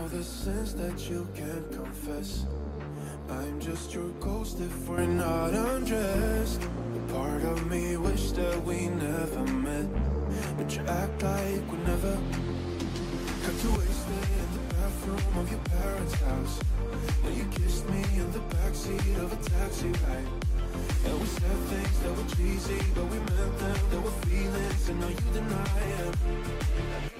all the sins that you can't confess. I'm just your ghost if we're not undressed. Part of me wish that we never met, but you act like we never. Got you wasted in the bathroom of your parents' house. Now you kissed me in the backseat of a taxi ride. And we said things that were cheesy, but we meant them. There were feelings, and now you deny them.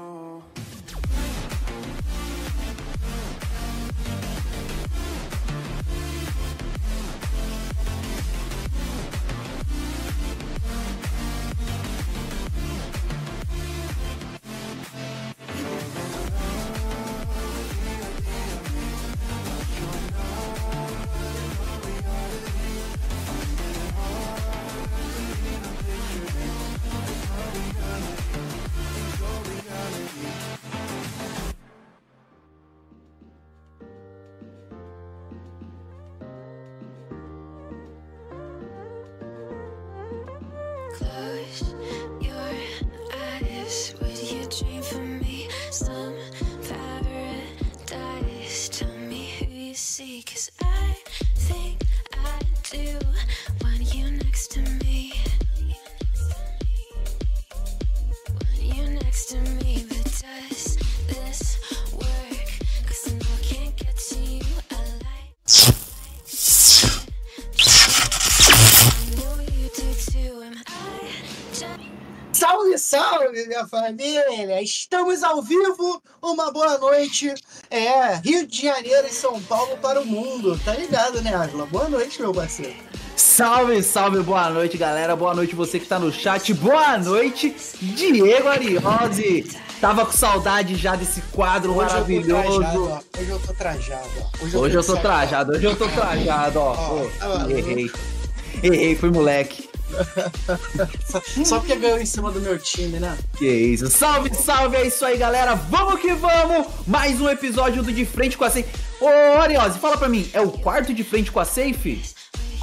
salve, minha família! Estamos ao vivo, uma boa noite. É, Rio de Janeiro e São Paulo para o mundo. Tá ligado, né, Ávila? Boa noite, meu parceiro. Salve, salve, boa noite, galera. Boa noite você que tá no chat. Boa noite, Diego Ariose. Tava com saudade já desse quadro Hoje eu tô maravilhoso. ó. Hoje eu tô trajado, ó. Hoje eu tô de trajado, hoje eu tô trajado, ó. Ó, Pô, ó, errei. Errei, fui moleque. Só, porque ganhou em cima do meu time, né? Que isso. Salve, salve, é isso aí, galera. Vamos que vamos. Mais um episódio do De Frente com a Safe. Ô, Ariose, fala pra mim, é o quarto De Frente com a Safe?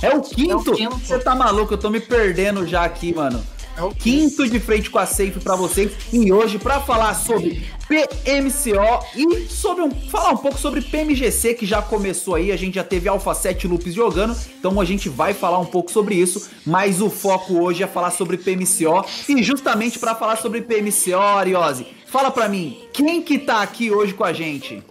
É o quinto? quinto. Você tá maluco? Eu tô me perdendo já aqui, mano. É quinto de frente com a Safe pra vocês e hoje pra falar sobre PMCO e sobre um, falar um pouco sobre PMGC que já começou aí, a gente já teve Alpha 7 Loops jogando, então a gente vai falar um pouco sobre isso, mas o foco hoje é falar sobre PMCO e justamente pra falar sobre PMCO, Ariose, fala pra mim, quem que tá aqui hoje com a gente?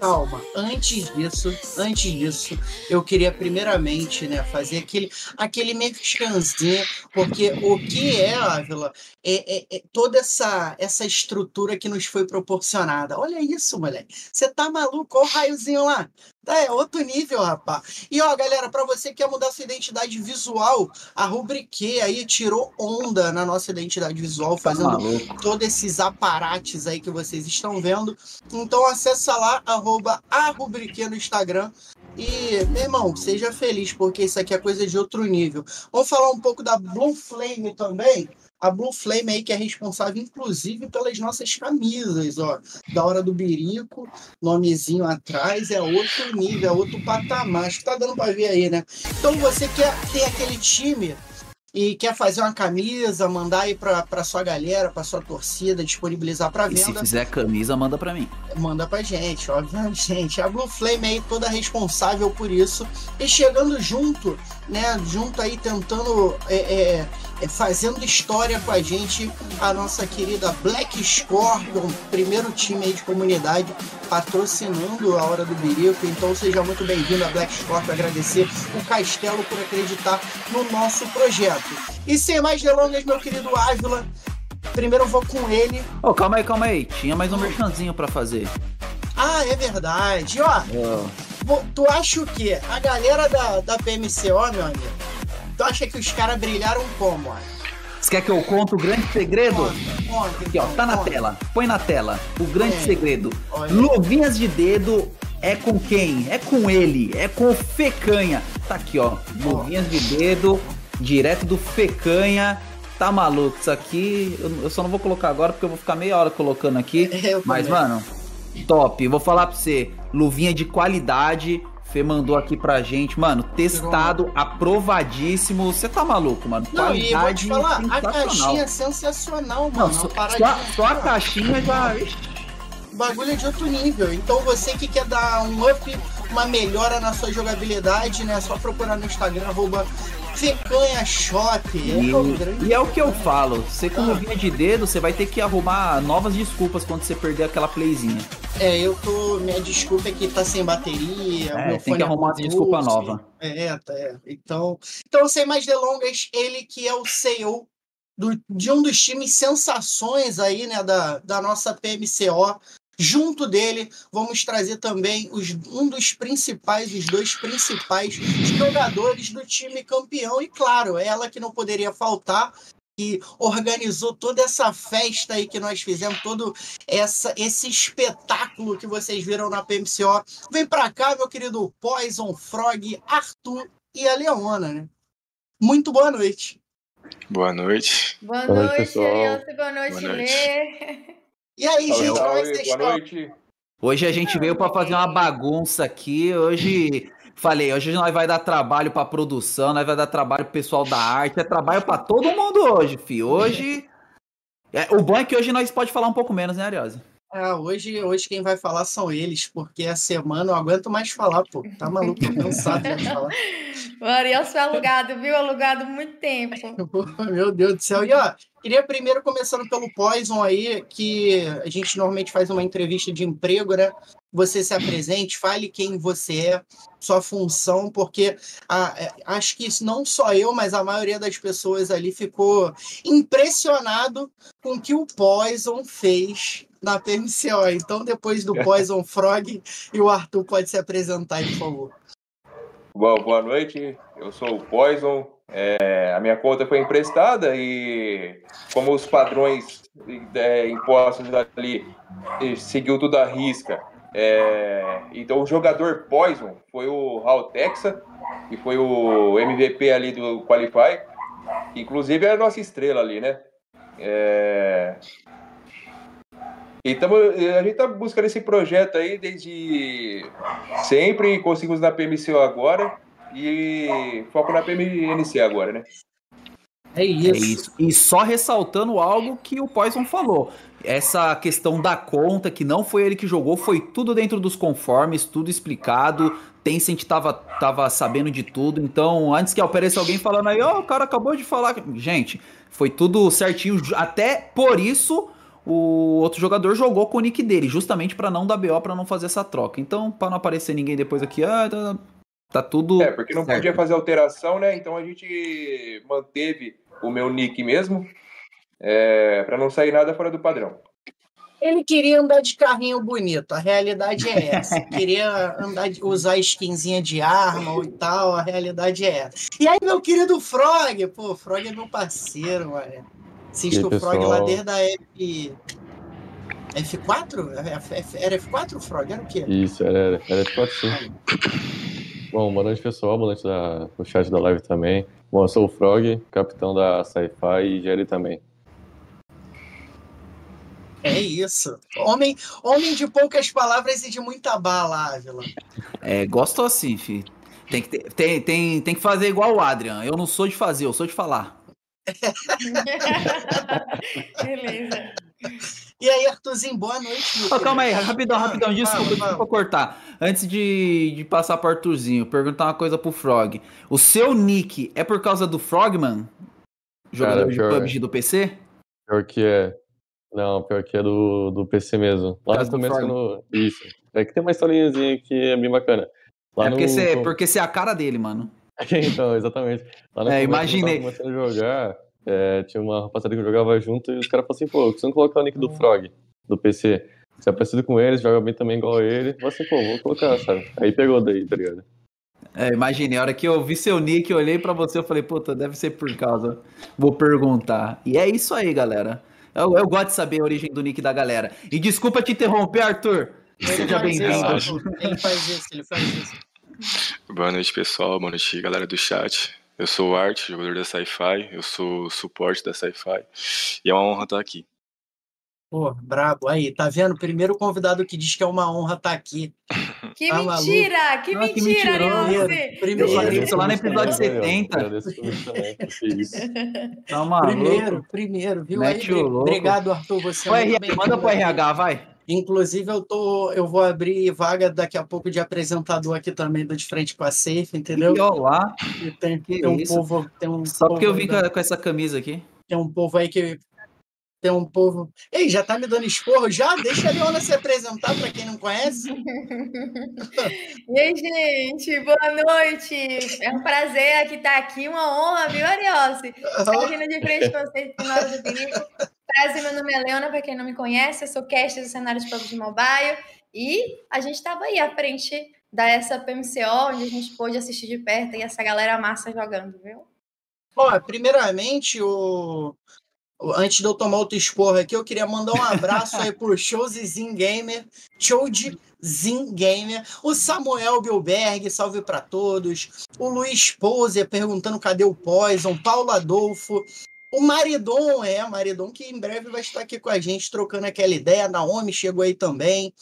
Calma, antes disso, antes disso, eu queria primeiramente, né, fazer aquele, aquele merchanzinho, porque o que é, Ávila, é, é- é toda essa, essa estrutura que nos foi proporcionada. Olha isso, moleque. Você tá maluco? Olha o raiozinho lá. Tá, É outro nível, rapaz. E ó, galera, pra você que quer mudar sua identidade visual, a Rubrique aí tirou onda na nossa identidade visual, Tá fazendo maluco? todos esses aparates aí que vocês estão vendo. Então acessa lá, arroba a Rubrique no Instagram. E, meu irmão, seja feliz, porque isso aqui é coisa de outro nível. Vamos falar um pouco da Blue Flame também. A Blue Flame aí que é responsável, inclusive, pelas nossas camisas, ó. Da hora do birico, nomezinho atrás, é outro nível, é outro patamar. Acho que tá dando pra ver aí, né? Então você quer ter aquele time e quer fazer uma camisa, mandar aí pra, pra sua galera, pra sua torcida, disponibilizar pra E se venda, fizer camisa, manda pra mim. manda pra gente, obviamente. A Blue Flame aí toda responsável por isso. E chegando junto, né? Junto aí tentando. é, é, fazendo história com a gente, a nossa querida Black Scorpion, primeiro time aí de comunidade, patrocinando a Hora do Birico. Então seja muito bem-vindo a Black Scorpion, agradecer o Castelo por acreditar no nosso projeto. E sem mais delongas, meu querido Ávila, primeiro eu vou com ele. Ô, calma aí, calma aí. Tinha mais um merchanzinho pra fazer. Ah, é verdade. Ó, Vo- Tu acha o quê? A galera da, da PMCO, meu amigo, tu acha que os caras brilharam como? Você quer que eu conte o grande segredo? Conta, conta, Aqui, ó, tá na conta. tela. Põe na tela. O grande É. segredo. Olha. Luvinhas de dedo é com quem? É com ele. É com o Fecanha. Tá aqui, ó. Luvinhas de dedo, direto do Fecanha. Tá maluco? Isso aqui, eu, eu só não vou colocar agora porque eu vou ficar meia hora colocando aqui. Eu Mas, também. mano, top. Vou falar pra você, luvinha de qualidade. Fê mandou aqui pra gente, mano, testado, aprovadíssimo. Você tá maluco, mano? Não, e vou te Qualidade falar, a caixinha é sensacional, Não, mano. só, Uma parada só, de- só a caixinha já. O bagulho é de outro nível. Então você que quer dar um up, uma melhora na sua jogabilidade, né? É só procurar no Instagram, arroba Fecanha Shop. É o grande- E, e é o que eu falo, você com luvinha de dedo, você vai ter que arrumar novas desculpas quando você perder aquela playzinha. É, eu tô. Minha desculpa é que tá sem bateria. É, tem que arrumar é uma desculpa nova. É, tá, é. Então, então, sem mais delongas, ele que é o CEO do- de um dos times sensações aí, né, da, da nossa PMCO. Junto dele, vamos trazer também os, um dos principais, os dois principais jogadores do time campeão. E claro, ela que não poderia faltar, que organizou toda essa festa aí que nós fizemos, todo essa, esse espetáculo que vocês viram na PMCO. Vem pra cá, meu querido Poison, Frog, Arthur e a Leona, né? Muito boa noite. Boa noite. Boa Boa noite, noite, pessoal. Aliança. Boa noite, Boa noite. Lê. E aí, Salve, gente, como é que vocês boa estão? noite. Hoje a gente veio pra fazer uma bagunça aqui. Hoje, falei, hoje nós vai dar trabalho pra produção, nós vai dar trabalho pro pessoal da arte, é trabalho pra todo mundo hoje, fi. Hoje. É, o bom é que hoje nós pode falar um pouco menos, né, Ariose? Ah, hoje, hoje quem vai falar são eles, porque a semana eu aguento mais falar, pô. Tá maluco, cansado de falar. O Ariel foi alugado, viu? Alugado há muito tempo. Meu Deus do céu. E ó, queria primeiro começando pelo Poison aí, que a gente normalmente faz uma entrevista de emprego, né? Você se apresente, fale quem você é, sua função, porque a- é, acho que isso não só eu, mas a maioria das pessoas ali ficou impressionado com o que o Poison fez na PMCO. Então, depois do Poison Frog, e o Arthur pode se apresentar por favor. Bom, boa noite. Eu sou o Poison. É, a minha conta foi emprestada e, como os padrões é, impostos ali seguiu tudo à risca, é, então o jogador Poison foi o Raul Texa, que foi o MVP ali do Qualify. Inclusive é a nossa estrela ali, né? É, e tamo, a gente tá buscando esse projeto aí desde sempre, conseguimos na PMCO agora e foco na PMNC agora, né? É É isso. isso. E só ressaltando algo que o Poison falou. Essa questão da conta, que não foi ele que jogou, foi tudo dentro dos conformes, tudo explicado. Tencent tava, tava sabendo de tudo. Então, antes que apareça alguém falando aí, ó, o cara acabou de falar. Gente, foi tudo certinho. Até por isso, o outro jogador jogou com o nick dele, justamente pra não dar BO, pra não fazer essa troca. Então, pra não aparecer ninguém depois aqui, ah, tá, tá tudo. É, porque não certo. podia fazer alteração, né? Então a gente manteve o meu nick mesmo, é, para não sair nada fora do padrão. Ele queria andar de carrinho bonito, a realidade é essa. Queria andar de, usar skinzinha de arma e tal, a realidade é essa. E aí, meu querido Frog, pô, Frog é meu parceiro, mano. Assisto E o aí, Frog pessoal? lá desde a F... F4? F- F- Era F4 o Frog? Era o quê? Isso, era, era de 4 sim. Bom, boa noite pessoal, boa noite da, do chat da live também. Bom, eu sou o Frog, capitão da Sci-Fi e Jerry também. É isso. Homem, homem de poucas palavras e de muita bala, Ávila. É, gosto assim, fi. Tem que, ter- tem, tem, tem que fazer igual o Adrian. Eu não sou de fazer, eu sou de falar. Beleza. E aí, Arthurzinho, boa noite, querido. calma aí, rapidão, Ah, rapidão. Desculpa, fala, desculpa cortar. Antes de, de passar pro Arthurzinho, perguntar uma coisa pro Frog. O seu nick é por causa do Frogman? Jogador Cara, de pior- PUBG do PC? Pior que é. Não, pior que é do, do PC mesmo. Lá no do começo, no... isso. É que tem uma historinhazinha que é bem bacana. Lá é porque no- você porque você é a cara dele, mano. então, exatamente. É, imaginei. eu começando a jogar, é, tinha uma rapaziada que jogava junto e os caras falaram assim, pô, você não colocar o nick do Frog, do PC. Você é parecido com eles, joga bem também igual ele. Eu falei assim, pô, vou colocar, sabe? Aí pegou daí, tá ligado? É, imaginei, a hora que eu vi seu nick, eu olhei pra você, eu falei, puta, deve ser por causa. Vou perguntar. E é isso aí, galera. Eu, eu gosto de saber a origem do nick da galera. E desculpa te interromper, Arthur. Ele Seja bem-vindo. Ele faz isso, ele faz isso. Boa noite, pessoal. Boa noite, galera do chat. Eu sou o Art, jogador da Sci-Fi. Eu sou suporte da Sci-Fi. E é uma honra estar aqui. Pô, brabo. Aí, tá vendo? Primeiro convidado que diz que é uma honra estar aqui. Que Tá maluco? mentira! Que que mentira, mentiroso. Ariose! Primeiro, Eu falei isso lá no episódio Valeu, 70. Agradeço também. Que isso. Tá maluco. primeiro, primeiro, viu? Aí, Mete obrigado, Arthur. Você é bem-vindo manda pro. RH, vai. Inclusive, eu tô, eu vou abrir vaga daqui a pouco de apresentador aqui também do De Frente com a Safe, entendeu? E ó lá, E tem, Que tem um isso. povo, tem um só porque eu povo vim com, da- com essa camisa aqui. tem um povo aí que tem um povo. Ei, já tá me dando esporro já? Deixa a Leona se apresentar para quem não conhece. E aí, gente, boa noite! É um prazer aqui estar aqui, uma honra, viu, Ariose? Estar aqui no de frente com hora do perigo. Prazer, meu nome é Leona, para quem não me conhece, eu sou caster do cenário de PUBG Mobile e a gente estava aí à frente da essa PMCO, onde a gente pôde assistir de perto e essa galera massa jogando, viu? Ó, primeiramente, o... antes de eu tomar outro esporro aqui, eu queria mandar um abraço aí pro Showzin Gamer, Showzin Gamer, o Samuel Bilberg, salve pra todos, o Luiz Poser perguntando cadê o Poison, Paulo Adolfo, o Maridon, é, Maridon que em breve vai estar aqui com a gente trocando aquela ideia, a Naomi chegou aí também.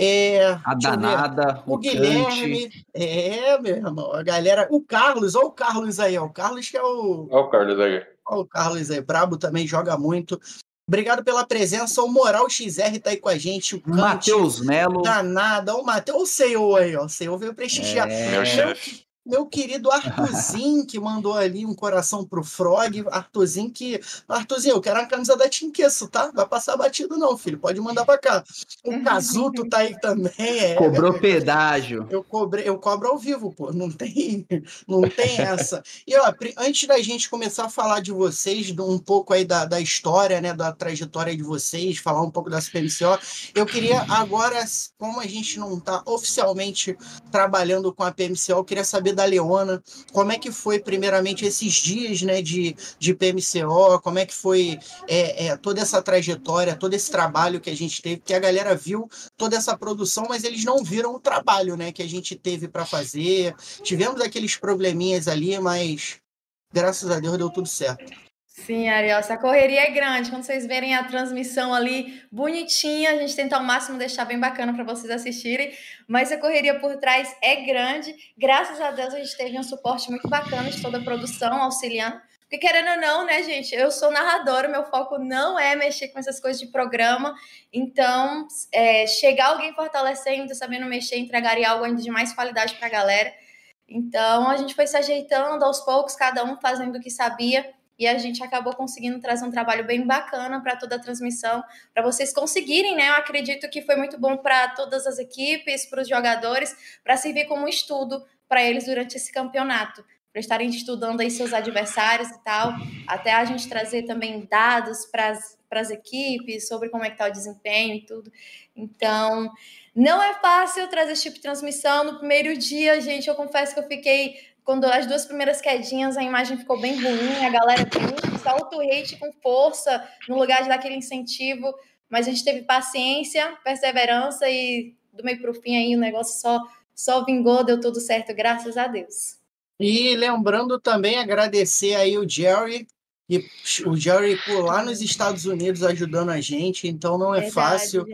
É, A danada, O o. Guilherme, é, meu irmão, a galera, o Carlos, olha o Carlos aí, ó, o Carlos que é o, Olha o Carlos aí. Olha o Carlos aí, brabo também, joga muito. Obrigado pela presença. O Moral XR tá aí com a gente. O Matheus Melo. Danada. O Matheus, o CEO aí, ó. O CEO veio prestigiar. É, Meu chefe. Meu querido Arthurzinho, que mandou ali um coração pro Frog. Arthurzinho que... Arthurzinho, eu quero a camisa da Tinqueço, tá? Vai passar batido não, filho. Pode mandar pra cá. O Kazuto tá aí também. É, Cobrou pedágio. eu, cobrei, eu cobro ao vivo, pô. Não tem, não tem essa. E, ó, antes da gente começar a falar de vocês, um pouco aí da, da história, né, da trajetória de vocês, falar um pouco da PMCO, eu queria agora, como a gente não está oficialmente trabalhando com a PMCO, eu queria saber da Leona, como é que foi, primeiramente, esses dias, né, de, de PMCO, como é que foi é, é, toda essa trajetória, todo esse trabalho que a gente teve, porque a galera viu toda essa produção, mas eles não viram o trabalho, né, que a gente teve para fazer. Tivemos aqueles probleminhas ali, mas graças a Deus deu tudo certo. Sim, Ariel, a correria é grande. Quando vocês verem a transmissão ali bonitinha, a gente tenta ao máximo deixar bem bacana para vocês assistirem, mas a correria por trás é grande. Graças a Deus a gente teve um suporte muito bacana de toda a produção, auxiliando. Porque querendo ou não, né, gente, eu sou narradora, meu foco não é mexer com essas coisas de programa. Então, é, chegar alguém fortalecendo, sabendo mexer, entregaria algo ainda de mais qualidade para a galera. Então, a gente foi se ajeitando aos poucos, cada um fazendo o que sabia e a gente acabou conseguindo trazer um trabalho bem bacana para toda a transmissão, para vocês conseguirem, né? Eu acredito que foi muito bom para todas as equipes, para os jogadores, para servir como estudo para eles durante esse campeonato, para estarem estudando aí seus adversários e tal, até a gente trazer também dados para as equipes sobre como é que está o desempenho e tudo. Então, não é fácil trazer esse tipo de transmissão. No primeiro dia, gente, eu confesso que eu fiquei quando as duas primeiras quedinhas, a imagem ficou bem ruim, a galera deu salto hate com força no lugar de dar aquele incentivo, mas a gente teve paciência, perseverança e do meio para o fim aí o negócio só, só vingou, deu tudo certo, graças a Deus. E lembrando também agradecer aí o Jerry, e o Jerry por lá nos Estados Unidos ajudando a gente, então não é Verdade, fácil.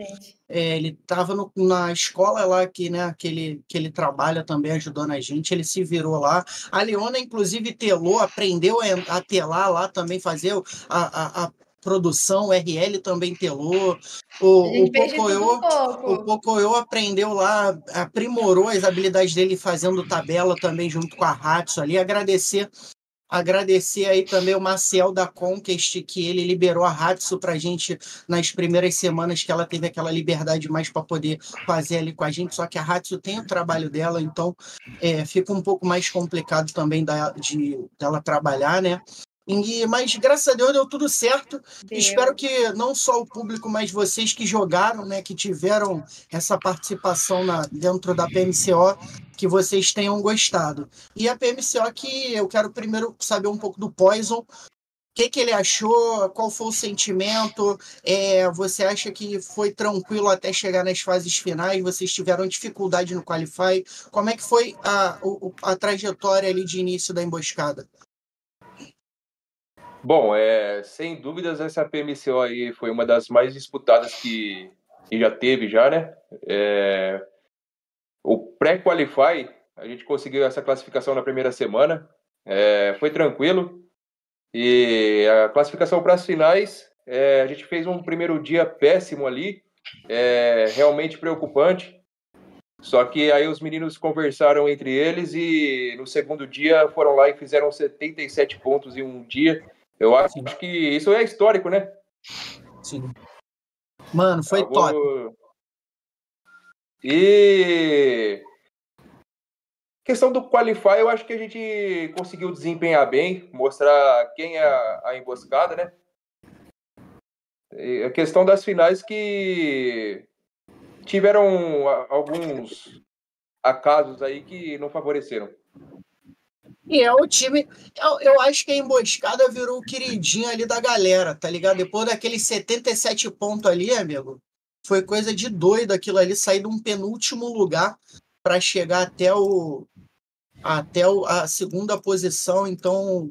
É, ele estava na escola lá que, né, que, ele, que ele trabalha também ajudando a gente, ele se virou lá. A Leona, inclusive, telou, aprendeu a, telar lá também, fazer a, a, a produção, o RL também telou. O, o Pocoyo, um o Pocoyo aprendeu lá, aprimorou as habilidades dele fazendo tabela também junto com a Ratsu ali. Agradecer Agradecer aí também o Maciel da Conquest, que ele liberou a Hatsu pra gente nas primeiras semanas que ela teve aquela liberdade mais para poder fazer ali com a gente. Só que a Hatsu tem o trabalho dela, então é, fica um pouco mais complicado também da, de, dela trabalhar, né? E, mas graças a Deus deu tudo certo. Deu. Espero que não só o público, mas vocês que jogaram, né, que tiveram essa participação na, dentro da PMCO, que vocês tenham gostado. E a PMCO que eu quero primeiro saber um pouco do Poison. O que, que ele achou? Qual foi o sentimento? É, você acha que foi tranquilo até chegar nas fases finais? Vocês tiveram dificuldade no Qualify? Como é que foi a, o- a trajetória ali de início da emboscada? Bom, é, sem dúvidas essa PMCO aí foi uma das mais disputadas que, que já teve já, né? É, o pré-qualify, a gente conseguiu essa classificação na primeira semana, é, foi tranquilo. E a classificação para as finais, é, a gente fez um primeiro dia péssimo ali, é, realmente preocupante. Só que aí os meninos conversaram entre eles e no segundo dia foram lá e fizeram 77 pontos em um dia. Eu acho Sim. que isso é histórico, né? Sim. Mano, foi top. E questão do qualify, eu acho que a gente conseguiu desempenhar bem, mostrar quem é a, emboscada, né? E a questão das finais que tiveram alguns acasos aí que não favoreceram. E é o time. Eu, eu acho que a emboscada virou o queridinho ali da galera, tá ligado? Depois daqueles 77 pontos ali, amigo, foi coisa de doido aquilo ali, sair de um penúltimo lugar para chegar até o até o- a segunda posição, então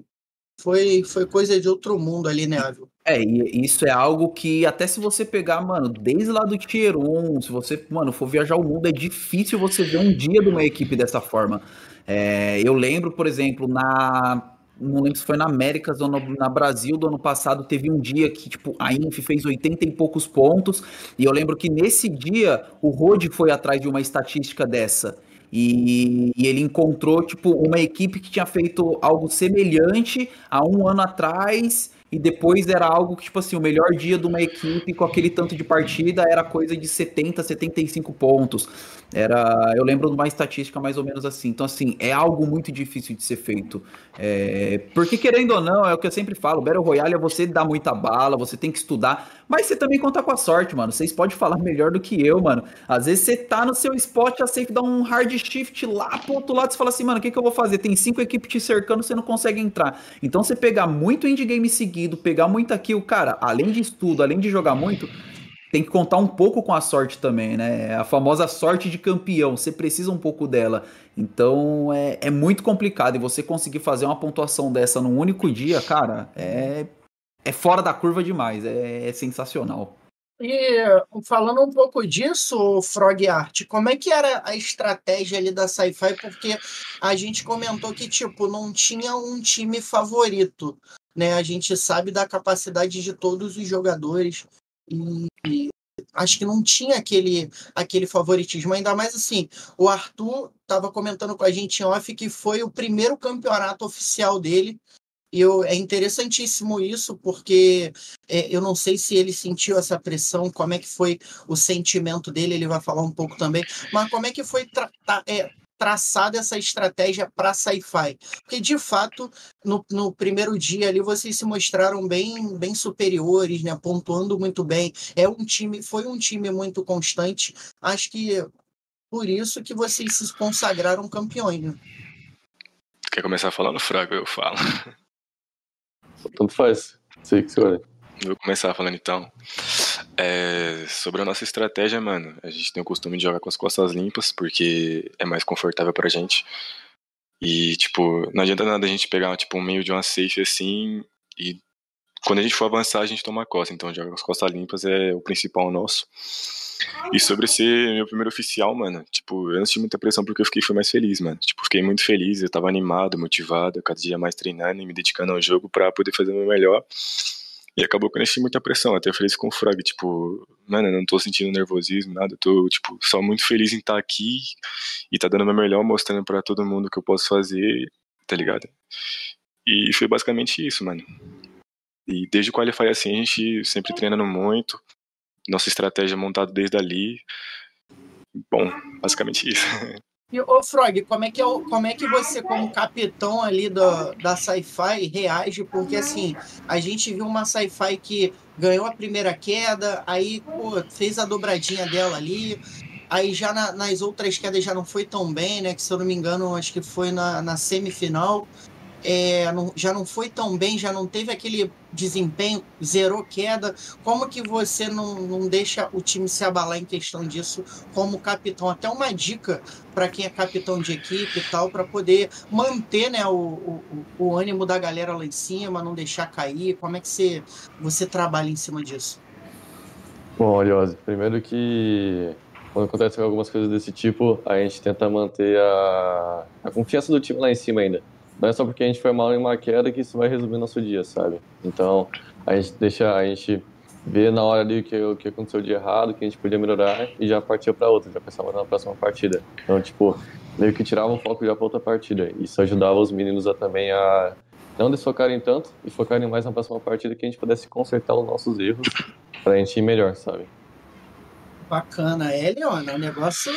foi, foi coisa de outro mundo ali, né, Ávio? É, e isso é algo que até se você pegar, mano, desde lá do Tier 1, se você, mano, for viajar o mundo, é difícil você ver um dia de uma equipe dessa forma. É, eu lembro, por exemplo, na. Não lembro se foi na Américas ou no, na Brasil do ano passado, teve um dia que, tipo, a Inf fez 80 e poucos pontos, e eu lembro que nesse dia o Rode foi atrás de uma estatística dessa. E, e ele encontrou, tipo, uma equipe que tinha feito algo semelhante há um ano atrás, e depois era algo que, tipo assim, o melhor dia de uma equipe com aquele tanto de partida era coisa de 70, 75 pontos. Era, eu lembro de uma estatística mais ou menos assim. Então, assim, é algo muito difícil de ser feito. É, porque, querendo ou não, é o que eu sempre falo: Battle Royale é você dar muita bala, você tem que estudar, mas você também conta com a sorte, mano. Vocês podem falar melhor do que eu, mano. Às vezes você tá no seu spot, a safe dá um hard shift lá pro outro lado, você fala assim, mano, o que, que eu vou fazer? Tem cinco equipes te cercando, você não consegue entrar. Então, você pegar muito indie game seguido, pegar muita kill, cara, além de estudo, além de jogar muito, tem que contar um pouco com a sorte também, né? A famosa sorte de campeão, você precisa um pouco dela. Então é, é muito complicado. E você conseguir fazer uma pontuação dessa num único dia, cara, é, é fora da curva demais. É, é sensacional. E falando um pouco disso, Frog Art, como é que era a estratégia ali da Sci-Fi? Porque a gente comentou que, tipo, não tinha um time favorito, né? A gente sabe da capacidade de todos os jogadores e, acho que não tinha aquele, aquele favoritismo. Ainda mais assim, o Arthur estava comentando com a gente em off que foi o primeiro campeonato oficial dele. E eu, é interessantíssimo isso, porque é, eu não sei se ele sentiu essa pressão, como é que foi o sentimento dele, ele vai falar um pouco também, mas como é que foi tra tra é, traçada essa estratégia para sci-fi? Porque, de fato, no, no, primeiro dia ali, vocês se mostraram bem, bem superiores, né? pontuando muito bem. É um time, foi um time muito constante. Acho que por isso que vocês se consagraram campeões. Né? Quer começar falando, Fraga? Eu falo. Tanto faz. Sei que você olha. Vou começar falando então. É, sobre a nossa estratégia, mano, a gente tem o costume de jogar com as costas limpas, porque é mais confortável pra gente. E, tipo, não adianta nada a gente pegar tipo, um meio de uma safe assim e quando a gente for avançar, a gente toma a costa. Então, jogar com as costas limpas é o principal nosso. E sobre ser meu primeiro oficial, mano, tipo, eu não senti muita pressão porque eu fiquei foi mais feliz, mano. Tipo, fiquei muito feliz, eu tava animado, motivado, cada dia mais treinando e me dedicando ao jogo pra poder fazer o meu melhor. E acabou que eu senti muita pressão, até feliz com o Frog, tipo, mano, eu não tô sentindo nervosismo, nada, eu tô, tipo, só muito feliz em estar aqui e tá dando o meu melhor, mostrando pra todo mundo o que eu posso fazer, tá ligado? E foi basicamente isso, mano. E desde o Qualify assim, a gente sempre treinando muito, nossa estratégia montada desde ali. Bom, basicamente isso. E, ô Frog, como é, que é, como é que você, como capitão ali da, da Sci-Fi, reage? Porque, assim, a gente viu uma Sci-Fi que ganhou a primeira queda, aí, pô, fez a dobradinha dela ali, aí já na, nas outras quedas já não foi tão bem, né? Que, se eu não me engano, acho que foi na, na semifinal. É, não, já não foi tão bem, já não teve aquele desempenho, zerou queda. Como que você não, não deixa o time se abalar em questão disso como capitão? Até uma dica para quem é capitão de equipe e tal, para poder manter né, o, o, o ânimo da galera lá em cima, não deixar cair. Como é que você, você trabalha em cima disso? Bom, Aliose, primeiro que quando acontecem algumas coisas desse tipo, a gente tenta manter a, a confiança do time lá em cima ainda. Não é só porque a gente foi mal em uma queda que isso vai resolver nosso dia, sabe? Então, a gente deixa, a gente vê na hora ali o que, o que aconteceu de errado, o que a gente podia melhorar e já partia para outra, já pensava na próxima partida. Então, tipo, meio que tirava o foco já para outra partida. Isso ajudava os meninos a também a não desfocarem tanto e focarem mais na próxima partida que a gente pudesse consertar os nossos erros pra gente ir melhor, sabe? Bacana. É, Leona, o negócio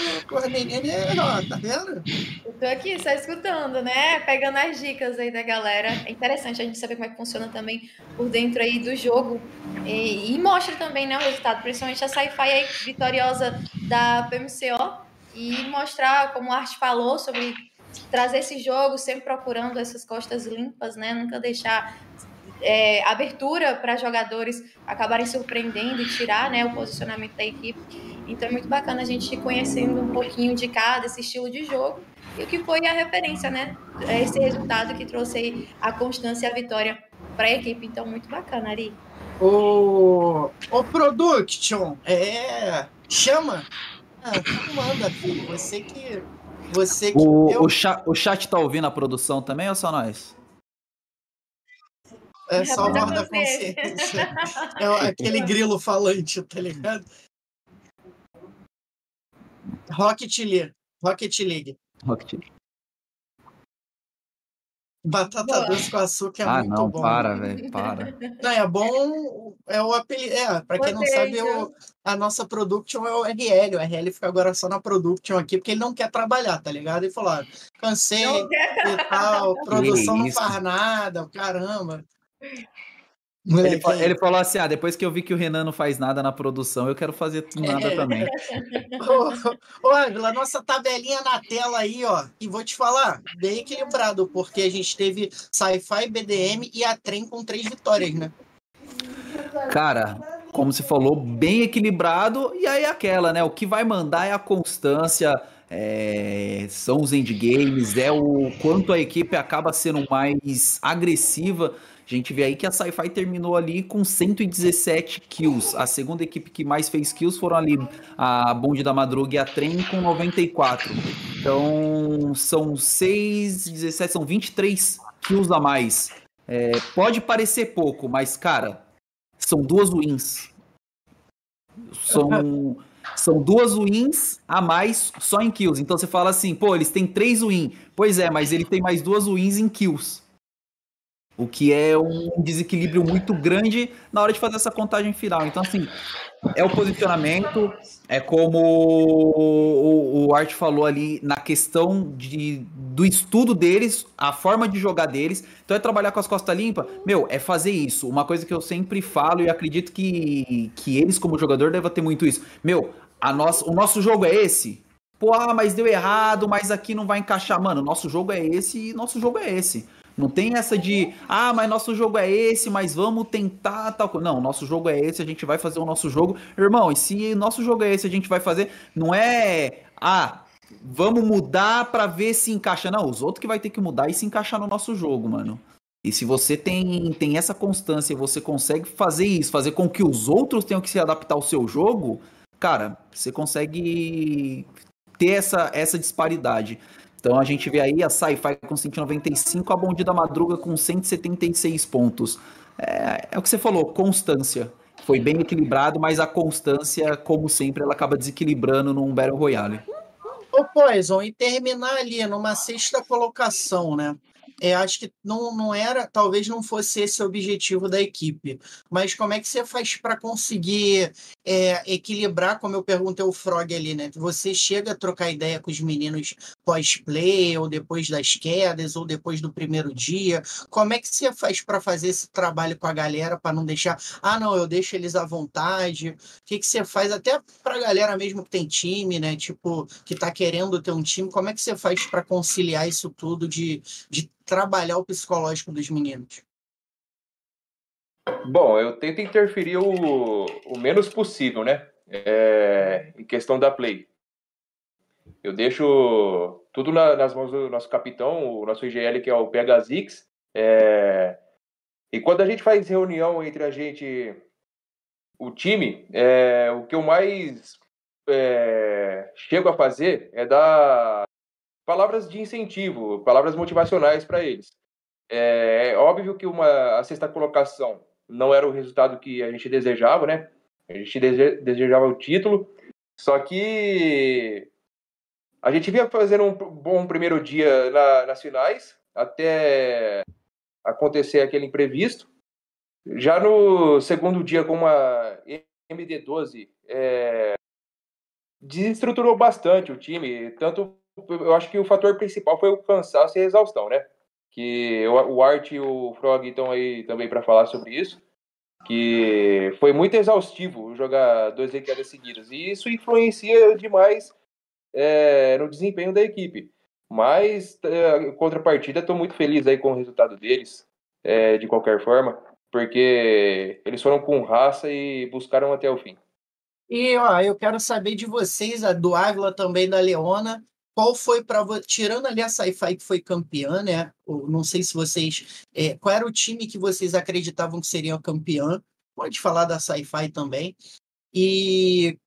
menina é, tá vendo? Eu tô aqui só escutando, né? Pegando as dicas aí da galera. É interessante a gente saber como é que funciona também por dentro aí do jogo. E, e mostra também, né, o resultado, principalmente a sci-fi aí vitoriosa da PMCO. E mostrar, como o Art falou, sobre trazer esse jogo, sempre procurando essas costas limpas, né? Nunca deixar é, abertura para jogadores acabarem surpreendendo e tirar né, o posicionamento da equipe. Então é muito bacana a gente ir conhecendo um pouquinho de cada esse estilo de jogo e o que foi a referência, né? É esse resultado que trouxe aí a constância e a vitória para a equipe. Então, muito bacana, Ari. O, o Production, é. Chama. Ah, manda, filho. Você que. Você que. O, eu- o, cha- o chat tá ouvindo a produção também ou só nós? É só Muita voz da consciência. É aquele grilo falante, tá ligado? Rocket League. Rocket League. Batata Boa. doce com açúcar é ah, muito não, bom. para, velho, para. Não, é bom, é o apelido. É, pra quem não Gostei, sabe, o- a nossa production é o RL. O RL fica agora só na production aqui, porque ele não quer trabalhar, tá ligado? Ele falou: ó, cansei Não e tal, produção não faz nada, caramba. Ele, ele falou assim: ah, depois que eu vi que o Renan não faz nada na produção, eu quero fazer nada também. Ô, ô, nossa tabelinha na tela aí, ó. E vou te falar, bem equilibrado, porque a gente teve Sci-Fi, BDM e a Trem com três vitórias, né? Cara, como você falou, bem equilibrado, e aí aquela, né? O que vai mandar é a constância, é, são os endgames, é o quanto a equipe acaba sendo mais agressiva. A gente vê aí que a Sci-Fi terminou ali com 117 kills. A segunda equipe que mais fez kills foram ali a Bonde da Madruga e a Trem com 94. Então, são 6, 17, são 23 kills a mais. É, pode parecer pouco, mas, cara, são duas wins. São, são duas wins a mais só em kills. Então você fala assim, pô, eles têm três wins. Pois é, mas ele tem mais duas wins em kills. O que é um desequilíbrio muito grande na hora de fazer essa contagem final. Então, assim, é o posicionamento, é como o, o Art falou ali na questão de, do estudo deles, a forma de jogar deles. Então é trabalhar com as costas limpas. Meu, é fazer isso. Uma coisa que eu sempre falo e acredito que, que eles, como jogador, devem ter muito isso. Meu, a nossa, o nosso jogo é esse. Pô, ah, mas deu errado, mas aqui não vai encaixar. Mano, nosso jogo é esse e nosso jogo é esse. Não tem essa de, ah, mas nosso jogo é esse, mas vamos tentar tal coisa. Não, nosso jogo é esse, a gente vai fazer o nosso jogo. Irmão, e se nosso jogo é esse, a gente vai fazer. Não é, ah, vamos mudar pra ver se encaixa. Não, os outros que vai ter que mudar e se encaixar no nosso jogo, mano. E se você tem, tem essa constância, você consegue fazer isso, fazer com que os outros tenham que se adaptar ao seu jogo, cara, você consegue ter essa, essa disparidade. Então a gente vê aí a Sci-Fi com 195, a Bonde da Madruga com 176 pontos. É, é o que você falou, constância. Foi bem equilibrado, mas a constância, como sempre, ela acaba desequilibrando num Battle Royale. Ô, Poison, e terminar ali numa sexta colocação, né? É, acho que não, não era, talvez não fosse esse o objetivo da equipe. Mas como é que você faz para conseguir é, equilibrar, como eu perguntei o Frog ali, né? Você chega a trocar ideia com os meninos pós-play, ou depois das quedas, ou depois do primeiro dia. Como é que você faz para fazer esse trabalho com a galera, para não deixar, ah, não, eu deixo eles à vontade. O que, que você faz até para a galera mesmo que tem time, né? Tipo, que está querendo ter um time, como é que você faz para conciliar isso tudo de, de trabalhar o psicológico dos meninos? Bom, eu tento interferir o, o menos possível, né? É, em questão da play. Eu deixo tudo na- nas mãos do nosso capitão, o nosso IGL, que é o PH Zix. É, e quando a gente faz reunião entre a gente, o time, é, o que eu mais é, chego a fazer é dar palavras de incentivo, palavras motivacionais para eles. É, é óbvio que uma, a sexta colocação não era o resultado que a gente desejava, né? A gente dese- desejava o título, só que a gente vinha fazendo um bom primeiro dia na- nas finais, até acontecer aquele imprevisto. Já no segundo dia, com uma MD12, é, desestruturou bastante o time. Tanto, eu acho que o fator principal foi o cansaço e a exaustão, né? Que o, Art e o Frog estão aí também para falar sobre isso. Que foi muito exaustivo jogar duas quedas seguidas. E isso influencia demais é, no desempenho da equipe. Mas, é, contrapartida, estou muito feliz aí com o resultado deles, é, de qualquer forma, porque eles foram com raça e buscaram até o fim. E ó, eu quero saber de vocês, a do Ávila também da Leona, qual foi para tirando ali a Sci-Fi que foi campeã, né? ou Não sei se vocês, é, qual era o time que vocês acreditavam que seria campeã? Pode falar da Sci-Fi também. E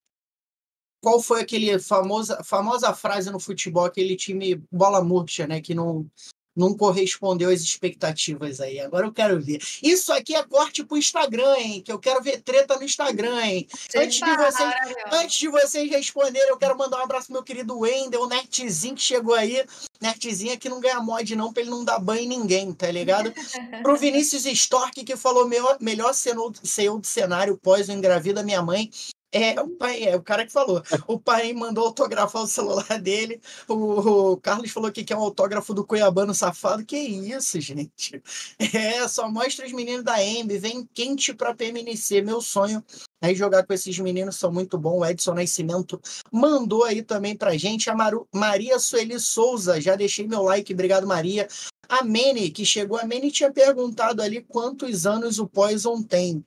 qual foi aquele famosa famosa frase no futebol, aquele time bola murcha, né? Que não não correspondeu às expectativas aí. Agora eu quero ver. Isso aqui é corte pro Instagram, hein? Que eu quero ver treta no Instagram, hein? Antes de vocês Antes de vocês responderem, eu quero mandar um abraço pro meu querido Wendel, o Nertzinho que chegou aí. Nertzinho que não ganha mod, não, pra ele não dar banho em ninguém, tá ligado? Pro Vinícius Stork, que falou meu, melhor CEO do cenário pós o engravida minha mãe. É, o pai, é o cara que falou. O pai mandou autografar o celular dele. O, o Carlos falou que quer um autógrafo do Cuiabano safado. Que isso, gente? É, só mostra os meninos da EMB. Vem quente pra PMNC. Meu sonho é jogar com esses meninos, são muito bons. O Edson Nascimento mandou aí também pra gente. A Maru, Maria Sueli Souza, já deixei meu like. Obrigado, Maria. A Mene, que chegou, a Mene tinha perguntado ali quantos anos o Poison tem.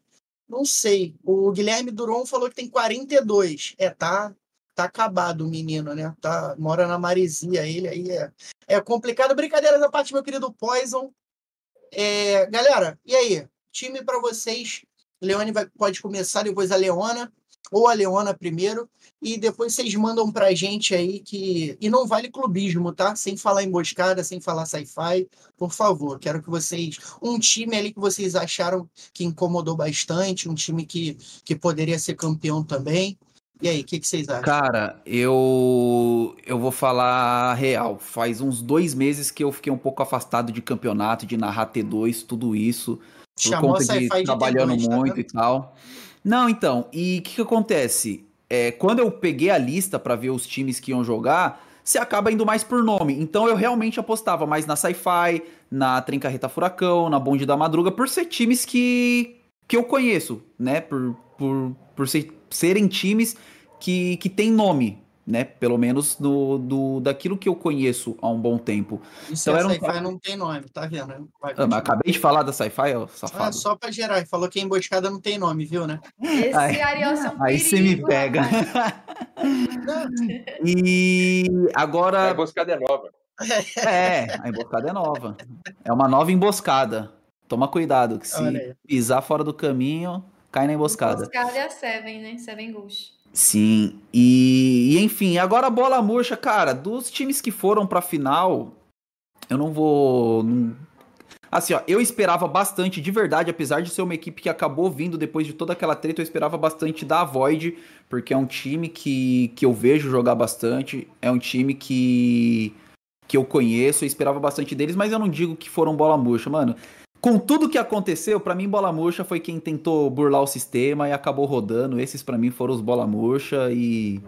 Não sei. O Guilherme Duron falou que tem 42. É, tá, tá acabado o menino, né? Tá, mora na Maresia. Ele aí é, é complicado. Brincadeiras à parte, meu querido Poison. É, galera, e aí? Time para vocês. Leone vai, pode começar, depois a Leona. Ou a Leona primeiro. E depois vocês mandam pra gente aí que. E não vale clubismo, tá? Sem falar emboscada, sem falar sci-fi. Por favor, quero que vocês. Um time ali que vocês acharam que incomodou bastante, um time que, que poderia ser campeão também. E aí, o que, que vocês acham? Cara, eu eu vou falar a real. Faz uns dois meses que eu fiquei um pouco afastado de campeonato, de narrar T2, tudo isso. Por Chamou a conta de de trabalhando T2, tá muito vendo? e tal. Não, então, e o que, que acontece? É, quando eu peguei a lista pra ver os times que iam jogar, você acaba indo mais por nome. Então eu realmente apostava mais na Sci-Fi, na Trincarreta Furacão, na Bonde da Madruga, por ser times que, que eu conheço, né? Por, por, por ser- serem times que, que tem nome, né? Pelo menos no, do, daquilo que eu conheço há um bom tempo. Isso então é era um- sci-fi não tem nome, tá vendo? né? Vai, Ah, mas acabei de falar da Sci-Fi, ó, Ah, safado. só pra gerar. Ele Falou que a emboscada não tem nome, viu, né? Esse Aí- Ariel é um Aí você me pega. e A agora. emboscada é nova. É, a emboscada é nova. É uma nova emboscada. Toma cuidado, que se pisar fora do caminho, cai na emboscada. Emboscada é a Seven, né? Seven Ghost. Sim, e, e enfim, agora a bola murcha, cara, dos times que foram pra final, eu não vou. não- Assim, ó, eu esperava bastante, de verdade, apesar de ser uma equipe que acabou vindo depois de toda aquela treta, eu esperava bastante da Void, porque é um time que, que eu vejo jogar bastante, é um time que, que eu conheço, eu esperava bastante deles, mas eu não digo que foram bola murcha, mano. Com tudo que aconteceu, pra mim bola murcha foi quem tentou burlar o sistema e acabou rodando. Esses pra mim foram os bola murcha e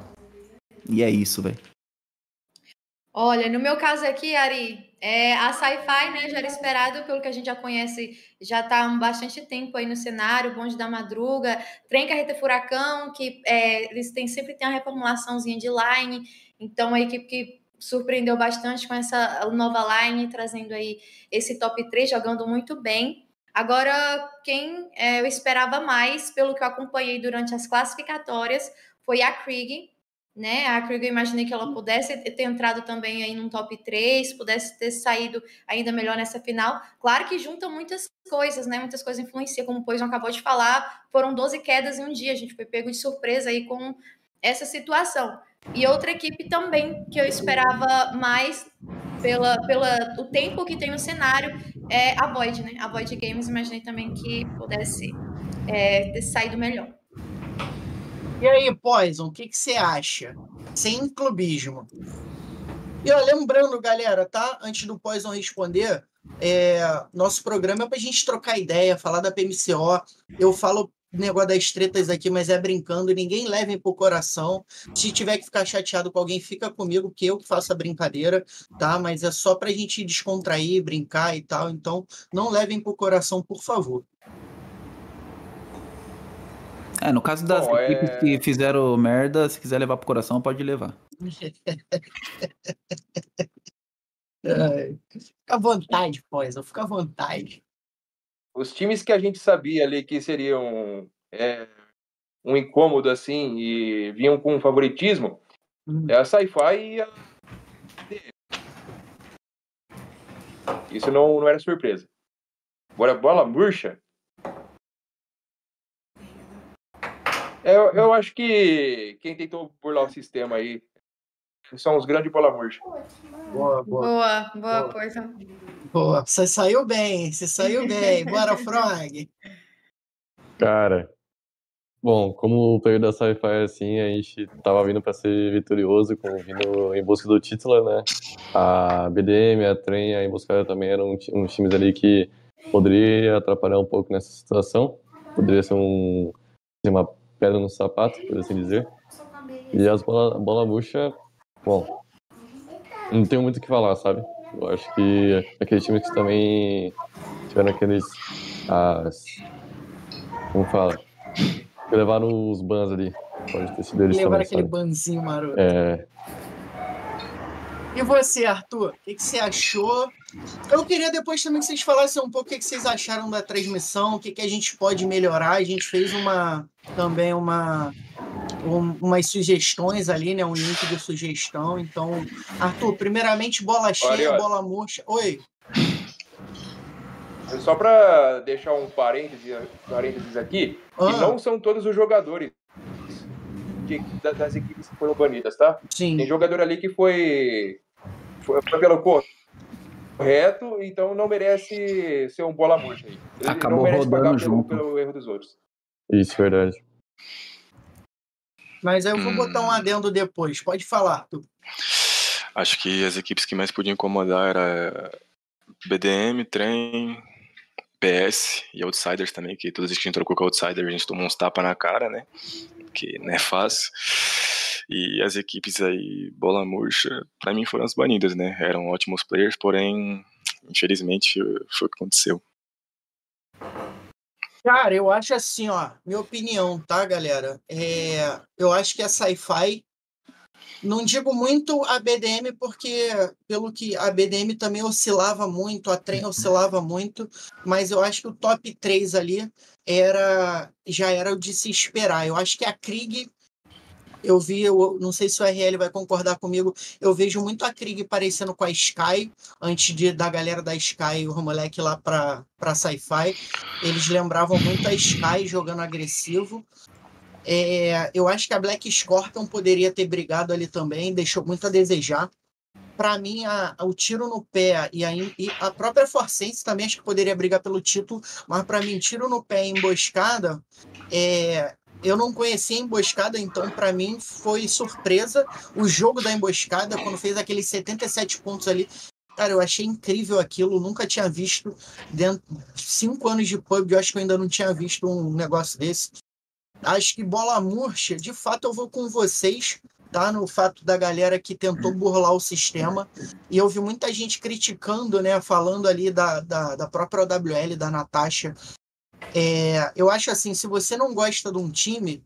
e é isso, velho. Olha, no meu caso aqui, Ari, é, a Sci-Fi, né, já era esperado pelo que a gente já conhece, já está há bastante tempo aí no cenário, Bonde da Madruga, Trem Carreta Furacão, que é, eles têm, sempre tem uma reformulaçãozinha de line, então a equipe que surpreendeu bastante com essa nova line, trazendo aí esse top 3, jogando muito bem. Agora, quem é, eu esperava mais, pelo que eu acompanhei durante as classificatórias, foi a Krieg, né? A Krieg eu imaginei que ela pudesse ter entrado também aí num top 3, pudesse ter saído ainda melhor nessa final. Claro que junta muitas coisas, né? Muitas coisas influenciam, como o Poison acabou de falar, foram 12 quedas em um dia, a gente foi pego de surpresa aí com essa situação. E outra equipe também que eu esperava mais pela, pela o tempo que tem no cenário é a Void, né? A Void Games, imaginei também que pudesse é, ter saído melhor. E aí, Poison, o que, que você acha? Sem clubismo. E ó, lembrando, galera, tá? Antes do Poison responder, é, nosso programa é pra gente trocar ideia, falar da PMCO. Eu falo negócio das tretas aqui, mas é brincando, ninguém levem pro coração. Se tiver que ficar chateado com alguém, fica comigo, que eu que faço a brincadeira, tá? Mas é só pra gente descontrair, brincar e tal. Então, não levem pro coração, por favor. É, no caso das Bom, equipes é- que fizeram merda, se quiser levar pro coração, pode levar. Ai, Fica à vontade, Poison, fica à vontade. Os times que a gente sabia ali que seriam é, um incômodo assim e vinham com favoritismo Hum. é a Sci-Fi e a. Isso não, não era surpresa. Agora, bola murcha. É, Eu, eu acho que quem tentou burlar o sistema aí são os grandes bola murcha. Boa, boa, Boa, boa, Boa. Boa. Você saiu bem, você saiu bem. Bora, Frog. Cara, bom, como o player da Sci-Fi assim, a gente tava vindo pra ser vitorioso, como vindo em busca do título, né? A BDM, a Trem, a Emboscada também eram uns times ali que poderia atrapalhar um pouco nessa situação. Poderia ser um, ser uma pedra no sapato, por assim dizer. E as bola, bola murcha, bom, não tenho muito o que falar, sabe? Eu acho que aqueles times que também tiveram aqueles. As, como fala? Que levaram os bans ali. Pode ter sido eles Levar também, aquele sabe? banzinho maroto. É, E você, Arthur? O que, que você achou? Eu queria depois também que vocês falassem um pouco o que, que vocês acharam da transmissão, o que, que a gente pode melhorar. A gente fez uma também uma um- umas sugestões ali, né? Um link de sugestão. Então, Arthur, primeiramente bola cheia, bola murcha. Oi. Só para deixar um parêntese, parênteses aqui, Ah, que não são todos os jogadores que- da- das equipes que foram banidas, tá? Tem sim. jogador ali que foi, foi, foi pelo correto, então não merece ser um bola murcha aí. Ele Acabou não merece rodando pagar pelo, junto. pelo erro dos outros. isso, verdade. Mas aí eu vou Hum. botar um adendo depois. Pode falar, Arthur. Acho que as equipes que mais podiam incomodar era BDM, Trem, PS e Outsiders também, que todas as vezes que a gente trocou com o Outsider, a gente tomou uns tapas na cara, né? Que não é fácil. E as equipes aí, bola murcha, pra mim foram as banidas, né? Eram ótimos players, porém, infelizmente, foi o que aconteceu. Cara, eu acho assim, ó, minha opinião, tá, galera? É, eu acho que a Sci-Fi, não digo muito a BDM, porque pelo que a BDM também oscilava muito, a Trem oscilava muito, mas eu acho que o top 3 ali era já era o de se esperar. Eu acho que a Krieg, eu vi, eu não sei se o RL vai concordar comigo, eu vejo muito a Krieg parecendo com a Sky, antes de, da galera da Sky, o moleque lá pra, pra Sci-Fi. Eles lembravam muito a Sky jogando agressivo. É, eu acho que a Black Scorpion poderia ter brigado ali também, deixou muito a desejar. Para mim, a- o tiro no pé e a, e a própria Forcense também acho que poderia brigar pelo título, mas para mim, tiro no pé e emboscada, é, eu não conhecia a emboscada, então para mim foi surpresa. O jogo da emboscada, quando fez aqueles 77 pontos ali, cara, eu achei incrível aquilo, nunca tinha visto dentro de cinco anos de pub, eu acho que eu ainda não tinha visto um negócio desse. Acho que bola murcha, de fato eu vou com vocês, tá? No fato da galera que tentou burlar o sistema. E eu vi muita gente criticando, né? Falando ali da, da, da própria OWL, da Natasha. É, eu acho assim, se você não gosta de um time,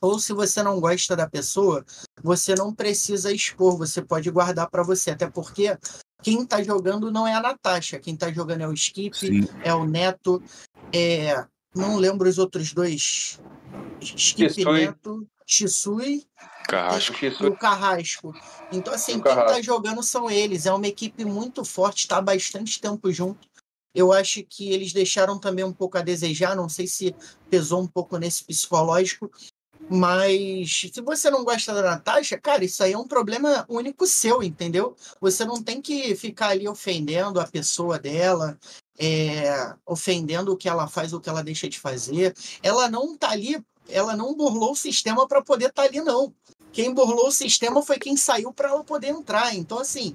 ou se você não gosta da pessoa, você não precisa expor, você pode guardar pra você, até porque quem tá jogando não é a Natasha, quem tá jogando é o Skip, Sim. é o Neto, é, não lembro os outros dois, Skip. Neto, Shisui Carrasco. e o Carrasco. Então, assim, quem tá Carrasco. jogando são eles. É uma equipe muito forte, tá há bastante tempo junto. Eu acho que eles deixaram também um pouco a desejar, não sei se pesou um pouco nesse psicológico, mas se você não gosta da Natasha, cara, isso aí é um problema único seu, entendeu? Você não tem que ficar ali ofendendo a pessoa dela, é, ofendendo o que ela faz, o que ela deixa de fazer. Ela não tá ali, ela não burlou o sistema para poder estar ali, não. Quem burlou o sistema foi quem saiu para ela poder entrar. Então, assim,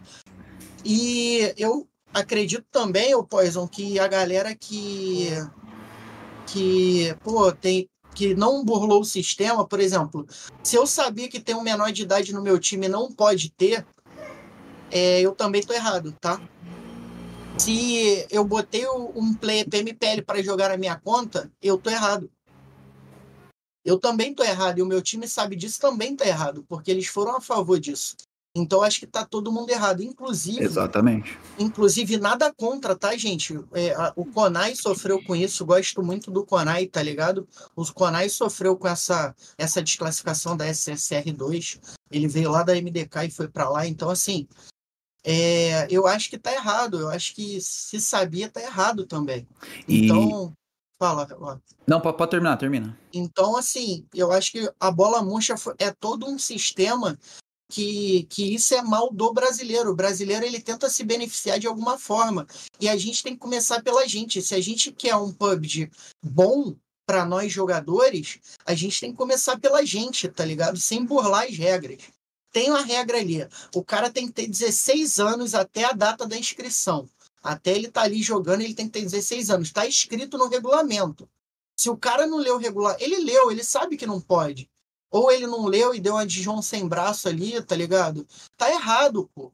e eu acredito também, o Poison, que a galera que que, pô, tem que não burlou o sistema, por exemplo, se eu sabia que tem um menor de idade no meu time não pode ter, é, eu também tô errado, tá? Se eu botei um player PMPL para jogar na minha conta, eu tô errado. Eu também tô errado, e o meu time sabe disso também tá errado, porque eles foram a favor disso. Então acho que tá todo mundo errado, inclusive Exatamente. Inclusive, nada contra, tá, gente? É, a- o Konai sofreu com isso, gosto muito do Konai, tá ligado? O Konai sofreu com essa, essa desclassificação da SSR2. Ele veio lá da MDK e foi pra lá. Então, assim, é, eu acho que tá errado. Eu acho que se sabia, tá errado também. E- Então, fala, ó. Não, pode terminar, termina. Então, assim, eu acho que a bola murcha é todo um sistema que, que isso é mal do brasileiro. O brasileiro ele tenta se beneficiar de alguma forma. E a gente tem que começar pela gente. Se a gente quer um PUBG bom para nós jogadores, a gente tem que começar pela gente, tá ligado? Sem burlar as regras. Tem uma regra ali. O cara tem que ter 16 anos até a data da inscrição. Até ele estar ali jogando, ele tem que ter 16 anos. Está escrito no regulamento. Se o cara não leu o regulamento, ele leu, ele sabe que não pode. Ou ele não leu e deu uma de João sem braço ali, tá ligado? Tá errado, pô.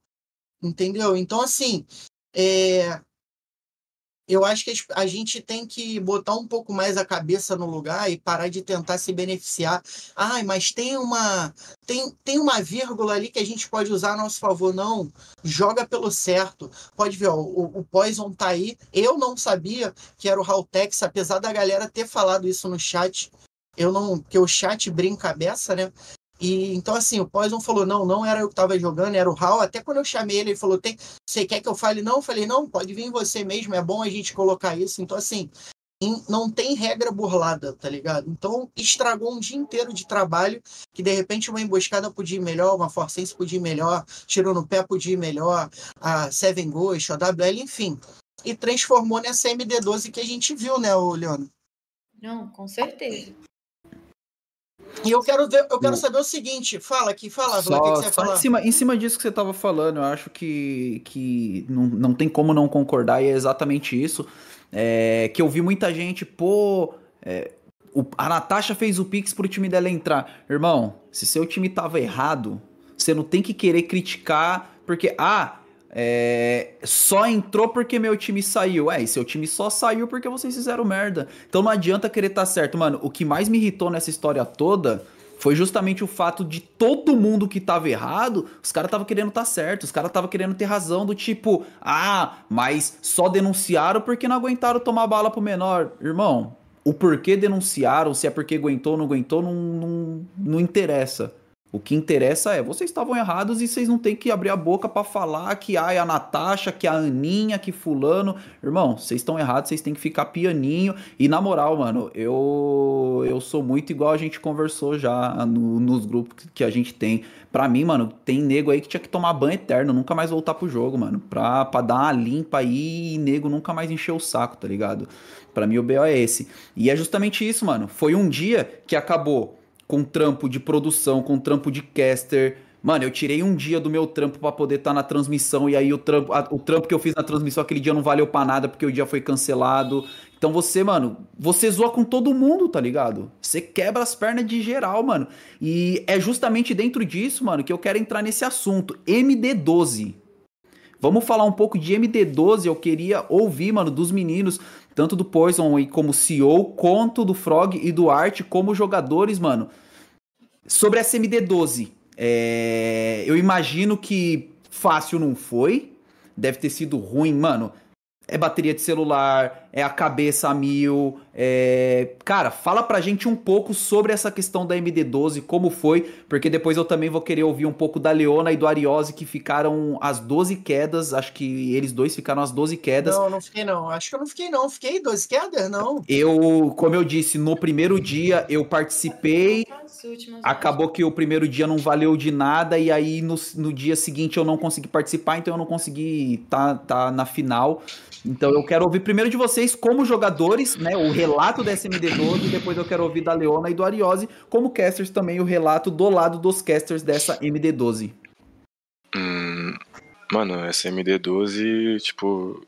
Entendeu? Então, assim, é... eu acho que a gente tem que botar um pouco mais a cabeça no lugar e parar de tentar se beneficiar. Ai, mas tem uma tem, tem uma vírgula ali que a gente pode usar a nosso favor. Não, joga pelo certo. Pode ver, ó, o, o Poison tá aí. Eu não sabia que era o Haltex, apesar da galera ter falado isso no chat. Eu não, porque o chat brinca a beça, né? E então assim, o Poison falou: "Não, não era eu que tava jogando, era o Hal". Até quando eu chamei ele, ele falou: "Tem, você quer que eu fale?". Não, eu falei: "Não, pode vir você mesmo, é bom a gente colocar isso". Então assim, não tem regra burlada, tá ligado? Então estragou um dia inteiro de trabalho que de repente uma emboscada podia ir melhor, uma Forcense podia ir melhor, tirou no pé podia ir melhor, a Seven Ghost, a WL, enfim. E transformou nessa MD12 que a gente viu, né, Leandro? Não, com certeza. E eu quero ver, eu quero O- saber o seguinte, fala aqui, fala, Vlad, o que, que você falar? em, cima, em cima disso que você tava falando, eu acho que, que não, não tem como não concordar, e é exatamente isso. É, que eu vi muita gente, pô. é, o- a Natasha fez o Pix pro time dela entrar. Irmão, se seu time tava errado, você não tem que querer criticar, porque, ah, é, só entrou porque meu time saiu. É, e seu time só saiu porque vocês fizeram merda. Então não adianta querer estar certo. Mano, o que mais me irritou nessa história toda foi justamente o fato de todo mundo que tava errado, os caras tava querendo estar certo, os caras tava querendo ter razão do tipo, ah, mas só denunciaram porque não aguentaram tomar bala pro menor. Irmão, o porquê denunciaram, se é porque aguentou ou não aguentou, não, não, não interessa. O que interessa é, vocês estavam errados e vocês não tem que abrir a boca pra falar que é a Natasha, que a Aninha, que fulano. Irmão, vocês estão errados, vocês têm que ficar pianinho. E na moral, mano, eu eu sou muito igual a gente conversou já no- nos grupos que a gente tem. Pra mim, mano, tem nego aí que tinha que tomar banho eterno, nunca mais voltar pro jogo, mano. Pra, pra dar uma limpa aí e nego nunca mais encher o saco, tá ligado? Pra mim o BO é esse. E é justamente isso, mano. Foi um dia que acabou com trampo de produção, com trampo de caster. Mano, eu tirei um dia do meu trampo pra poder estar na transmissão e aí o trampo, a- o trampo que eu fiz na transmissão aquele dia não valeu pra nada porque o dia foi cancelado. Então você, mano, você zoa com todo mundo, tá ligado? Você quebra as pernas de geral, mano. E é justamente dentro disso, mano, que eu quero entrar nesse assunto. MD12. Vamos falar um pouco de MD12. Eu queria ouvir, mano, dos meninos, tanto do Poison aí como CEO, quanto do Frog e do Art como jogadores, mano. Sobre a SMD12, é, eu imagino que fácil não foi. Deve ter sido ruim, mano. É bateria de celular, é a cabeça a mil. É... Cara, fala pra gente um pouco sobre essa questão da MD12, como foi, porque depois eu também vou querer ouvir um pouco da Leona e do Ariose, que ficaram as 12 quedas. Acho que eles dois ficaram as 12 quedas. Não, não fiquei não. Acho que eu não fiquei não. Fiquei 12 quedas, não. Eu, como eu disse, no primeiro dia eu participei. Acabou que o primeiro dia não valeu de nada, e aí no, no dia seguinte eu não consegui participar, então eu não consegui estar tá, na final. Então eu quero ouvir primeiro de vocês, como jogadores, né, o relato da SMD12, e depois eu quero ouvir da Leona e do Ariose, como casters também, o relato do lado dos casters dessa MD12. Hum, mano, essa MD12, tipo,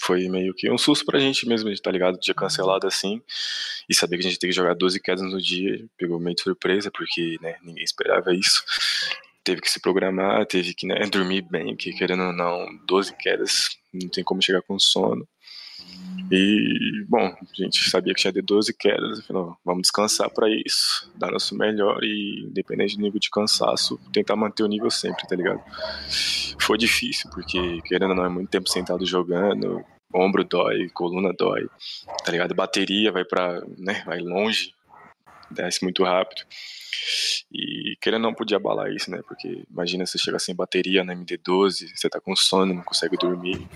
foi meio que um susto pra gente mesmo, tá ligado? Dia cancelado assim, e saber que a gente tem que jogar 12 quedas no dia, pegou meio de surpresa, porque, né, ninguém esperava isso. Teve que se programar, teve que, né, dormir bem, que querendo ou não, 12 quedas, não tem como chegar com sono. E, bom, a gente sabia que tinha de 12 quedas, afinal, vamos descansar para isso, dar nosso melhor e, independente do nível de cansaço, tentar manter o nível sempre, tá ligado? Foi difícil, porque, querendo ou não, é muito tempo sentado jogando, ombro dói, coluna dói, tá ligado? Bateria vai pra, né, vai longe, desce muito rápido. E querendo não podia abalar isso, né? Porque imagina você chegar sem bateria na MD12, você tá com sono, não consegue dormir.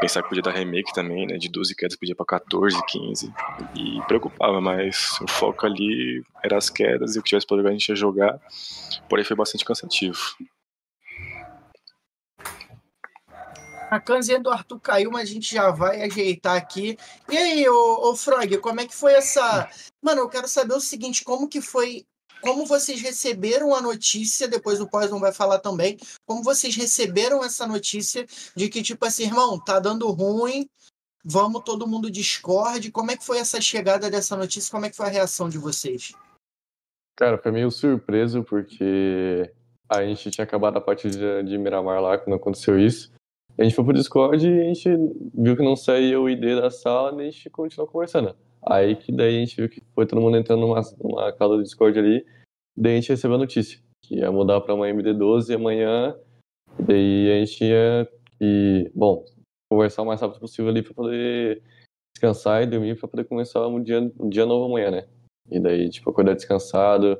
Pensar que podia dar remake também, né? De 12 quedas podia pra 14, 15. E preocupava, mas o foco ali era as quedas e o que tivesse pra jogar a gente ia jogar. Porém foi bastante cansativo. A canzinha do Arthur caiu, mas a gente já vai ajeitar aqui. E aí, ô Frog, como é que foi essa. Mano, eu quero saber o seguinte: como que foi. Como vocês receberam a notícia, depois o Poison vai falar também, como vocês receberam essa notícia de que, tipo assim, irmão, tá dando ruim, vamos todo mundo Discord. Como é que foi essa chegada dessa notícia? Como é que foi a reação de vocês? Cara, foi meio surpreso porque a gente tinha acabado a partida de Miramar lá quando aconteceu isso. A gente foi pro Discord e a gente viu que não saía o ID da sala e a gente continuou conversando. Aí que daí a gente viu que foi todo mundo entrando numa, numa cala do Discord ali, daí a gente recebeu a notícia que ia mudar para uma MD12 amanhã, daí a gente ia, e, bom, conversar o mais rápido possível ali para poder descansar e dormir para poder começar um dia, um dia novo amanhã, né? E daí, tipo, acordar descansado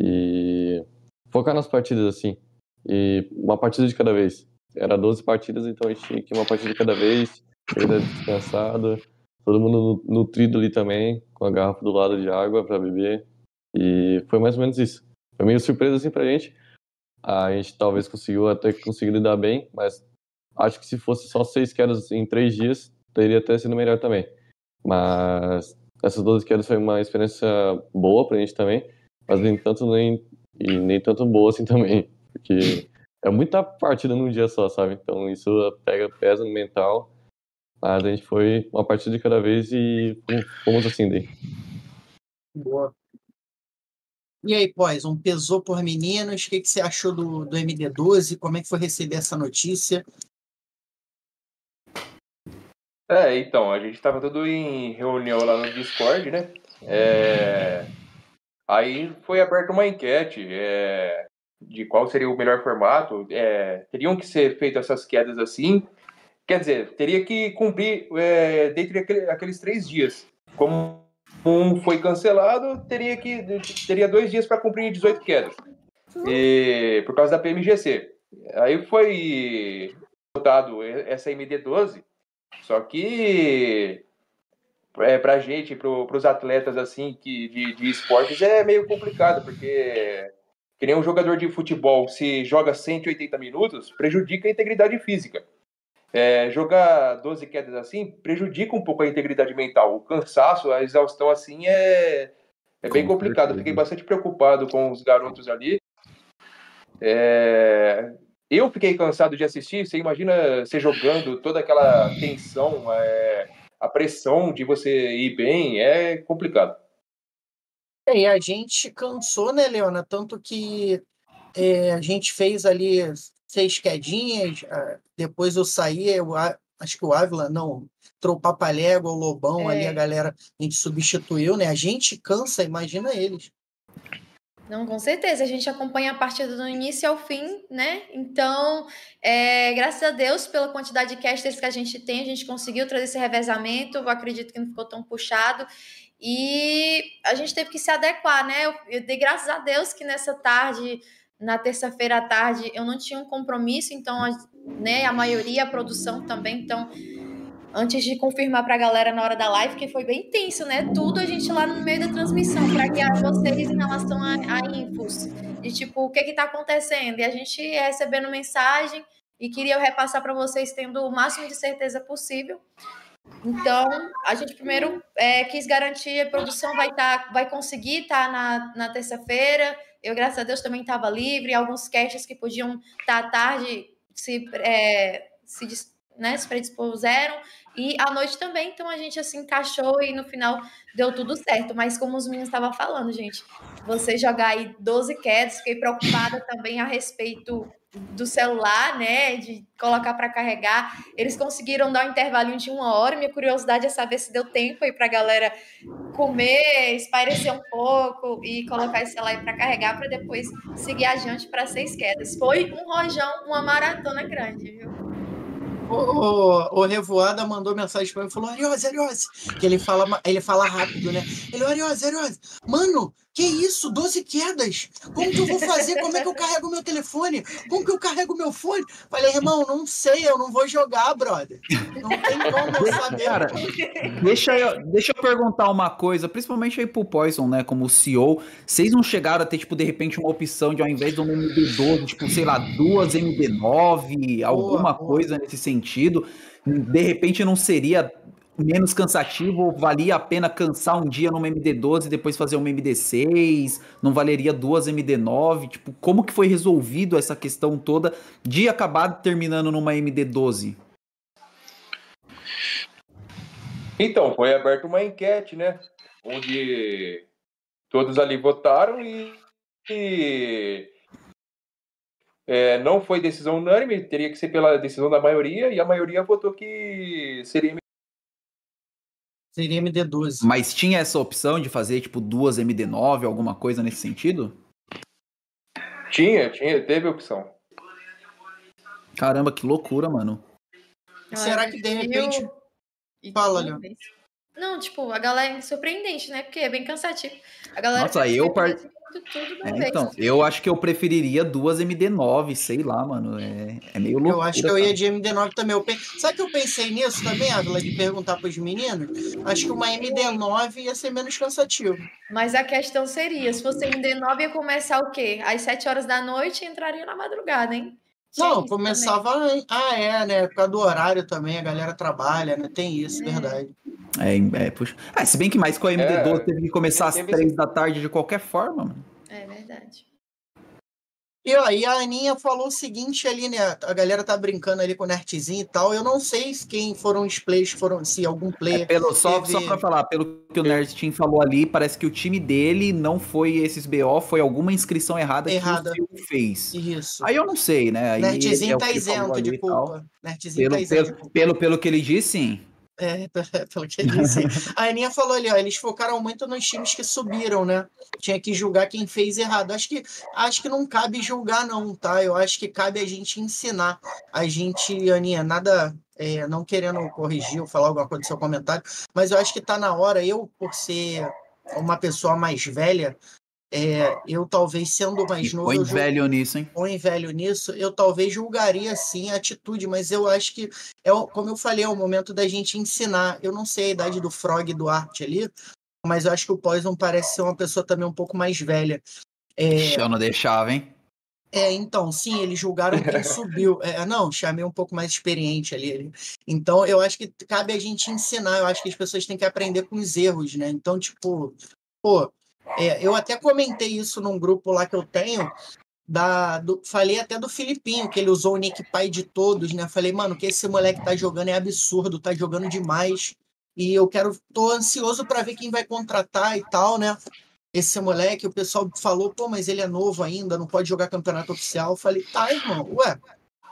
e focar nas partidas, assim, e uma partida de cada vez era 12 partidas, então a gente tinha que uma partida de cada vez, chegar descansado, todo mundo nutrido ali também, com a garrafa do lado de água para beber. E foi mais ou menos isso. Foi meio surpresa assim pra gente. A gente talvez conseguiu até conseguir lidar bem, mas acho que se fosse só seis quedas em três dias, teria até sido melhor também. Mas essas 12 quedas foi uma experiência boa pra gente também, mas nem tanto nem, e nem tanto boa assim também, porque é muita partida num dia só, sabe? Então isso pega, pesa no mental. Mas a gente foi uma partida de cada vez e fomos assim daí. Boa. E aí, Poison, pesou por meninos? O que, que você achou do, do MD12? Como é que foi receber essa notícia? É, então, a gente tava tudo em reunião lá no Discord, né? É... Aí foi aberta uma enquete é... de qual seria o melhor formato. É... Teriam que ser feitas essas quedas assim. Quer dizer, teria que cumprir é, dentre aquele- aqueles três dias. Como um foi cancelado, teria que teria dois dias para cumprir 18 quedas. E, por causa da PMGC. Aí foi votado essa MD12, só que é, pra gente, pro, pros atletas assim que, de, de esportes, é meio complicado, porque que nem um jogador de futebol, se joga 180 minutos, prejudica a integridade física. É, jogar 12 quedas assim prejudica um pouco a integridade mental. O cansaço, a exaustão assim é, é bem Com complicado. Certeza. Fiquei bastante preocupado com os garotos ali. É, eu fiquei cansado de assistir. Você imagina você jogando toda aquela tensão, é, a pressão de você ir bem, é complicado. E a gente cansou, né, Leona? Tanto que é, a gente fez ali seis quedinhas, ah, depois eu saí, eu, acho que o Ávila, não, entrou o Papalégua, o Lobão, É. ali a galera, a gente substituiu, né? A gente cansa, imagina eles. Não, com certeza. A gente acompanha a partida do início ao fim, né? Então, é, graças a Deus pela quantidade de casters que a gente tem, a gente conseguiu trazer esse revezamento. Eu acredito que não ficou tão puxado. E a gente teve que se adequar, né? Eu, eu dei graças a Deus que nessa tarde, na terça-feira à tarde, eu não tinha um compromisso, então, né, a maioria, a produção também. Então, antes de confirmar para a galera na hora da live, que foi bem tenso, né? Tudo a gente lá no meio da transmissão, para guiar vocês em relação a, a infos. De tipo, o que está acontecendo? E a gente recebendo mensagem e queria repassar para vocês tendo o máximo de certeza possível. Então, a gente primeiro é, quis garantir a produção vai, tá, vai conseguir estar tá na, na terça-feira. Eu, graças a Deus, também estava livre. Alguns caches que podiam estar tá à tarde se, é, se, né, se predispuseram. E à noite também, então a gente assim encaixou e no final deu tudo certo. Mas como os meninos estavam falando, gente, você jogar aí 12 quedas, fiquei preocupada também a respeito do celular, né, de colocar para carregar. Eles conseguiram dar um intervalinho de uma hora. Minha curiosidade é saber se deu tempo aí para a galera comer, espairecer um pouco e colocar esse celular para carregar para depois seguir adiante para seis quedas. Foi um rojão, uma maratona grande, viu? O, o Revoada mandou mensagem para mim e falou: Ariose, Ariose. Que ele fala, ele fala rápido, né? Ele, Ariose, Ariose. Mano, que isso? 12 quedas? Como que eu vou fazer? Como é que eu carrego meu telefone? Como que eu carrego meu fone? Falei, irmão, não sei, eu não vou jogar, brother. Não tem como eu saber. Cara, deixa eu, deixa eu perguntar uma coisa, principalmente aí pro Poison, né, como CEO, vocês não chegaram a ter, tipo, de repente uma opção de ao invés de um MD12, tipo, sei lá, duas MD9, alguma boa, coisa boa. nesse sentido? De repente não seria menos cansativo, valia a pena cansar um dia numa MD12 e depois fazer uma MD6, não valeria duas MD9, tipo, como que foi resolvido essa questão toda de acabar terminando numa MD12? Então, foi aberta uma enquete, né, onde todos ali votaram e, e é, não foi decisão unânime, teria que ser pela decisão da maioria, e a maioria votou que seria Seria MD12. Mas tinha essa opção de fazer, tipo, duas MD9, alguma coisa nesse sentido? Tinha, tinha, teve opção. Caramba, que loucura, mano. Será que de repente. Eu... Fala, Léo. Não, tipo, a galera é surpreendente, né? Porque é bem cansativo. A galera Nossa, eu par tudo é, Então, eu acho que eu preferiria duas MD9, sei lá, mano. É, é meio louco. Eu acho que eu ia de MD9 também. Eu Sabe que eu pensei nisso também, Ávila, de perguntar pros meninos? Acho que uma MD9 ia ser menos cansativo. Mas a questão seria, se fosse MD9, ia começar o quê? Às 7 horas da noite e entraria na madrugada, hein? Não, começava. Também. Ah, é, né? Por causa do horário também, a galera trabalha, né? Tem isso, é. verdade. É, é, puxa. Ah, se bem que mais com a MD12 é, teve que começar às três da tarde de qualquer forma, mano. É verdade. E aí a Aninha falou o seguinte ali, né? A galera tá brincando ali com o Nertzinho e tal. Eu não sei quem foram os players, foram, se algum player. É, pelo, só, teve... só pra falar, pelo que o Nerd falou ali, parece que o time dele não foi esses BO, foi alguma inscrição errada, errada. que o Phil fez. Isso. Aí eu não sei, né? Aí Nerdzinho é tá isento de culpa. Nerdzinho pelo, tá isento pelo, pelo, pelo que ele disse, sim. É, pelo que ele disse. a Aninha falou ali, ó, eles focaram muito nos times que subiram, né? Tinha que julgar quem fez errado. Acho que, acho que não cabe julgar, não, tá? Eu acho que cabe a gente ensinar. A gente, Aninha, nada. É, não querendo corrigir ou falar alguma coisa do seu comentário, mas eu acho que tá na hora, eu, por ser uma pessoa mais velha, é, eu talvez sendo mais novo. Põe velho nisso, hein? Põe velho nisso, eu talvez julgaria sim a atitude, mas eu acho que, é, como eu falei, é o momento da gente ensinar. Eu não sei a idade do Frog e do Art ali, mas eu acho que o Poison parece ser uma pessoa também um pouco mais velha. É... Eu não deixava, hein? É, então, sim, eles julgaram quem subiu. É, não, chamei um pouco mais experiente ali. Então, eu acho que cabe a gente ensinar. Eu acho que as pessoas têm que aprender com os erros, né? Então, tipo, pô, é, eu até comentei isso num grupo lá que eu tenho. Da, do, falei até do Filipinho, que ele usou o nick pai de todos, né? Falei, mano, que esse moleque tá jogando é absurdo, tá jogando demais. E eu quero, tô ansioso para ver quem vai contratar e tal, né? Esse moleque, o pessoal falou, pô, mas ele é novo ainda, não pode jogar campeonato oficial. Falei, tá, irmão, ué,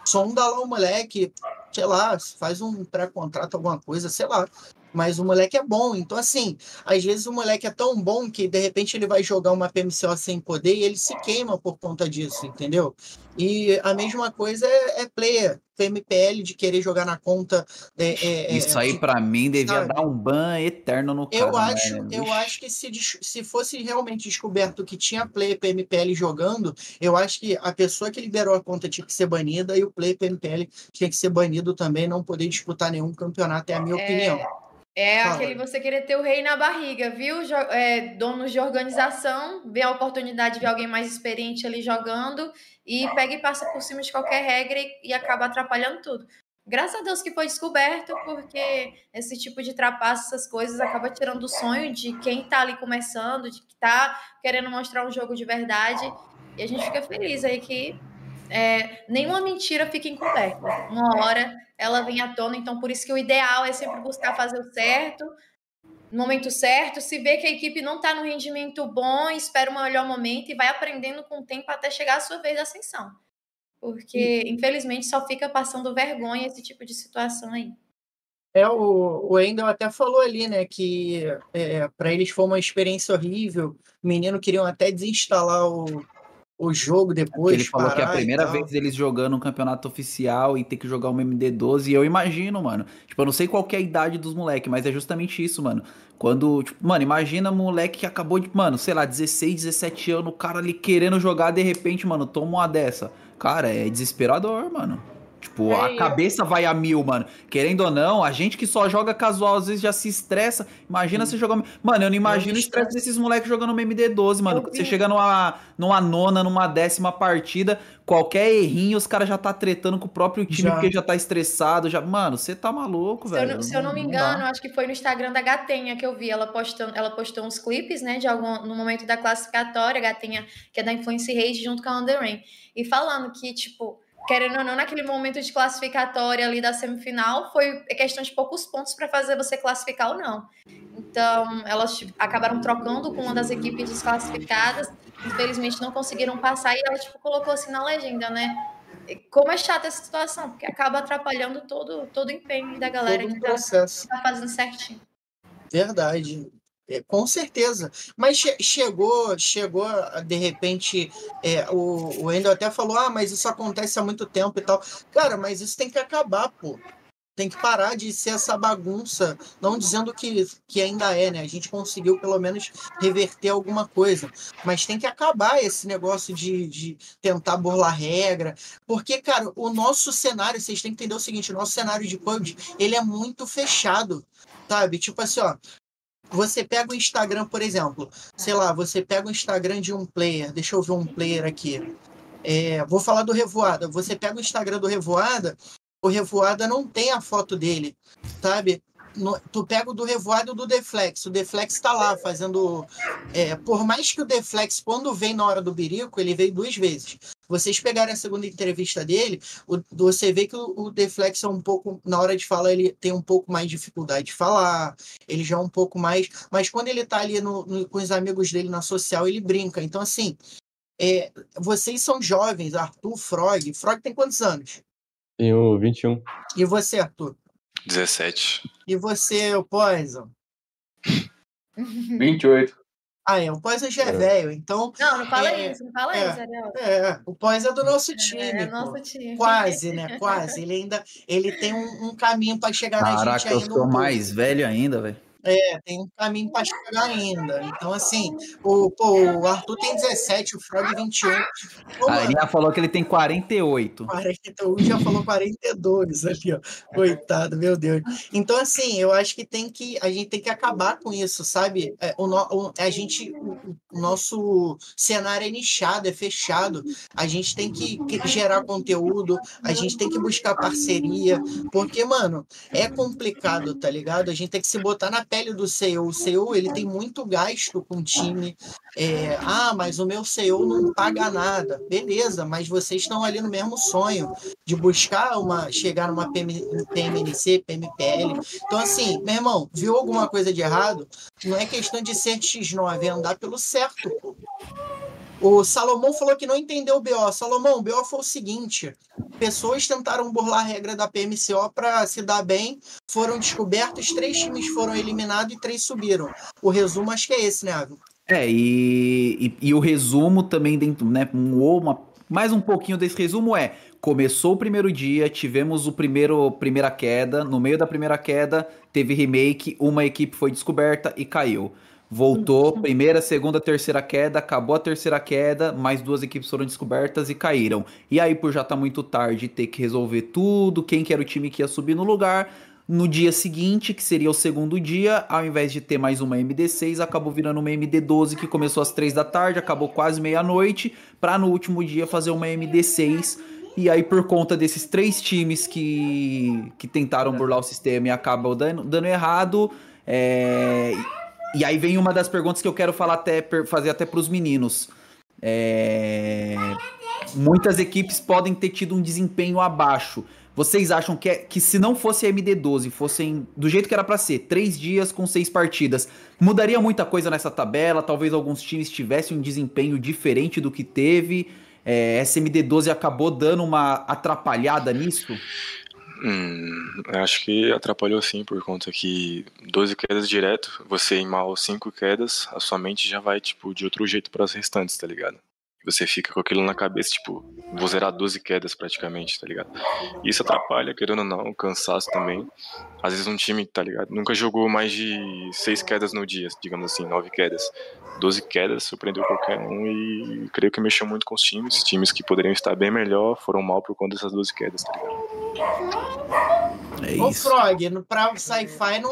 sonda lá o moleque, sei lá, faz um pré-contrato, alguma coisa, sei lá. Mas o moleque é bom. Então, assim, às vezes o moleque é tão bom que de repente ele vai jogar uma PMCO sem poder e ele se queima por conta disso, entendeu? E a mesma coisa é, é player, PMPL, de querer jogar na conta. é, é, é, Isso aí, pra mim, devia sabe? dar um ban eterno no cara. Eu acho, né? eu acho que se, se fosse realmente descoberto que tinha player PMPL jogando, eu acho que a pessoa que liberou a conta tinha que ser banida e o player PMPL tinha que ser banido também, não poder disputar nenhum campeonato, é a minha opinião. É Fala. aquele você querer ter o rei na barriga, viu? É, donos de organização, vê a oportunidade de ver alguém mais experiente ali jogando e pega e passa por cima de qualquer regra e, e acaba atrapalhando tudo. Graças a Deus que foi descoberto, porque esse tipo de trapaça, essas coisas, acaba tirando o sonho de quem tá ali começando, de que tá querendo mostrar um jogo de verdade. E a gente fica feliz aí que é, nenhuma mentira fica encoberta. Uma hora ela vem à tona, então por isso que o ideal é sempre buscar fazer o certo, no momento certo, se vê que a equipe não está no rendimento bom, espera o melhor momento e vai aprendendo com o tempo até chegar a sua vez de ascensão. Porque, infelizmente, só fica passando vergonha esse tipo de situação aí. É, o, o Wendel até falou ali, né, que é, para eles foi uma experiência horrível. O menino queriam até desinstalar o, o jogo depois. Ele falou que é a primeira vez deles jogando um campeonato oficial e ter que jogar uma MD12. E eu imagino, mano. Tipo, eu não sei qual que é a idade dos moleques, mas é justamente isso, mano. Quando, tipo, mano, imagina moleque que acabou de, mano, sei lá, 16, 17 anos, o cara ali querendo jogar, de repente, mano, toma uma dessa. Cara, é desesperador, mano. Tipo, É, a eu- cabeça vai a mil, mano. Querendo ou não, a gente que só joga casual às vezes já se estressa. Imagina você jogar. Mano, eu não imagino o estresse desses moleques jogando uma MD12, mano. Eu você chega numa, numa nona, numa décima partida, qualquer errinho, os caras já tá tretando com o próprio time Já. porque já tá estressado. Já... Mano, você tá maluco, Se eu, velho. não, se eu não me engano, acho que foi no Instagram da Gatenha que eu vi. Ela postando, ela postou uns clipes, né, de algum no momento da classificatória, a Gatenha, que é da Influence Rage, junto com a Under Rain. E falando que, tipo, querendo ou não, naquele momento de classificatória ali da semifinal, foi questão de poucos pontos para fazer você classificar ou não. Então, elas tipo, acabaram trocando com uma das equipes desclassificadas. Infelizmente, não conseguiram passar. E ela, tipo, colocou assim na legenda, né? Como é chata essa situação, porque acaba atrapalhando todo, todo o empenho da galera Todo que tá, que tá fazendo certinho. Verdade. É, com certeza. Mas che- chegou, chegou, de repente, é, o, o Wendel até falou, ah, mas isso acontece há muito tempo e tal. Cara, mas isso tem que acabar, pô. Tem que parar de ser essa bagunça, não dizendo que, que ainda é, né? A gente conseguiu pelo menos reverter alguma coisa. Mas tem que acabar esse negócio de, de tentar burlar regra. Porque, cara, o nosso cenário, vocês têm que entender o seguinte: o nosso cenário de PUBG, ele é muito fechado, sabe? Tipo assim, ó. Você pega o Instagram, por exemplo, sei lá, você pega o Instagram de um player, deixa eu ver um player aqui. É, vou falar do Revoada. Você pega o Instagram do Revoada, o Revoada não tem a foto dele, sabe? No- tu pega o do Revoada e o do Deflex. O Deflex tá lá fazendo. é, por mais que o Deflex, quando vem na hora do birico, ele veio duas vezes. Vocês pegarem a segunda entrevista dele, o- você vê que o, o Deflex é um pouco. Na hora de falar, ele tem um pouco mais de dificuldade de falar, ele já é um pouco mais. Mas quando ele tá ali no- no- com os amigos dele na social, ele brinca. Então, assim, é, vocês são jovens, Arthur, Frog. Frog tem quantos anos? Tenho 21. E você, Arthur? 17. E você, o Poison? 28. Ah, é, o Poison já é, É. velho, então. Não, não fala É, isso, não fala é. isso, Ariel. É, o Poison é do nosso time. É pô. nosso time. Quase, né? Quase. Ele ainda ele tem um, um caminho para chegar na Caraca, gente eu ainda. um sou mais velho ainda, velho. É, tem um caminho para chegar ainda. Então, assim, o, pô, o Arthur tem 17, o Frog 21. Pô, A mano, Aninha falou que ele tem 48. 41 já falou 42 ali, ó. Coitado, meu Deus. Então, assim, eu acho que tem que a gente tem que acabar com isso, sabe? É, o, o- a gente, o, o nosso cenário é nichado, é fechado. A gente tem que gerar conteúdo, a gente tem que buscar parceria, porque, mano, é complicado, tá ligado? A gente tem que se botar na pele do CEO. O CEO, ele tem muito gasto com o time. É, ah, mas o meu CEO não paga nada. Beleza, mas vocês estão ali no mesmo sonho de buscar uma chegar numa PM, PMNC, PMPL. Então, assim, meu irmão, viu alguma coisa de errado? Não é questão de ser X9, é andar pelo certo, pô. O Salomão falou que não entendeu o BO. Salomão, o BO foi o seguinte: pessoas tentaram burlar a regra da PMCO para se dar bem, foram descobertos, três times foram eliminados e três subiram. O resumo acho que é esse, né, Ávila? É, e, e, e o resumo também dentro, né? Um, uma, mais um pouquinho desse resumo é: começou o primeiro dia, tivemos o primeiro primeira queda, no meio da primeira queda teve remake, uma equipe foi descoberta e caiu. Voltou, primeira, segunda, terceira queda, acabou a terceira queda, mais duas equipes foram descobertas e caíram. E aí, por já tá muito tarde, ter que resolver tudo, quem que era o time que ia subir no lugar, no dia seguinte, que seria o segundo dia, ao invés de ter mais uma MD6, acabou virando uma MD12 que começou às três da tarde, acabou quase meia-noite, para no último dia fazer uma MD6. E aí, por conta desses três times que, que tentaram burlar o sistema e acabam dando, dando errado, é, e aí vem uma das perguntas que eu quero falar até, fazer até para os meninos. É, muitas equipes podem ter tido um desempenho abaixo. Vocês acham que, é- que se não fosse a MD12, fossem do jeito que era para ser, três dias com seis partidas, mudaria muita coisa nessa tabela? Talvez alguns times tivessem um desempenho diferente do que teve. É, essa MD12 acabou dando uma atrapalhada nisso? Hum, acho que atrapalhou sim, por conta que 12 quedas direto, você em mal 5 quedas, a sua mente já vai, tipo, de outro jeito para as restantes, tá ligado? Você fica com aquilo na cabeça, tipo, vou zerar 12 quedas praticamente, tá ligado? Isso atrapalha, querendo ou não, o cansaço também. Às vezes um time, tá ligado? Nunca jogou mais de 6 quedas no dia, digamos assim, 9 quedas. 12 quedas surpreendeu qualquer um e creio que mexeu muito com os times. Times que poderiam estar bem melhor foram mal por conta dessas 12 quedas, tá ligado? É Ô, isso. Frog, no- pra sci-fi não,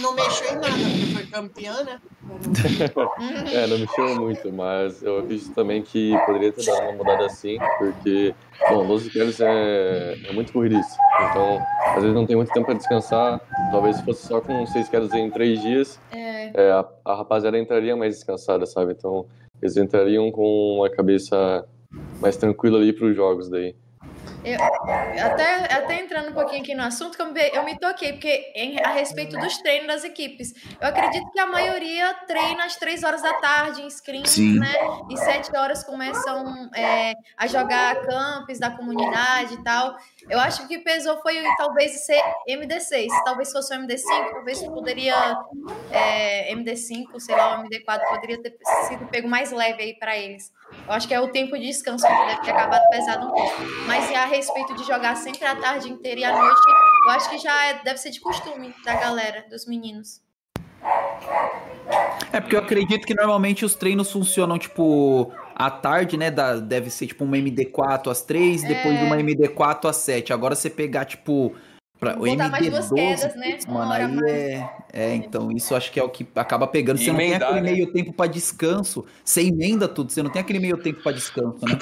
não mexeu em nada, porque foi campeã, né? É, não mexeu muito, mas eu acredito também que poderia ter dado uma mudada assim, porque, bom, 12 quedas é, é muito corridice. Então, às vezes não tem muito tempo para descansar. Talvez se fosse só com 6 quedas em 3 dias, É. é, a, a rapaziada entraria mais descansada, sabe? Então, eles entrariam com uma cabeça mais tranquila ali para os jogos daí. Até, até entrando um pouquinho aqui no assunto, que eu me, eu me toquei, porque em- a respeito dos treinos das equipes, eu acredito que a maioria treina às três horas da tarde em screen, Sim. né? E sete horas começam é, a jogar campos da comunidade e tal. Eu acho que pesou foi talvez ser MD6. Talvez fosse o MD5, talvez poderia é, MD5, sei lá, o MD4 poderia ter sido pego mais leve aí para eles. Eu acho que é o tempo de descanso que deve ter acabado pesado um pouco. Mas a respeito de jogar sempre a tarde inteira e à noite, eu acho que já é- deve ser de costume da galera, dos meninos. É porque eu acredito que normalmente os treinos funcionam, tipo, à tarde, né? Da, deve ser tipo uma MD4 às 3, depois É. uma MD4 às 7. Agora você pegar, tipo. Pra, o Botar mais duas MD12, quedas, né? Mano, hora aí mais. é. É, então isso acho que é o que acaba pegando. Você não tem Emendar, aquele né? meio tempo pra descanso. Você emenda tudo, você não tem aquele meio tempo pra descanso, né?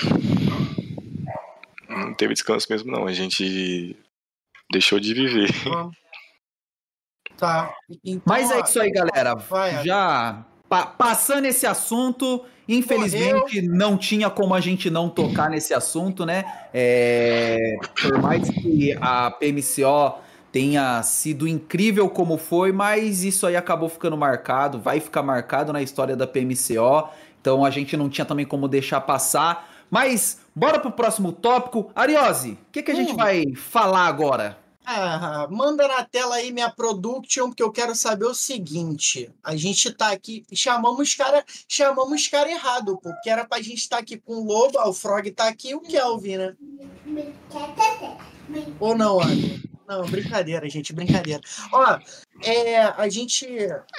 Não teve descanso mesmo, não. A gente deixou de viver. Tá. Então, Mas é ó, isso aí, galera. vai. Já pa- passando esse assunto, infelizmente não tinha como a gente não tocar nesse assunto, né? É, por mais que a PMCO tenha sido incrível como foi, mas isso aí acabou ficando marcado, vai ficar marcado na história da PMCO. Então a gente não tinha também como deixar passar. Mas bora pro próximo tópico. Ariose, o que, que a gente Hum. vai falar agora? Ah, manda na tela aí minha production, porque eu quero saber o seguinte. A gente tá aqui, chamamos cara, chamamos cara errado, porque era pra gente estar aqui com o Lobo, ah, o Frog tá aqui e o Kelvin, né? Ou não, Ana? Não, brincadeira, gente, brincadeira. Ó, é, a gente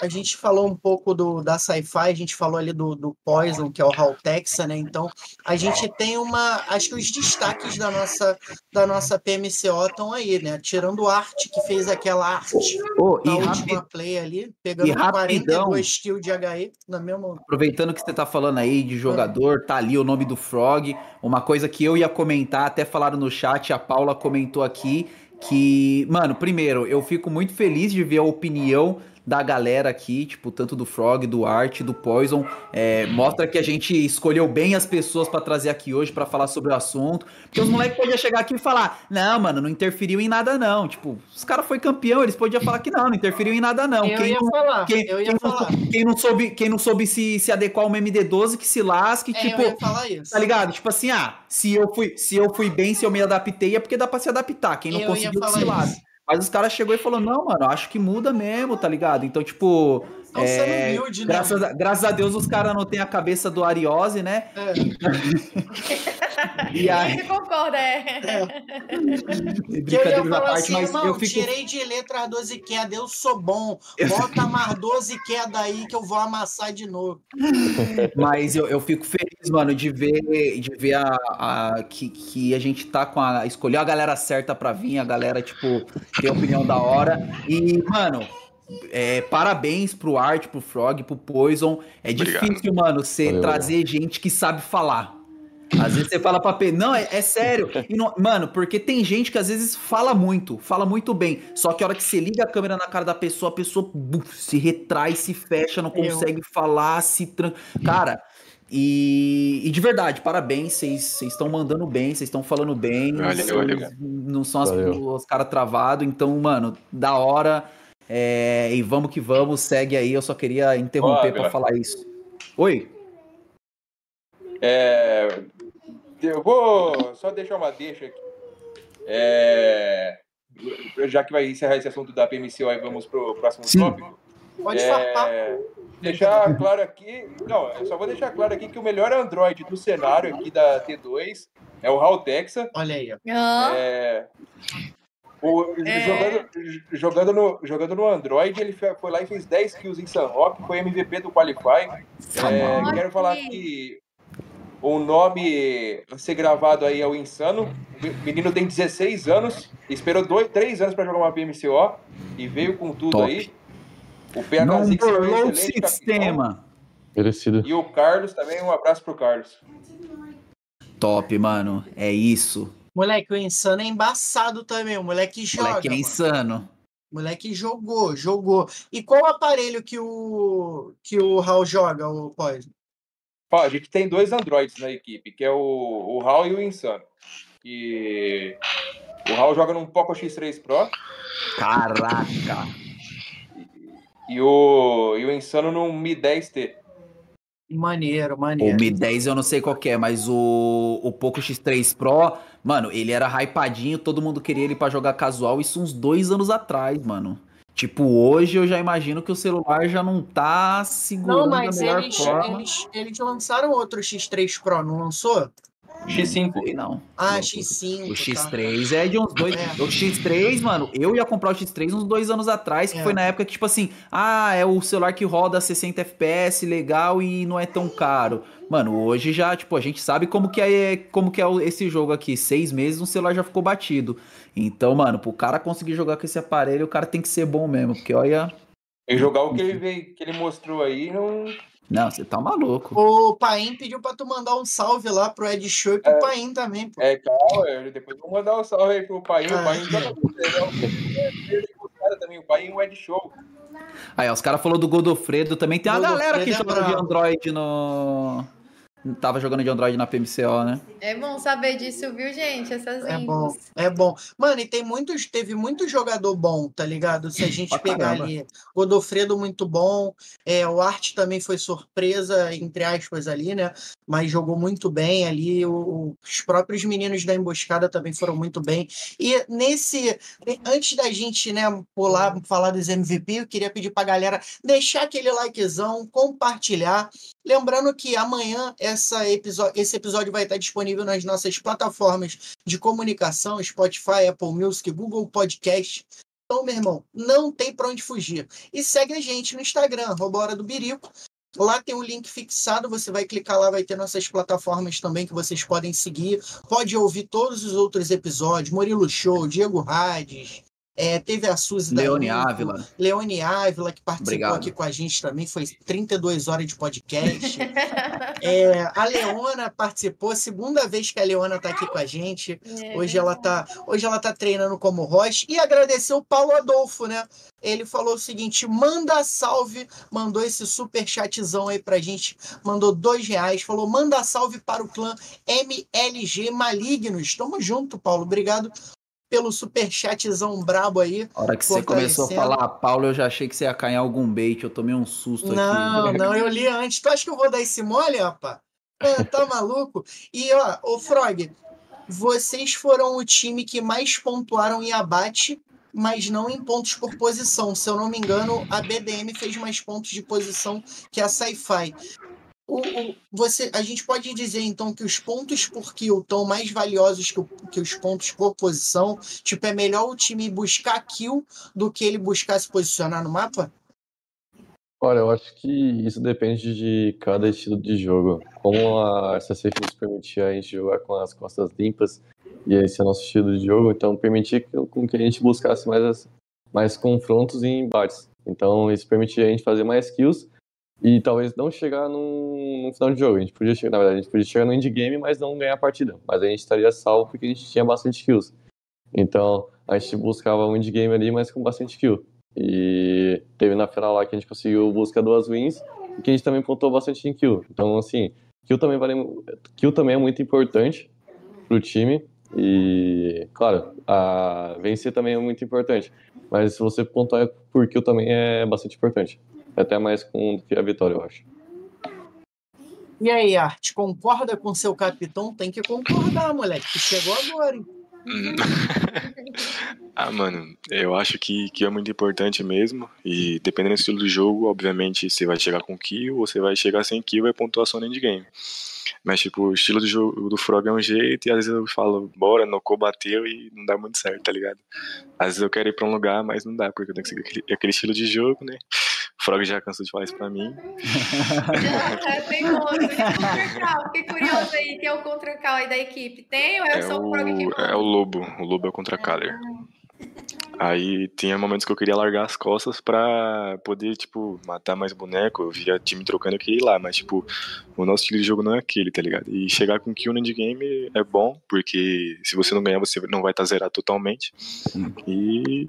a gente falou um pouco do da Sci-Fi, a gente falou ali do, do Poison, que é o Hal Texa, né? Então, a gente tem uma, acho que os destaques da nossa da nossa PMCO estão aí, né? Tirando Arte, que fez aquela arte Ô, na última rápido, play ali, pegando e rapidão. 42 kills de HE na mesma. Aproveitando que você tá falando aí de jogador, tá ali o nome do Frog. Uma coisa que eu ia comentar, até falaram no chat, a Paula comentou aqui, que, mano, primeiro, eu fico muito feliz de ver a opinião da galera aqui, tipo, tanto do Frog, do Art, do Poison. É, mostra que a gente escolheu bem as pessoas pra trazer aqui hoje pra falar sobre o assunto. Porque os moleques podiam chegar aqui e falar: Não, mano, não interferiu em nada, não. Tipo, os caras foi campeão, eles podiam falar que não, não interferiu em nada, não. eu Quem ia não- falar, quem, eu ia quem não, falar. quem não soube, quem não soube se, se adequar ao MD12, que se lasque, É, tipo. eu ia falar isso. Tá ligado? Tipo assim, ah, se eu fui, se eu fui bem, se eu me adaptei, é porque dá pra se adaptar. Quem não Eu conseguiu, se lade. Mas os caras chegou e falou, não, mano, acho que muda mesmo, tá ligado? Então, tipo. Tão sendo humilde, né? graças, a, graças a Deus os caras não têm a cabeça do Ariose, né? É, E aí, concorda, é. que eu ia falar parte, assim, mas irmão, eu fico. tirei de letra 12 queda, eu sou bom. Bota mais 12 queda aí que eu vou amassar de novo. Mas eu, eu fico feliz, mano, de ver, de ver a, a- que, que a gente tá com a. Escolheu a galera certa pra vir, a galera, tipo, tem a opinião da hora. E, mano, é, parabéns pro Art, pro Frog, pro Poison. É Obrigado. difícil, mano, você trazer gente que sabe falar. Às vezes você fala pra P. Não, é, é sério. E não- mano, porque tem gente que às vezes fala muito, fala muito bem. Só que a hora que você liga a câmera na cara da pessoa, a pessoa buf, se retrai, se fecha, não Eu. consegue falar, se tran... Cara, e, e de verdade, parabéns. Vocês estão mandando bem, vocês estão falando bem. Valeu, vocês valeu. Não são as- os caras travados. Então, mano, da hora. É, e vamos que vamos, segue aí. Eu só queria interromper Bila. falar isso. Oi? É, eu vou só deixar uma deixa aqui. É, já que vai encerrar esse assunto da PMCO, aí vamos pro próximo Sim. tópico. Pode farpar. É, deixar claro aqui, não, eu só vou deixar claro aqui que o melhor Android do cenário aqui da T2 é o HAL Texa. Olha aí, ó. É, o- É. Jogando, jogando, no, jogando no Android, ele foi lá e fez 10 kills em Sunrock, foi MVP do Qualify. É, quero falar que o nome a ser gravado aí é o Insano. O menino tem 16 anos, esperou 3 anos para jogar uma PMCO e veio com tudo Top. aí. O Não PHZ que foi um sistema. Merecido. E o Carlos também, um abraço pro Carlos. Top, mano. É isso. Moleque, o Insano é embaçado também. O moleque joga. Moleque é mano. insano. O moleque jogou, jogou. E qual aparelho que o que o Raul joga, o Poison? Ó, a gente tem dois Androids na equipe, que é o, o HAL e o Insano. E o HAL joga num Poco X3 Pro Caraca. e o, e o Insano num Mi 10T. Maneiro, O maneiro. Mi 10 eu não sei qual que é, mas o, o Poco X3 Pro, mano, ele era hypadinho, todo mundo queria ele pra jogar casual, isso uns dois anos atrás, mano. Tipo, hoje eu já imagino que o celular já não tá segurando Não, mas da melhor eles, forma. eles, eles lançaram outro X3 Pro, não lançou? X5. Sei não. Ah, Não, X5. O tá. X3 é de uns dois. É. O X3, mano, eu ia comprar o X3 uns dois anos atrás, que É. foi na época que, tipo assim, ah, é o celular que roda 60 FPS, legal e não é tão caro. Mano, hoje já, tipo, a gente sabe como que é, como que é esse jogo aqui. Seis meses, um celular já ficou batido. Então, mano, pro cara conseguir jogar com esse aparelho, o cara tem que ser bom mesmo, porque olha. E jogar o que ele, veio, que ele mostrou aí, não. Não, você tá maluco. O Paim pediu pra tu mandar um salve lá pro Ed Show e pro É. Paim também, pô. É, calma, eu- depois vou mandar um salve aí pro Pai. O Ah. Pai joga muito legal. O cara também, o Pai é um Ed Show. Aí, ó, os caras falaram do Godofredo, também tem uma Godofredo galera que é joga de. Android no. Tava jogando de Android na PMCO, né? é bom saber disso, viu, gente? Essas É infos. bom, é bom. Mano, e tem muitos, teve muito jogador bom, tá ligado? Se a gente pegar caramba. ali, Godofredo muito bom, é, o Art também foi surpresa, entre aspas, ali, né? Mas jogou muito bem ali, o- os próprios meninos da emboscada também foram muito bem. E nesse, antes da gente, né, pular, falar dos MVP, eu queria pedir pra galera deixar aquele likezão, compartilhar. Lembrando que amanhã esse episódio vai estar disponível nas nossas plataformas de comunicação, Spotify, Apple Music, Google Podcast. Então, meu irmão, não tem pra onde fugir. E segue a gente no Instagram, arroba Hora do Birico. Lá tem um link fixado, você vai clicar lá, vai ter nossas plataformas também que vocês podem seguir. Pode ouvir todos os outros episódios, Murilo Show, Diego Hades, É, teve a Suzy da Leone Limpo, Ávila. Leone Ávila, que participou Obrigado. aqui com a gente também, foi 32 horas de podcast. É, a Leona participou, segunda vez que a Leona está aqui com a gente. É. Hoje ela tá, hoje ela tá treinando como Roche e agradecer o Paulo Adolfo, né? Ele falou o seguinte: manda salve, mandou esse super chatzão aí pra gente, mandou dois reais, falou: manda salve para o clã MLG Malignos. Tamo junto, Paulo. Obrigado pelo super chatzão brabo aí. A hora que você começou a falar Paulo, eu já achei que você ia cair em algum bait. Eu tomei um susto Não, aqui. não, eu li antes. Tu acha que eu vou dar esse mole, rapaz? Ah, tá maluco? E, ó, ô Frog, vocês foram o time que mais pontuaram em abate, mas não em pontos por posição. Se eu não me engano, a BDM fez mais pontos de posição que a Sci-Fi. O, o- você, a gente pode dizer, então, que os pontos por kill estão mais valiosos que, o- que os pontos por posição? Tipo, é melhor o time buscar kill do que ele buscar se posicionar no mapa? Olha, eu acho que isso depende de cada estilo de jogo. Como a SSF nos permitia a gente jogar com as costas limpas, e esse é o nosso estilo de jogo, então permitia com que a gente buscasse mais, mais confrontos e embates. Então isso permitia a gente fazer mais kills e talvez não chegar num, num final de jogo. A gente podia chegar, na verdade, a gente podia chegar no endgame, mas não ganhar a partida. Mas a gente estaria salvo porque a gente tinha bastante kills. Então a gente buscava um endgame ali, mas com bastante kill. E teve na final lá que a gente conseguiu buscar duas wins e que a gente também pontuou bastante em kill. Então, assim, kill também, vale, kill também é muito importante pro time. E, claro, vencer também é muito importante. Mas se você pontuar por kill também é bastante importante. Até mais com do que a vitória, eu acho. E aí, Art, concorda com seu capitão? Tem que concordar, moleque. Tu chegou agora, hein? Ah, mano, eu acho que, que é muito importante mesmo. E dependendo do estilo do jogo, obviamente, você vai chegar com kill ou você vai chegar sem kill é pontuação no endgame. Mas, tipo, o estilo do jogo do Frog é um jeito, e às vezes eu falo, bora, Nocô bateu e não dá muito certo, tá ligado? Às vezes eu quero ir pra um lugar, mas não dá, porque eu tenho que seguir aquele, aquele estilo de jogo, né? O Frog já cansou de falar isso pra mim. É, tem outro. E? Fiquei curioso aí. Quem é o Contra-Cal aí da equipe? Tem ou é, É só o Frog que é o Lobo, o Lobo é o contra Caller. Aí tinha momentos que eu queria largar as costas pra poder, tipo, matar mais boneco. Eu via time trocando, eu queria ir lá, mas, tipo, o nosso estilo de jogo não é aquele, tá ligado? E chegar com kill no endgame é bom, porque se você não ganhar, você não vai estar zerado totalmente. E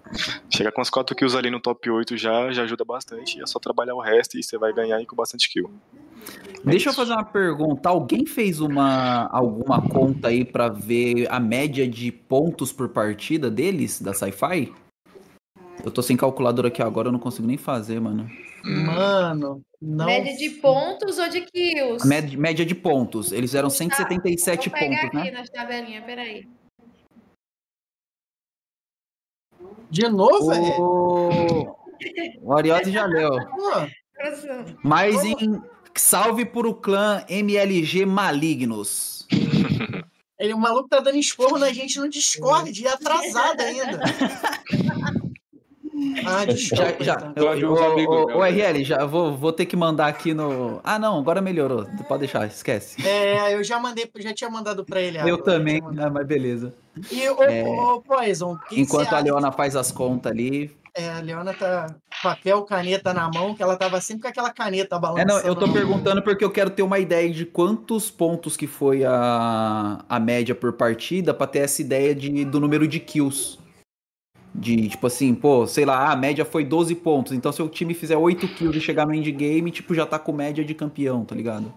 chegar com as 4 kills ali no top 8 já, já ajuda bastante. É só trabalhar o resto e você vai ganhar aí com bastante kill. Deixa eu fazer uma pergunta. Alguém fez uma alguma conta aí pra ver a média de pontos por partida deles, da Sci-Fi? Eu tô sem calculadora aqui agora, eu não consigo nem fazer, mano. Hum, Mano, não. Média de pontos ou de kills? Média, média de pontos. Eles eram Tá, 177 Vou pegar pontos, aqui né? nas tabelinhas, peraí. De novo? O, o Ariose já leu. Mas em salve por o clã MLG Malignos. ele, o maluco tá dando esporro na gente no Discord, e atrasado ainda. Ah. Já, já, então. eu, o, né? RL, já vou, vou ter que mandar aqui no. Ah, não, agora melhorou. Pode deixar, esquece. É, eu já mandei, já tinha mandado pra ele. Eu também, ah, mas beleza. E o, o Poison, o que Enquanto a acha? Leona faz as contas ali. É, a Leona tá papel, caneta na mão, que ela tava sempre com aquela caneta É, balançando. não, eu tô mão. perguntando porque eu quero ter uma ideia de quantos pontos que foi a, a média por partida pra ter essa ideia de, do número de kills. De, tipo assim, pô, sei lá, a média foi 12 pontos. Então, se o time fizer 8 kills e chegar no endgame, tipo, já tá com média de campeão, tá ligado?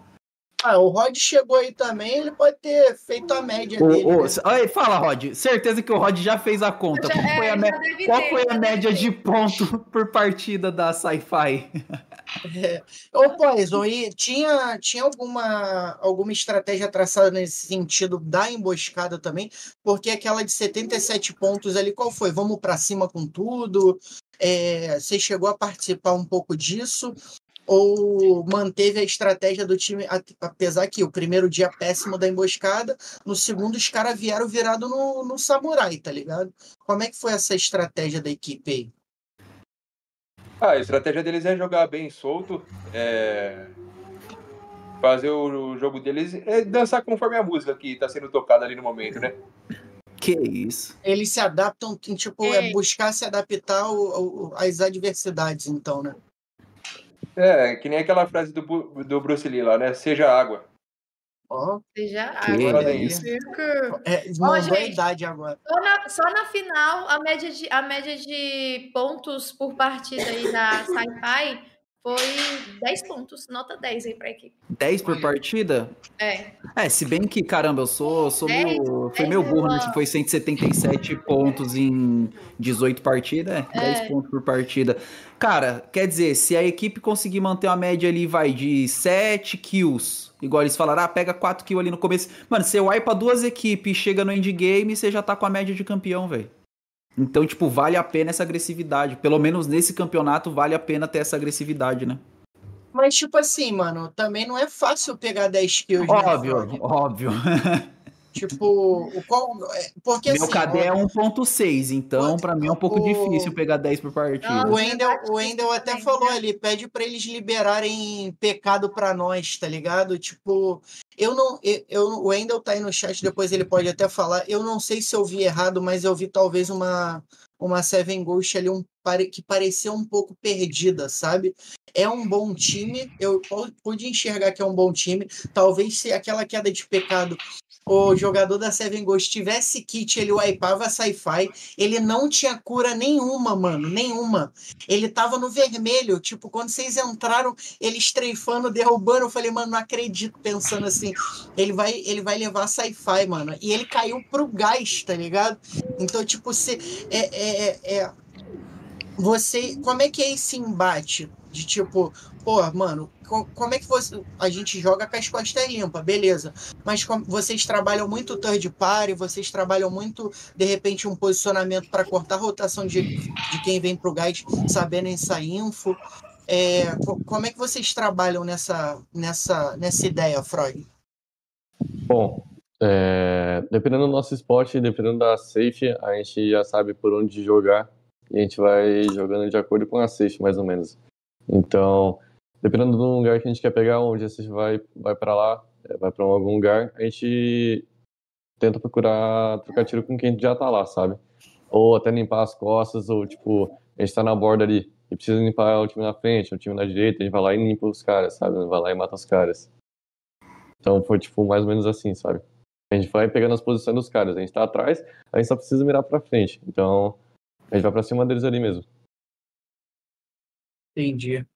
Ah, o Rod chegou aí também, ele pode ter feito a média Ô, dele. ô, né? aí, fala, Rod. Certeza que o Rod já fez a conta. Já- Qual foi é, a, me- qual ter, foi a média ter. de ponto por partida da Sci-Fi? É. Ô, Poison, e tinha, tinha alguma, alguma estratégia traçada nesse sentido da emboscada também? Porque aquela de 77 pontos ali, qual foi? Vamos pra cima com tudo? É, você chegou a participar um pouco disso? Ou manteve a estratégia do time, apesar que o primeiro dia péssimo da emboscada, no segundo os caras vieram virado no, no samurai, tá ligado? Como é que foi essa estratégia da equipe aí? Ah, a estratégia deles é jogar bem solto, é, fazer o jogo deles é dançar conforme a música que tá sendo tocada ali no momento, né? Que isso. Eles se adaptam, tipo, é É. buscar se adaptar ao- ao- às adversidades, então, né? É, que nem aquela frase do, do Bruce Lee lá, né? Seja água. Ó, Seja Que água. É, mandou a gente. idade agora. Só na, só na final, a média, de, a média de pontos por partida aí da Sci-Fi foi 10 pontos, nota 10 aí pra equipe. 10 por partida? É. É, se bem que, caramba, eu sou, sou Dez, meio. Fui dez meio burro, né? Que foi 177 pontos em 18 partidas. É, 10 pontos por partida. Cara, quer dizer, se a equipe conseguir manter uma média ali, vai, de 7 kills, igual eles falaram, ah, pega 4 kills ali no começo. Mano, você wipa duas equipes e chega no endgame, você já tá com a média de campeão, velho. Então, tipo, vale a pena essa agressividade. Pelo menos nesse campeonato, vale a pena ter essa agressividade, né? Mas, tipo assim, mano, também não é fácil pegar 10 kills, né, Óbvio, Frog? óbvio. Tipo, o qual, é, porque Meu assim, KD é ó, 1.6, então pra mim é um pouco o- difícil pegar 10 por partida. Não, o Wendel, o Wendel até falou né? ali, pede pra eles liberarem pecado pra nós, tá ligado? Tipo, eu não, eu, eu- o Wendel tá aí no chat, depois ele pode até falar. Eu não sei se eu vi errado, mas eu vi talvez uma uma Seven Ghost ali um, que parecia um pouco perdida, sabe? É um bom time, eu pu- pude enxergar que é um bom time. Talvez se aquela queda de pecado o jogador da Seven Ghost tivesse kit, ele wipeava sci-fi. Ele não tinha cura nenhuma, mano, nenhuma. Ele tava no vermelho, tipo, quando vocês entraram, ele estreifando, derrubando, eu falei, mano, não acredito, pensando assim, ele vai, ele vai levar sci-fi, mano. E ele caiu pro gás, tá ligado? Então, tipo, você é, é, é, é- você, como é que é esse embate de tipo, pô, mano, co- como é que você, a gente joga com as costas limpas, beleza? Mas vocês trabalham muito third party, vocês trabalham muito, de repente, um posicionamento para cortar a rotação de, de quem vem pro gás, sabendo essa info. É, co- como é que vocês trabalham nessa, nessa, nessa ideia, Freud? Bom, é, dependendo do nosso esporte, dependendo da safe, a gente já sabe por onde jogar e a gente vai jogando de acordo com a safe, mais ou menos. Então, dependendo do lugar que a gente quer pegar, onde a safe vai, vai para lá, é, vai para algum lugar, a gente tenta procurar trocar tiro com quem já tá lá, sabe? Ou até limpar as costas, ou tipo, a gente tá na borda ali e precisa limpar o time na frente, o time na direita, a gente vai lá e limpa os caras, sabe? Vai lá e mata os caras. Então foi tipo mais ou menos assim, sabe? A gente vai pegando as posições dos caras, a gente tá atrás, a gente só precisa mirar pra frente. Então a gente vai pra cima deles ali mesmo. Entendi.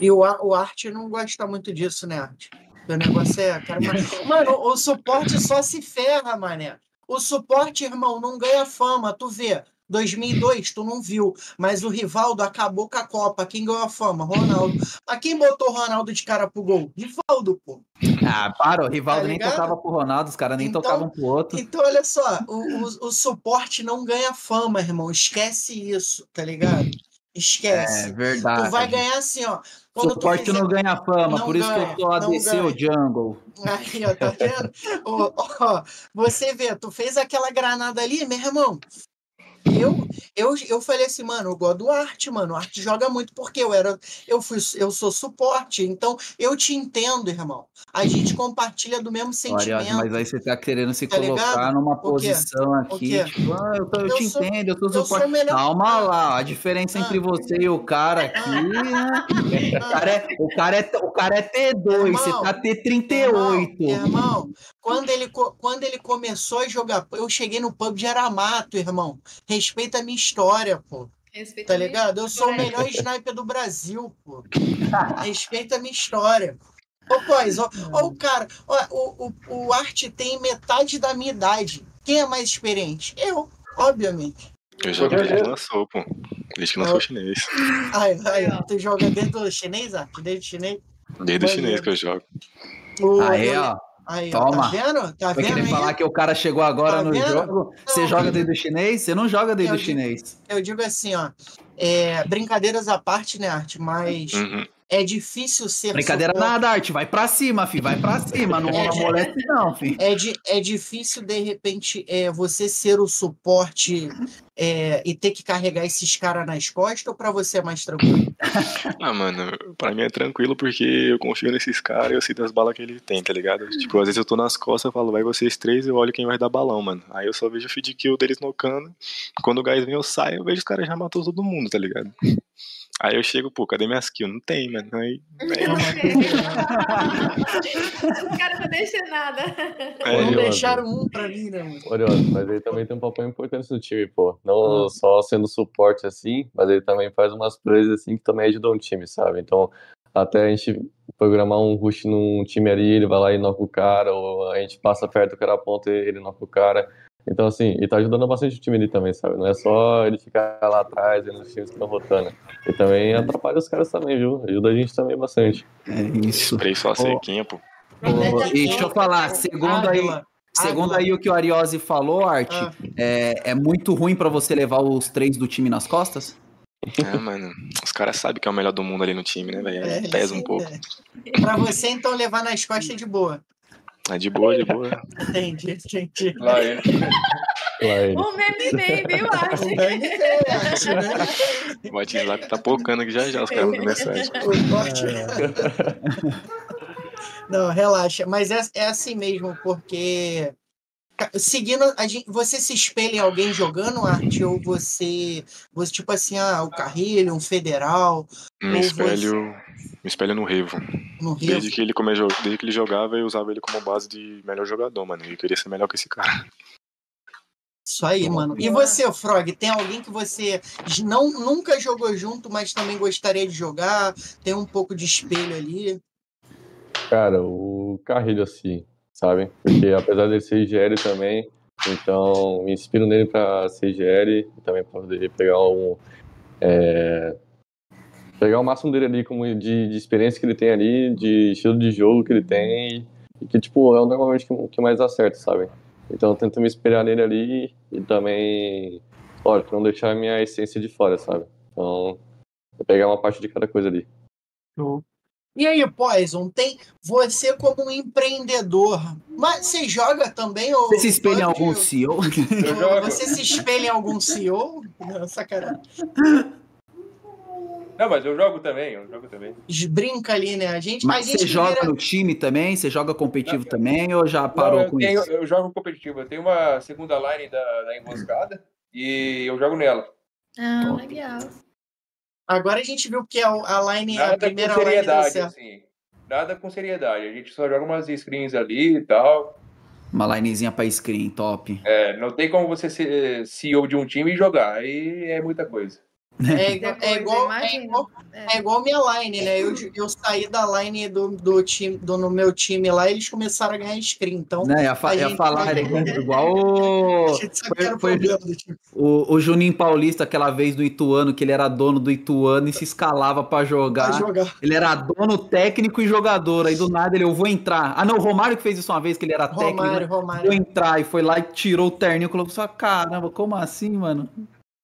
E o, o Art não gosta muito disso, né, Art? O negócio é. Cara, mas- Mano, o suporte só se ferra, mané. O suporte, irmão, não ganha fama. Tu vê, 2002, tu não viu. Mas o Rivaldo acabou com a Copa. Quem ganhou a fama? Ronaldo. Mas quem botou o Ronaldo de cara pro gol? Rivaldo, pô. Ah, para, o Rivaldo Tá nem tocava pro Ronaldo, os caras nem Então- tocavam pro outro. Então, olha só, o, o, o suporte não ganha fama, irmão. Esquece isso, tá ligado? Esquece. É verdade. tu vai ganhar assim, ó. Quando tu Suporte não ganha fama, Não por isso que ganha, eu não ADC ganha. ou Jungle. Aí, ó, tá vendo? Ó, ó, você vê, tu fez aquela granada ali, meu irmão. Eu, eu, eu falei assim, mano, eu gosto do Arte, mano. O Arte joga muito porque eu era, eu fui, eu sou suporte, então eu te entendo, irmão. A gente compartilha do mesmo Olha, sentimento. mas aí você tá querendo se Tá colocar ligado? numa posição aqui, tipo, ah, eu, tô- eu Eu te sou- entendo, eu sou eu sou suporte. o melhor- Calma Ah. lá, a diferença Ah. entre você e o cara aqui, né? Ah, O cara é, o cara é, o cara é T2, você Irmão, tá T38. Irmão, irmão, quando ele, quando ele começou a jogar, eu cheguei no pub de Aramato, irmão. Respeita a minha história, pô. Respeita Tá minha ligado? Eu sou o melhor sniper do Brasil, pô. Respeita a minha história. Ô, Pois, ó, ó o cara, ó, o, o, o Art tem metade da minha idade. Quem é mais experiente? Eu, obviamente. Eu jogo desde que lançou, pô. Desde que lançou o chinês. Ai, ai, tu joga dentro do chinês, Art? Desde o chinês? Desde o chinês que eu jogo. O- Aí, o- ó, Aí, tá Toma. vendo? Tá vai vendo falar que o cara chegou agora Tá no vendo? jogo? Você Não. joga desde o chinês? Você não joga desde Eu o chinês. Eu digo assim, ó. é, brincadeiras à parte, né, Art? Mas Uhum. É difícil ser. Brincadeira suporte- nada, Arte. Vai pra cima, fi. Vai pra cima. Não É, amolece, não, fi. É, di- é difícil, de repente, é, você ser o suporte é, e ter que carregar esses caras nas costas ou pra você é mais tranquilo? Ah, mano, pra mim é tranquilo porque eu confio nesses caras e eu sei das balas que ele tem, tá ligado? Tipo, às vezes eu tô nas costas, eu falo, vai vocês três, eu olho quem vai dar balão, mano. Aí eu só vejo o feed kill deles nocando. Quando o gás vem, eu saio, eu vejo os caras já matou todo mundo, tá ligado? Aí eu chego, pô, cadê minhas kills? Não tem, mano. Aí, Os caras não deixam nada. É, não Curioso. deixaram um pra mim, né, mano? Curioso, mas ele também tem um papel importante no time, pô. Não só sendo suporte assim, mas ele também faz umas plays assim que também ajudam o time, sabe? Então, até a gente programar um rush num time ali, ele vai lá e noca o cara, ou a gente passa perto, o cara aponta e ele noca o cara. Então, assim, ele tá ajudando bastante o time ali também, sabe? Não é só ele ficar lá atrás, vendo os times que estão rotando. Ele também atrapalha os caras também, viu? Ajuda a gente também bastante. É isso. spray só sequinha, pô. Ô, e deixa eu falar, segundo aí, segundo aí o que o Ariose falou, Art, Ah. é, é muito ruim pra você levar os três do time nas costas? É, mano. Os caras sabem que é o melhor do mundo ali no time, né, velho? Aí Pesa um pouco. é. Pra você, então, levar nas costas é de boa. É de boa, de boa. Entendi, entendi. Lá ele. Lá ele. O meme vem, viu, Arte? O bang é arte, né? O WhatsApp tá pocando aqui já já, os caras mandam mensagem. O corte. Não, relaxa. Mas é, é assim mesmo, porque seguindo a gente, você se espelha em alguém jogando arte ou você, você tipo assim, ah, o Carrilho, um federal Me espelho, me espelho no Revo. no Rio. Desde que ele come, desde que ele jogava, eu usava ele como base de melhor jogador, mano. E eu queria ser melhor que esse cara. Isso aí, mano. E você, Frog, tem alguém que você não nunca jogou junto, mas também gostaria de jogar? Tem um pouco de espelho ali? Cara, o Carrilho, assim, sabe? Porque apesar dele ser IGL também, então me inspiro nele pra ser IGL e também pra poder pegar um. é, pegar o máximo dele ali como de, de experiência que ele tem ali, de estilo de jogo que ele tem e que, tipo, é normalmente que, que mais acerta, sabe? Então eu tento me espelhar nele ali e também, lógico, não deixar a minha essência de fora, sabe? Então, pegar uma parte de cada coisa ali. E aí, Poison, tem você como um empreendedor, mas você joga também? Ou Você se espelha em algum CEO? Eu ou jogo. Você se espelha em algum CEO? Não, sacanagem. Não, mas eu jogo também, eu jogo também. Brinca ali, né? A gente, a Mas gente você joga vira- no time também? Você joga competitivo também ou já parou Não, eu, com tenho- isso? eu jogo competitivo. Eu tenho uma segunda line da, da emboscada e eu jogo nela. Ah, legal. Agora a gente viu que a, a line, a Nada com primeira line deu seriedade, certo. assim. Nada com seriedade. A gente só joga umas screens ali e tal. Uma linezinha pra screen, top. É, não tem como você ser CEO de um time e jogar. Aí é muita coisa. É, igual, Depois, é, igual, é, igual, É. é igual minha line, né? Eu, eu saí da line do, do time, do, no meu time lá, eles começaram a ganhar screen. Então, Né, ia, fa- ia falar vai- né, igual o, a gente sabe que era o foi- time. o, o Juninho Paulista aquela vez do Ituano, que ele era dono do Ituano e se escalava pra jogar. Jogar. Ele era dono, técnico e jogador. Aí do nada ele, eu vou entrar. Ah, não, o Romário que fez isso uma vez, que ele era técnico. Romário, Vou Romário. entrar e foi lá e tirou o terninho e colocou só, caramba, como assim, mano?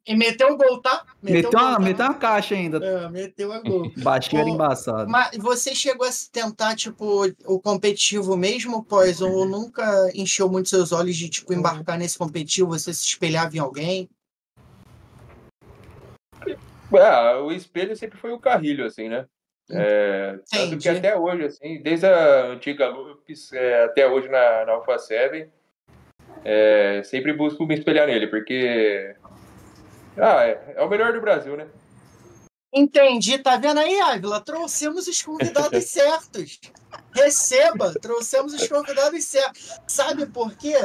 E meteu o gol, tá? Meteu, o gol, uma, tá? meteu uma caixa ainda. É, meteu a gol. Baixinho era embaçado. Mas você chegou a se tentar, tipo, o competitivo mesmo, Poison, ou nunca encheu muito seus olhos de, tipo, embarcar nesse competitivo, você se espelhava em alguém? Ah, o espelho sempre foi o carrilho, assim, né? É, tanto Entendi. que até hoje, assim, desde a antiga Lupes é, até hoje na, na Alpha 7, é, sempre busco me espelhar nele, porque ah, é, é o melhor do Brasil, né? Entendi, tá vendo aí, Ávila? Trouxemos os convidados certos. Receba, trouxemos os convidados certos. Sabe por quê?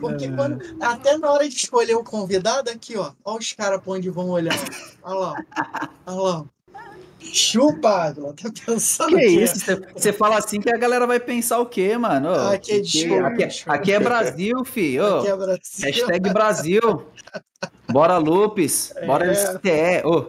Porque quando, até na hora de escolher o convidado, aqui, ó, ó os caras pra onde vão olhar. Olha lá, olha lá. Chupa, tá pensando Que o quê? isso? Você- Você fala assim que a galera vai pensar o quê, mano? Ô, Ah, que que- desculpa, aqui, é- aqui é Brasil, fi. ô. Aqui é Brasil. Hashtag Brasil. Bora, Lupes. Bora, É. LCTE. Ô,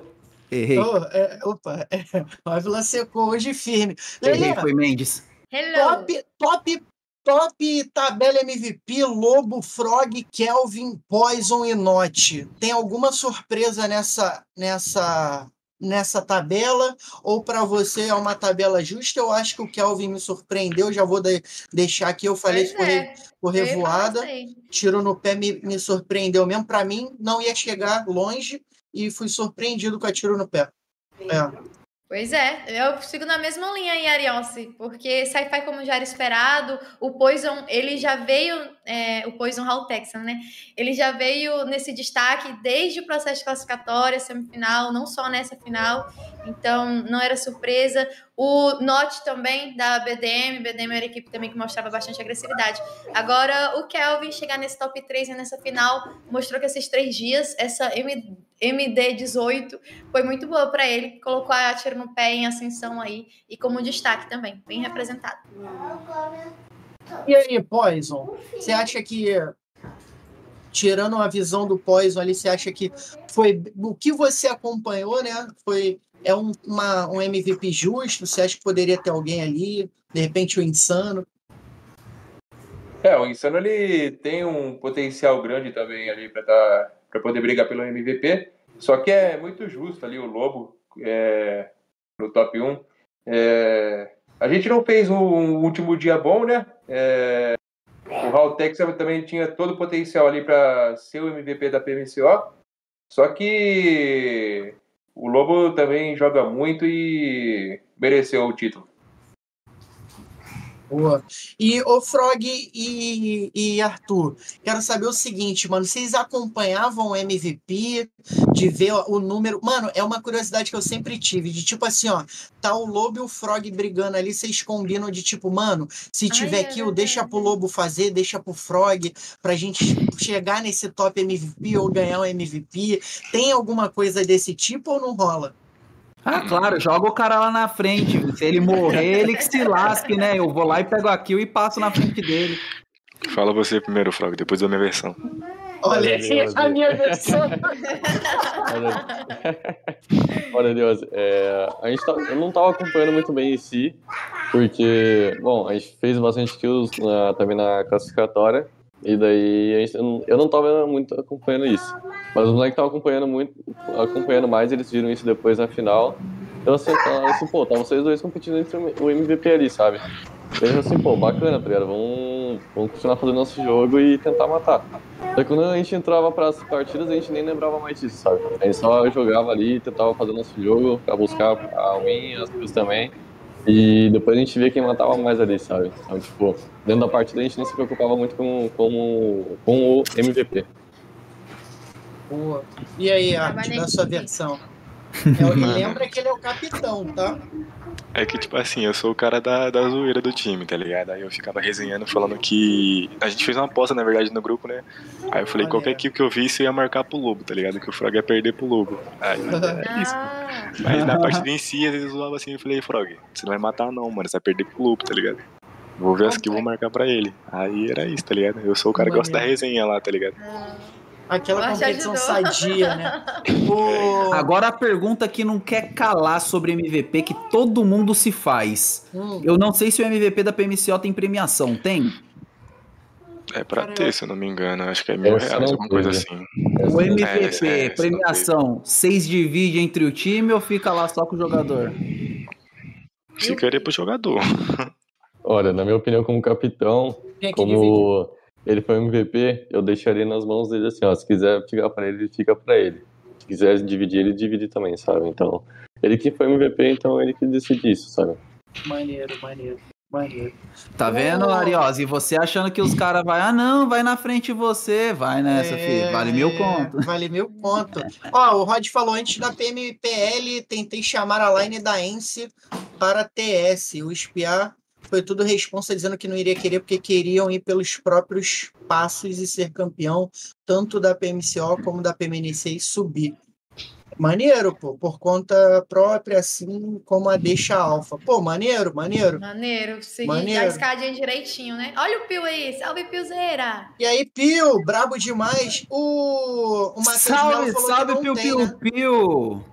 errei. Oh, é, opa, é, o Ávila secou hoje firme. Errei, foi Mendes. Hello. top, top, top tabela MVP, Lobo, Frog, Kelvin, Poison e Note. Tem alguma surpresa nessa, nessa, nessa tabela? Ou para você é uma tabela justa? Eu acho que o Kelvin me surpreendeu. Já vou de- deixar aqui. Eu falei Pois por, é, por revoada. Tiro no pé me, me surpreendeu mesmo. Para mim, não ia chegar longe e fui surpreendido com a tiro no pé. É. Pois é, eu sigo na mesma linha aí, Arionce, porque Sci-Fi, como já era esperado, o Poison, ele já veio, é, o Poison Hall Texan, né? Ele já veio nesse destaque desde o processo de classificatória, semifinal, não só nessa final, então não era surpresa. O Not também, da BDM, BDM era a equipe também que mostrava bastante agressividade. Agora, o Kelvin chegar nesse top 3 e nessa final, mostrou que esses três dias, essa M- MD18 foi muito boa para ele, colocou a tiro no pé em ascensão aí e como destaque também, bem representado. E aí, Poison, você acha que, tirando a visão do Poison ali, você acha que foi o que você acompanhou, né? Foi é um, uma, um MVP justo? Você acha que poderia ter alguém ali? De repente o Insano? É, o Insano ele tem um potencial grande também ali para tá, para poder brigar pelo MVP. Só que é muito justo ali o Lobo é, no top 1. É, a gente não fez um último dia bom, né? É, o Haltex também tinha todo o potencial ali para ser o MVP da PMCO. Só que o Lobo também joga muito e mereceu o título. Boa. E o Frog e, e Arthur, quero saber o seguinte, mano, vocês acompanhavam o MVP, de ver o número. Mano, é uma curiosidade que eu sempre tive, de tipo assim, ó, tá o Lobo e o Frog brigando ali, vocês combinam de tipo, mano, se Ai, tiver é kill, deixa pro Lobo fazer, deixa pro Frog, pra gente chegar nesse top MVP ou ganhar um MVP. Tem alguma coisa desse tipo ou não rola? Ah, claro, joga o cara lá na frente. Se ele morrer, ele que se lasque, né? Eu vou lá e pego a kill e passo na frente dele. Fala você primeiro, Frog, depois da minha versão. Olha, Deus, a minha versão. Olha, olha Deus, é, a gente tá, eu não tava acompanhando muito bem em si, porque, bom, a gente fez bastante kills na- também na classificatória, e daí eu não- não tava muito acompanhando isso. Mas os moleques estavam acompanhando muito, acompanhando mais, eles viram isso depois na final. Então assim, eu assim pô, tá vocês dois competindo entre o MVP ali, sabe? Eu assim, pô, bacana, tá ligado? Vamos, vamos continuar fazendo nosso jogo e tentar matar. Daí quando a gente entrava pras partidas, a gente nem lembrava mais disso, sabe? A gente só jogava ali, tentava fazer nosso jogo, pra buscar a win, as kills também. E depois a gente via quem matava mais ali, sabe? Então, tipo, dentro da partida a gente nem se preocupava muito com, com, com o MVP. Boa. E aí, Arte, Trabalhei da sua versão? É, e lembra que ele é o capitão, tá? É que, tipo assim, eu sou o cara da, da zoeira do time, tá ligado? Aí eu ficava resenhando, falando que. A gente fez uma aposta, na verdade, no grupo, né? Aí eu falei, Olha. qualquer kill que eu visse, eu ia marcar pro Lobo, tá ligado? Que o Frog ia perder pro Lobo. Aí, é isso. Ah, Mas na partida em si, às vezes eu zoava assim, eu falei, Frog, você não vai matar não, mano, você vai perder pro Lobo, tá ligado? Vou ver as kills, vou marcar pra ele. Aí era isso, tá ligado? Eu sou o cara que gosta da resenha lá, tá ligado? Aquela Mas te competição sadia, né? Agora a pergunta que não quer calar sobre MVP, que todo mundo se faz. Hum, Eu não sei se o MVP da PMCO tem premiação. Tem? É pra Cara, ter, se eu não me engano. Acho que é mil Essa reais, alguma coisa assim. O É, MVP, é- essa premiação, vocês dividem entre o time ou fica lá só com o jogador? Ficaria pro jogador. Olha, na minha opinião, como capitão, dividir. como ele foi MVP, eu deixaria nas mãos dele assim, ó, se quiser ficar pra ele, fica pra ele. Se quiser dividir, ele divide também, sabe? Então, ele que foi MVP, então ele que decide isso, sabe? Maneiro, maneiro, maneiro. Tá vendo, Oh. Ariose? E você achando que os caras vai, ah não, vai na frente você, vai nessa, É, filho, vale mil conto. Vale mil conto. Ó, o Rod falou antes da PMPL, tentei chamar a line da ENSE para TS. O espiar foi tudo responsa dizendo que não iria querer porque queriam ir pelos próprios passos e ser campeão, tanto da PMCO como da PMNC e subir. Maneiro, pô, por conta própria, assim como a deixa alfa. Pô, maneiro, maneiro. maneiro, seguir Maneiro. a escadinha direitinho, né? Olha o Pio aí, salve Piozeira! E aí, Pio, brabo demais. O, o Matheus Melo Salve, falou salve, que não piu, tem, piu, né? piu.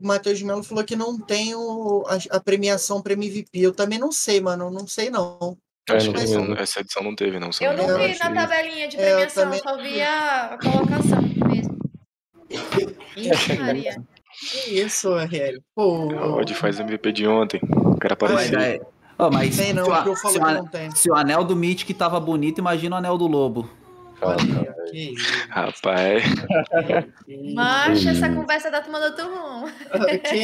O Matheus Melo falou que não tem o, a, a premiação para MVP. Eu também não sei, mano. Não sei, não. É, Acho não que essa, edição não teve, não. Eu não vi na tabelinha de É, premiação, também só vi a, a colocação mesmo. Ixi, Maria. Que isso, Ariel? Pô, A Odd faz MVP de ontem. O cara Mas, apareceu. é... Ó, mas tem não, se, o, que eu falo se que o- não tem. se o anel do Mythic tava bonito, imagina o anel do Lobo. Que isso, Rapaz, que Mancha essa conversa da turma do outro rumo. Que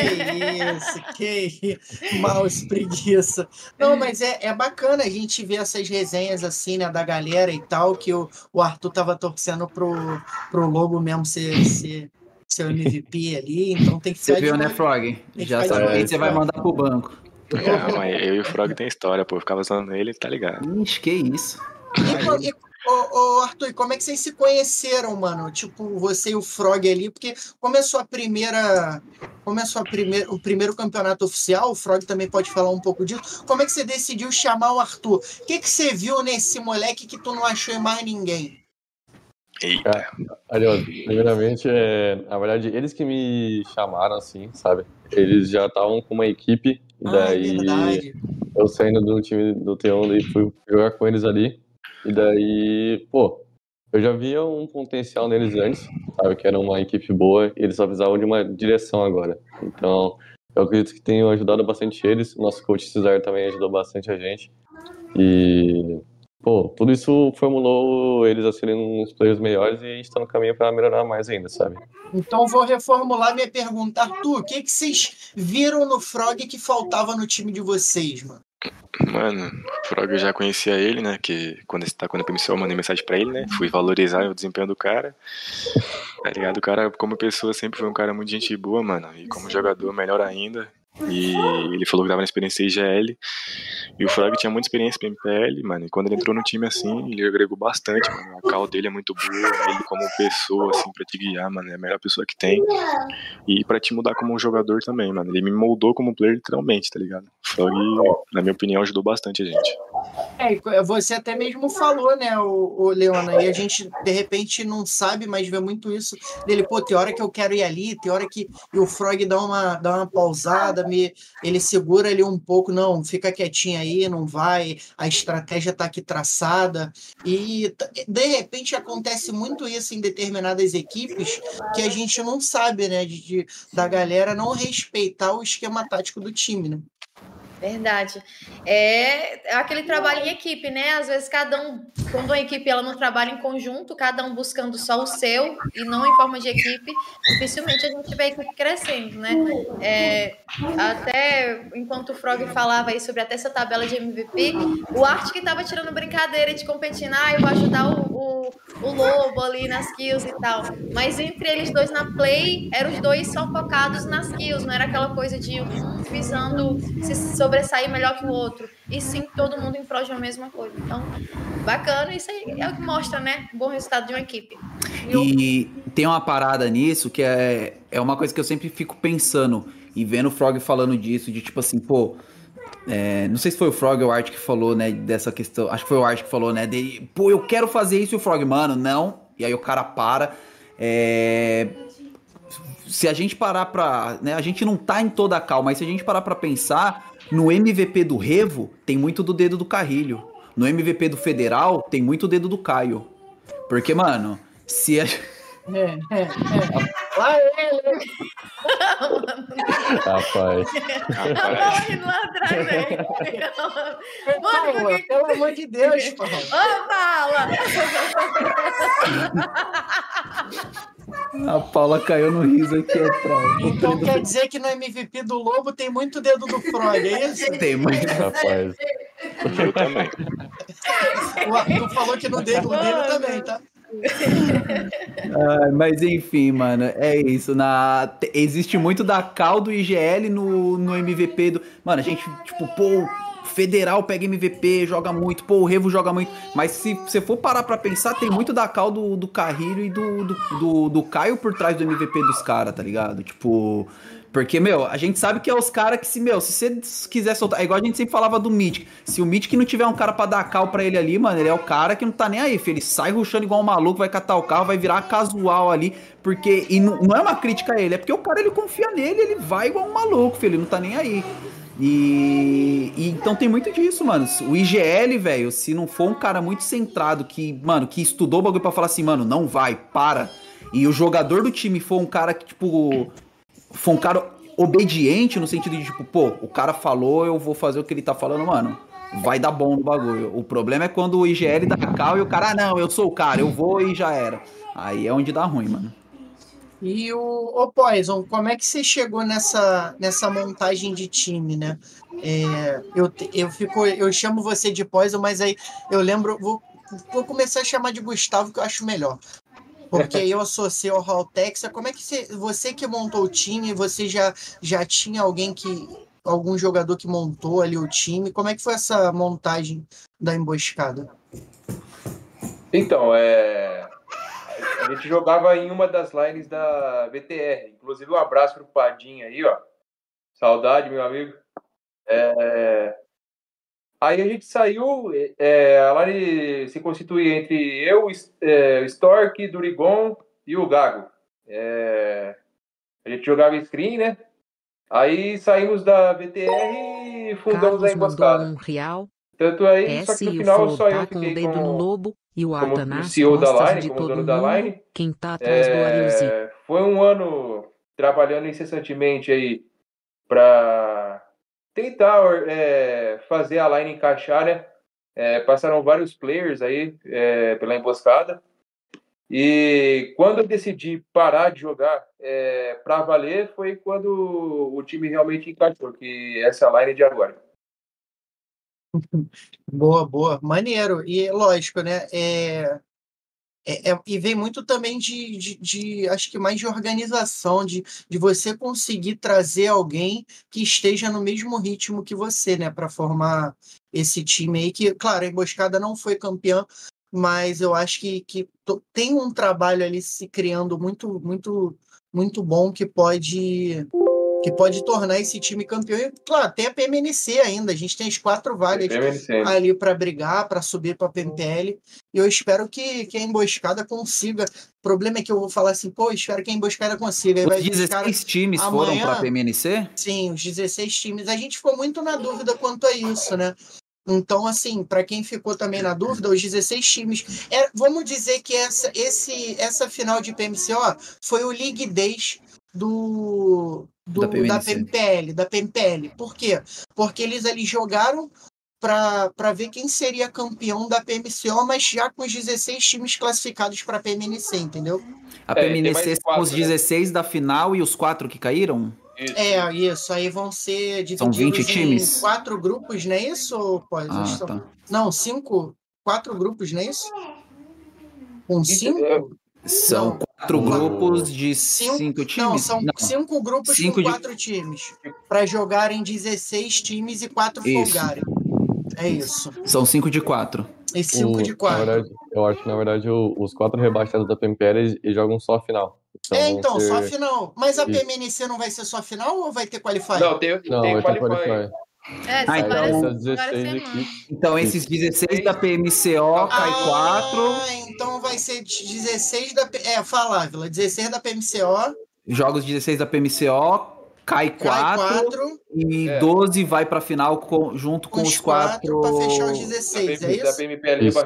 isso, que isso. Mouse preguiça. Não, mas é, é bacana a gente ver essas resenhas assim, né, da galera e tal, que o, o Arthur tava torcendo pro, pro Lobo mesmo ser, ser, ser o MVP ali, então tem que Você ficar de viu, né. Frog? que Já sabe olho, você vai mandar pro banco. calma aí. Eu e o Frog tem história, pô. Eu ficava usando ele, tá ligado? Ixi, que isso. E, e, ô, ô, Arthur, e como é que vocês se conheceram, mano? Tipo, você e o Frog ali, porque começou a primeira. Começou a primeira, o primeiro campeonato oficial, o Frog também pode falar um pouco disso. Como é que você decidiu chamar o Arthur? O que, que você viu nesse moleque que tu não achou em mais ninguém? Eita. Aliás, primeiramente, é, na verdade, eles que me chamaram, assim, sabe? Eles já estavam com uma equipe, e Ah, é daí verdade. eu saindo do time do T1 e fui jogar com eles ali. E daí, pô, eu já via um potencial neles antes, sabe? Que era uma equipe boa e eles só precisavam de uma direção agora. Então, eu acredito que tenho ajudado bastante eles. O nosso coach Cesar também ajudou bastante a gente. E, pô, tudo isso formulou eles a serem uns players melhores e a gente tá no caminho para melhorar mais ainda, sabe? Então vou reformular minha pergunta. Arthur, o que, que vocês viram no Frog que faltava no time de vocês, mano? Mano, o Frog eu já conhecia ele, né? Que quando ele tá quando eu comecei, eu mandei mensagem pra ele, né? Fui valorizar o desempenho do cara. Tá ligado? O cara, como pessoa, sempre foi um cara muito gente boa, mano. E como jogador, melhor ainda. E ele falou que tava na experiência IGL. E o Frog tinha muita experiência em MPL, mano. E quando ele entrou no time assim, ele agregou bastante, mano. A cal dele é muito boa. Ele, como pessoa, assim, pra te guiar, mano, é a melhor pessoa que tem. E pra te mudar como um jogador também, mano. Ele me moldou como player literalmente, tá ligado? O Frog, na minha opinião, ajudou bastante a gente. É, você até mesmo falou, né, o, o Leona, e a gente de repente não sabe, mas vê muito isso dele, pô, tem hora que eu quero ir ali, tem hora que o Frog dá uma, dá uma pausada, me, ele segura ali um pouco, não, fica quietinho aí, não vai, a estratégia tá aqui traçada, e de repente acontece muito isso em determinadas equipes que a gente não sabe, né, de, de- da galera não respeitar o esquema tático do time, né? Verdade. É aquele trabalho em equipe, né? Às vezes cada um, quando uma equipe ela não trabalha em conjunto, cada um buscando só o seu e não em forma de equipe, dificilmente a gente vê a equipe crescendo, né? É, até enquanto o Frog falava aí sobre até essa tabela de MVP, o Art que tava tirando brincadeira de competir, ah, eu vou ajudar o, o, o Lobo ali nas kills e tal. Mas entre eles dois na play, eram os dois só focados nas kills, não era aquela coisa de um visando se sobressair melhor que o outro. E sim, todo mundo em prol de uma mesma coisa. Então, bacana, isso aí é o que mostra, né? Um bom resultado de uma equipe. E tem uma parada nisso que é, é uma coisa que eu sempre fico pensando e vendo o Frog falando disso, de tipo assim, pô. é, não sei se foi o Frog ou o Art que falou, né, dessa questão. Acho que foi o Art que falou, né, dele, pô, eu quero fazer isso e o Frog, mano, não. E aí o cara para. É, se a gente parar pra. Né, a gente não tá em toda a calma, mas se a gente parar pra pensar, no MVP do Revo tem muito do dedo do Carrilho. No MVP do Federal tem muito dedo do Caio. Porque, mano, se a. É, é, é. Lá ele! Rapaz. Rapaz, Morre lá atrás, velho. Paula, que- pelo amor de Deus, Paula. Ô, Paula! A Paula caiu no riso aqui atrás. Então quer dizer que no MVP do Lobo tem muito dedo do Frog, é isso? Tem, mas... Rapaz. eu também. O Arthur falou que no dele, o dele também, tá? Ah, mas enfim, mano, é isso. Na... te- Existe muito da cal do IGL no, no MVP do. Mano, a gente, tipo, pô, Federal pega MVP, joga muito, pô, o Revo joga muito. Mas se você for parar pra pensar, tem muito da cal do, do Carrilho e do, do, do, do Caio por trás do MVP dos caras, tá ligado? Tipo. Porque, meu, a gente sabe que é os caras que, se, meu, se você quiser soltar. É igual a gente sempre falava do Mythic. Se o Mythic não tiver um cara pra dar cal pra ele ali, mano, ele é o cara que não tá nem aí, filho. Ele sai ruxando igual um maluco, vai catar o carro, vai virar casual ali. Porque. E não, não é uma crítica a ele, é porque o cara ele confia nele, ele vai igual um maluco, filho. Ele não tá nem aí. E, e então tem muito disso, mano. O IGL, velho, se não for um cara muito centrado, que, mano, que estudou o bagulho pra falar assim, mano, não vai, para. E o jogador do time for um cara que, tipo, foi um cara obediente no sentido de, tipo, pô, o cara falou, eu vou fazer o que ele tá falando, mano. Vai dar bom no bagulho. O problema é quando o IGL dá cal e o cara, ah, não, eu sou o cara, eu vou e já era. Aí é onde dá ruim, mano. E o, o Poison, como é que você chegou nessa, nessa montagem de time, né? É, eu, eu, fico, eu chamo você de Poison, mas aí eu lembro, vou, vou começar a chamar de Gustavo, que eu acho melhor. Porque eu associo ao Haltex. Como é que você, você que montou o time, você já, já tinha alguém que. algum jogador que montou ali o time? Como é que foi essa montagem da emboscada? Então, é, a gente jogava em uma das lines da VTR. Inclusive, um abraço pro Padinha aí, ó. Saudade, meu amigo. É, Aí a gente saiu, é, a line se constitui entre eu, é, Stork, Durigon e o Gago. É, a gente jogava screen, né? Aí saímos da VTR e fundamos Carlos a emboscada. um real. Tanto aí, só S que no final só eu tá com o fiquei dedo no lobo e o nas CEO da line, de como dono da mundo. line. Quem tá atrás do Arielzinho. É, foi um ano trabalhando incessantemente aí para tentar é, fazer a line encaixar, né? É, passaram vários players aí é, pela emboscada. E quando eu decidi parar de jogar é, para valer, foi quando o time realmente encaixou, que essa é line de agora. Boa, boa. Maneiro. E lógico, né? É, é, é- e vem muito também de, de, de, acho que mais de organização, de, de você conseguir trazer alguém que esteja no mesmo ritmo que você, né? Para formar esse time aí, que, claro, a Emboscada não foi campeã, mas eu acho que, que tem um trabalho ali se criando muito, muito, muito bom que pode. Que pode tornar esse time campeão. E, claro, tem a PMNC ainda. A gente tem as quatro vagas PMNC. ali para brigar, para subir para a PMPL. E eu espero que, que a emboscada consiga. O problema é que eu vou falar assim, pô, espero que a emboscada consiga. Os vir os caras- 16 times foram amanhã- pra PMNC? Sim, os 16 times. A gente ficou muito na dúvida quanto a isso, né? Então, assim, para quem ficou também na dúvida, os 16 times. É, vamos dizer que essa, esse, essa final de PMCO foi o League Days do, do- Da da, PMNC. PMPL, da PMPL. Por quê? Porque eles ali jogaram para ver quem seria campeão da PMCO, mas já com os 16 times classificados para a PMNC, entendeu? A É, PMNC mais são os né? 16 da final e os quatro que caíram? Isso. É, isso. Aí vão ser São divididos 20 em times? quatro grupos, não é isso? ou Pode, Ah, São- tá. Não, cinco. Quatro grupos, não é isso? Com cinco? é- São Não. Quatro grupos de Cinco- cinco times? Não, são cinco grupos Cinco com de- quatro times. Para jogarem 16 times e quatro Isso. folgarem. É isso. São cinco de quatro. E cinco O- de quatro. Na verdade, eu acho que, na verdade, o- os quatro rebaixados da PMPL eles, eles jogam só a final. Então, é, então, ser- só a final. Mas a Isso. PMNC não vai ser só a final ou vai ter qualify? Não, tem, Não, tem vai ter qualify. qualify. É, Ah, então- várias, Essas várias 16 semanas. equipes. Então, esses 16 da PMCO cai quatro, Ah, então vai ser 16 da. É, fala, Ávila. 16 da PMCO, jogos 16 da PMCO, cai cai quatro 4 e É. 12 vai pra final com- junto com os os 4 quatro. para fechar os Da, 16, é PM, da isso? PMPL Isso.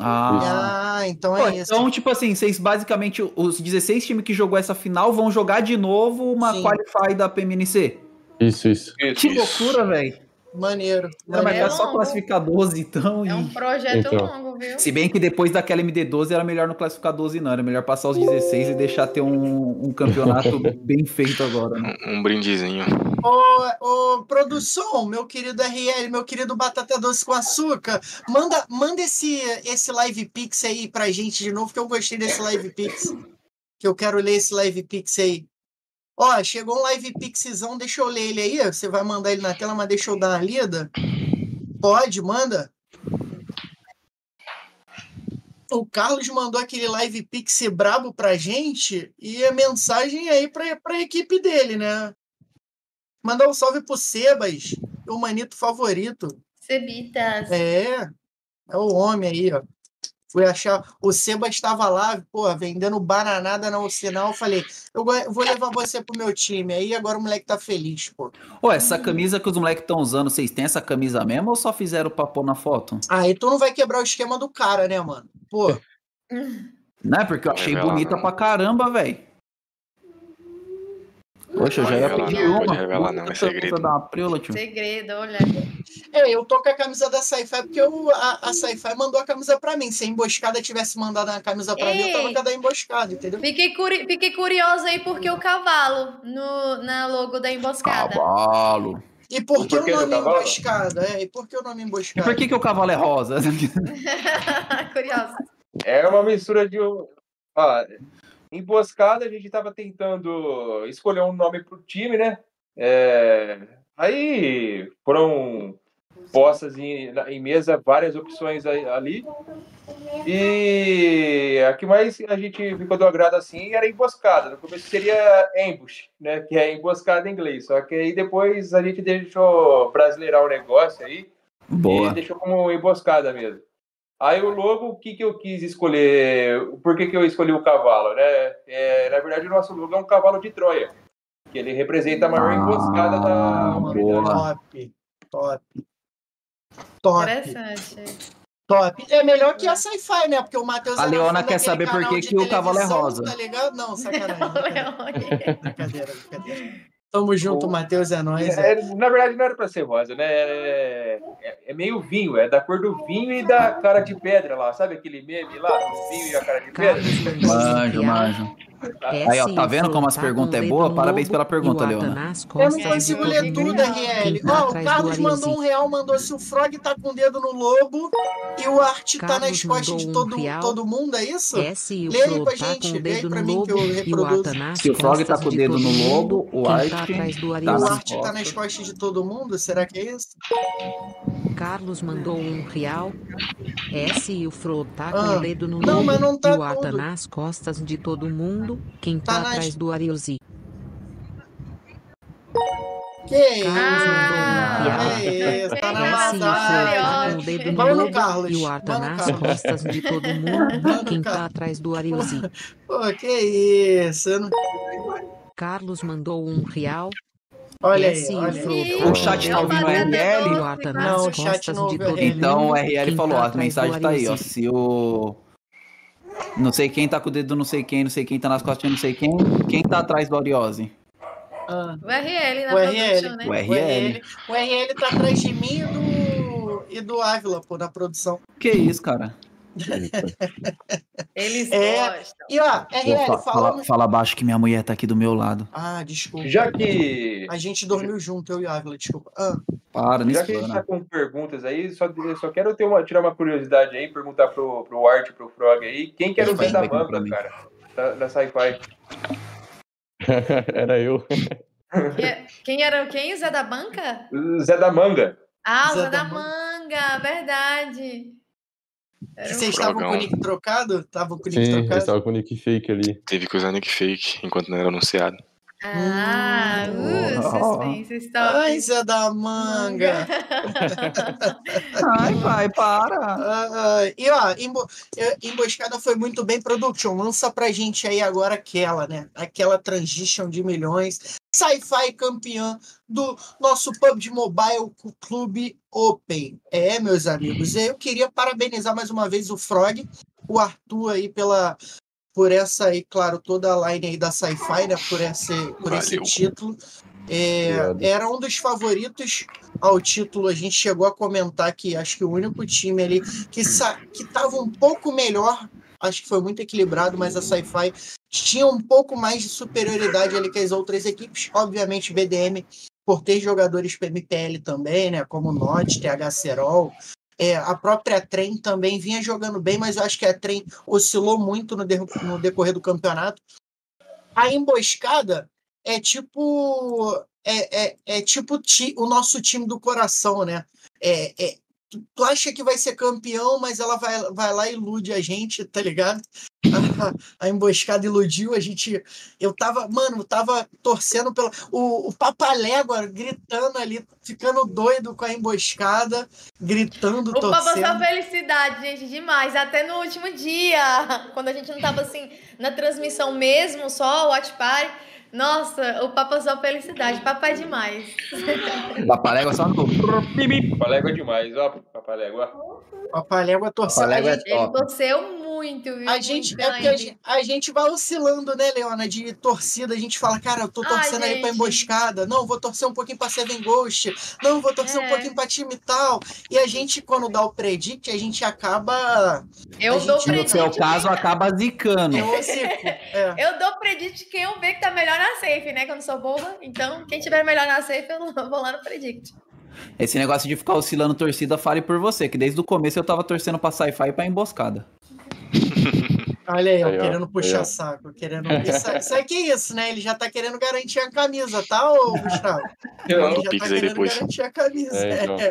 Ah. Ah, então Pô, é isso. então, tipo assim, vocês basicamente, os 16 times que jogou essa final vão jogar de novo uma Sim. qualify da PMNC. Isso, isso. Isso. Que loucura, velho. Maneiro. Não, mas maneiro. é só classificar 12, então. É um projeto Então. longo, viu? Se bem que depois daquela MD12 era melhor não classificar 12, não. Era melhor passar os 16 e deixar ter um, um campeonato bem feito agora. Né? Um, um brindezinho. Ô, ô, produção, meu querido RL, meu querido Batata Doce com Açúcar, manda, manda esse, esse Live Pix aí pra gente de novo, que eu gostei desse Live Pix. Que eu quero ler esse Live Pix aí. Ó, chegou um Live Pixzão, deixa eu ler ele aí. Você vai mandar ele na tela, mas deixa eu dar uma lida. Pode, manda. O Carlos mandou aquele Live Pix brabo pra gente e a mensagem aí pra, pra equipe dele, né? Mandar um salve pro Sebas, o manito favorito. Cebitas. É, é o homem aí, ó. Fui achar. O Sebas estava lá, pô, vendendo bananada no sinal. Eu falei, eu vou levar você pro meu time. Aí agora o moleque tá feliz, pô. Ô, essa camisa que os moleques estão usando, vocês têm essa camisa mesmo ou só fizeram pra pôr na foto? Aí tu não vai quebrar o esquema do cara, né, mano? Pô, Né? Porque eu achei Revela, bonita pra caramba, velho. Poxa, eu já ia pedir revelar, uma. pode revelar não, é segredo. da Aprila, tio. Segredo, olha. É, eu tô com a camisa da Sci-Fi porque eu- a, a Sci-Fi mandou a camisa pra mim. Se a emboscada tivesse mandado a camisa pra mim, eu tava Ei. com a da emboscada, entendeu? Fiquei, curi fiquei curiosa aí porque o cavalo no, na logo da emboscada. Cavalo. E por que o nome emboscada? É, e por que o nome E emboscada? por que, que o cavalo é rosa? Curiosa. É uma mistura de. Ah, emboscada, a gente tava tentando escolher um nome pro time, né? É, Aí foram postas em, em mesa várias opções ali. E a que mais a gente ficou do agrado assim era emboscada. No começo seria ambush, né? Que é emboscada em inglês. Só que aí depois a gente deixou brasileirar o negócio aí. E Boa. deixou como emboscada mesmo. Aí o logo, o que, que eu quis escolher? Por que, que eu escolhi o cavalo, né? É, na verdade, o nosso logo é um cavalo de Troia. Que ele representa a maior Ah, emboscada da humanidade. Top, top. Top, Interessante. top. É melhor que a Sci-Fi, né? Porque o Matheus A Leona quer saber por que que o cavalo é televisão, rosa. Tá ligado? Não, sacanagem. Brincadeira, brincadeira. Tamo junto, Matheus, é nóis. É, na verdade, não era pra ser rosa, né? É, é- é meio vinho, é da cor do vinho e da cara de pedra lá. Sabe aquele meme lá? O vinho e a cara de pedra? Manjo, manjo. Essa Aí, ó, tá o vendo como as tá perguntas é boa? Parabéns pela pergunta, Leona. Eu não É, consigo ler tudo. RL. Tá Ó, o Carlos do mandou um real, mandou se o Frog tá com o dedo no lobo e o Art tá nas Carlos costas de um todo, todo mundo, é isso? O Lê aí pra tá gente, lê aí pra mim que eu reproduzo. Se o Frog tá com o de dedo no lobo, o Art tá tá tá nas costas de todo mundo? Será que é isso? Carlos mandou um real. S e o Fro tá com Ah, o dedo no não, mas não tá e o Ata tudo. nas costas de todo mundo. Quem Tá tá, nas- atrás do Arielzinho? Que? Carlos mandou Ah, um real. que isso? Tá na e o maldade. tá com o dedo no Vamos Carlos, e o Ata vamos nas costas de todo mundo. Vamos, Quem tá atrás do Arielzinho? Pô, que isso? Não- Carlos mandou um real. Olha aí, e o olha aí. Tá O chat tá ouvindo no o RL? o Não, o chat não o todo RL. Então o. RL falou, tá ó, a mensagem tá aí, ó. Se o. Não sei quem tá com o dedo do não sei quem, não sei quem tá nas costas de não sei quem. Quem tá atrás do Ariose? Ah, O RL na O RL. né? O o RL. RL. O RL tá atrás de mim e do, e do Ávila, pô, na produção. Que isso, cara? Eles É. gostam. E ó, RL, fa- fala, falando. fala baixo que minha mulher tá aqui do meu lado. Ah, desculpa. Já que, A gente dormiu junto, eu e a Ávila, desculpa. Ah, Para, já que a gente tá com perguntas aí, só, eu só quero ter uma, tirar uma curiosidade aí, perguntar pro, pro Art, pro Frog aí, quem que era o Zé da mim. cara, da, da Sci-Fi? Era eu. Quem, é- era quem? O Zé da Banca? Zé da Manga. Ah, o Zé Zé da da Manga, verdade. Era um- vocês estavam com o nick trocado? Tava com o nick Sim, eu trocado? estava com o nick fake ali. Teve que usar nick fake enquanto não era anunciado. Ah, Hum. uh, suspense, stop. Ai, Zé da Manga. Ai, pai, para. Ah, e ó, embo- Emboscada foi muito bem production. Lança pra gente aí agora aquela, né? Aquela transition de milhões. Sci-Fi campeã do nosso PUBG Mobile Clube Open. É, meus amigos. Eu queria parabenizar mais uma vez o Frog, o Arthur aí pela por essa aí, claro, toda a line aí da Sci-Fi, né? Por esse, por esse título. É, era um dos favoritos ao título. A gente chegou a comentar que acho que o único time ali que sa- que estava um pouco melhor, acho que foi muito equilibrado, mas a Sci-Fi tinha um pouco mais de superioridade ali que as outras equipes. Obviamente, BDM, por ter jogadores PMPL também, né? Como Not, TH Serol. É, a própria Trem também vinha jogando bem, mas eu acho que a Trem oscilou muito no, de- no decorrer do campeonato. A emboscada é tipo é, é, é tipo ti- o nosso time do coração, né? É, é, tu, acha que vai ser campeão, mas ela vai, vai lá e ilude a gente, tá ligado? A, a emboscada iludiu a gente. Eu tava, mano, eu tava torcendo pelo. O, o Papalégua gritando ali, ficando doido com a emboscada, gritando, O torcendo. felicidade, gente, demais. Até no último dia, quando a gente não tava assim na transmissão mesmo, só o Watch Party. Nossa, o Papa só felicidade. Papai demais. Papalégua só no. Papalégua demais, ó, Papalégua. Papalégua torcendo. A Papalégua é Ele top. torceu muito muito, viu? A gente, Muito é porque a gente, a gente vai oscilando, né, Leona? De torcida, a gente fala, cara, eu tô Ai, torcendo ali pra gente. emboscada. Não, vou torcer um pouquinho pra Seven Ghost. Não, vou torcer um É. pouquinho pra time tal. E a gente, quando dá o predict, a gente acaba. Eu a dou gente- No predict. seu caso, acaba zicando. Eu zico. É. Eu dou predict quem eu ver que tá melhor na safe, né? Que eu não sou boba. Então, quem tiver melhor na safe, eu vou lá no predict. Esse negócio de ficar oscilando torcida, fale por você, que desde o começo eu tava torcendo pra sci-fi e pra emboscada. Olha aí, ó, Aí, ó. querendo puxar Aí, saco. Querendo... Isso, isso aqui é isso, né? Ele já tá querendo garantir a camisa, tá, ô Gustavo? Ele Não, já tá querendo depois. garantir a camisa. É, então. É,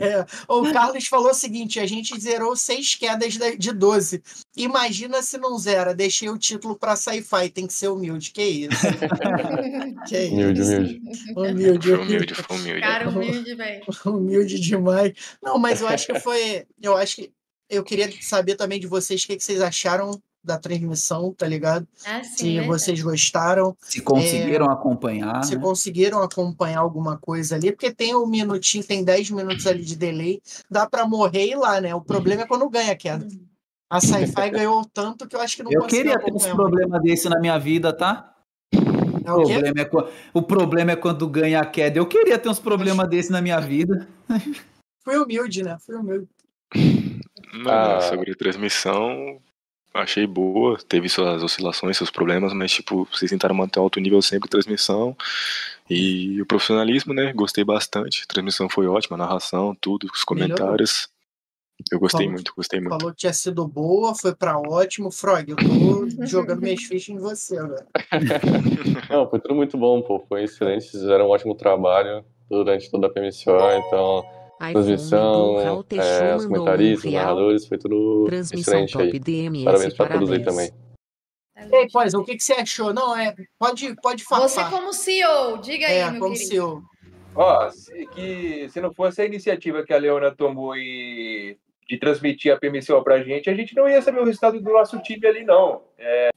é, é. O Carlos falou o seguinte: a gente zerou seis quedas da- de 12. Imagina se não zera. Deixei o título pra sci-fi, tem que ser humilde. Que isso? que Humilde, isso? humilde. Humilde, Foi humilde. humilde, foi humilde. Cara humilde, velho. Humilde demais. Não, mas eu acho que foi. Eu acho que. Eu queria saber também de vocês o que, que vocês acharam da transmissão, tá ligado? Ah, sim. Se verdade. vocês gostaram, Se conseguiram acompanhar. se né? conseguiram acompanhar alguma coisa ali, porque tem um minutinho, tem 10 minutos ali de delay, dá pra morrer e ir lá, né? O problema é quando ganha a queda. A Sci-Fi ganhou tanto que eu acho que não Eu queria ter uns acompanhar. problemas desse na minha vida, tá? É O o problema, é, o problema é quando ganha a queda. Eu queria ter uns problemas desse na minha vida. Fui humilde, né? Fui humilde. Mano, Ah. sobre a transmissão, achei boa. Teve suas oscilações, seus problemas, mas, tipo, vocês tentaram manter alto nível sempre de transmissão. E o profissionalismo, né? Gostei bastante. A transmissão foi ótima, a narração, tudo, os comentários. Eu gostei Falou- muito, gostei muito. Falou que tinha sido boa, foi pra ótimo. Frog, eu tô jogando minhas fichas em você agora. Não, foi tudo muito bom, pô. Foi excelente, fizeram um ótimo trabalho durante toda a PMCO, então transmissão, Raul é, os um comentaristas, real. narradores, foi tudo Transmissão excelente top aí. DMS, Parabéns pra todos aí também. Ei, Pois, o que, que você achou? Não, é. Pode, pode falar. Você como CEO, diga aí, É, meu como querido. CEO. Ó, se, que, se não fosse a iniciativa que a Leona tomou e de transmitir a PMCO pra gente, a gente não ia saber o resultado do nosso time ali, não. É,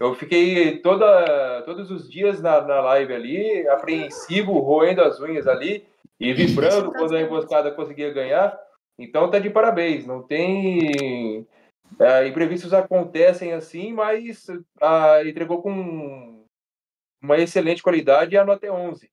eu fiquei toda, todos os dias na, na live ali, apreensivo, roendo as unhas ali e vibrando quando a emboscada conseguia ganhar. Então tá de parabéns. Não tem. é, imprevistos acontecem assim, mas ah, entregou com uma excelente qualidade e a nota é 11.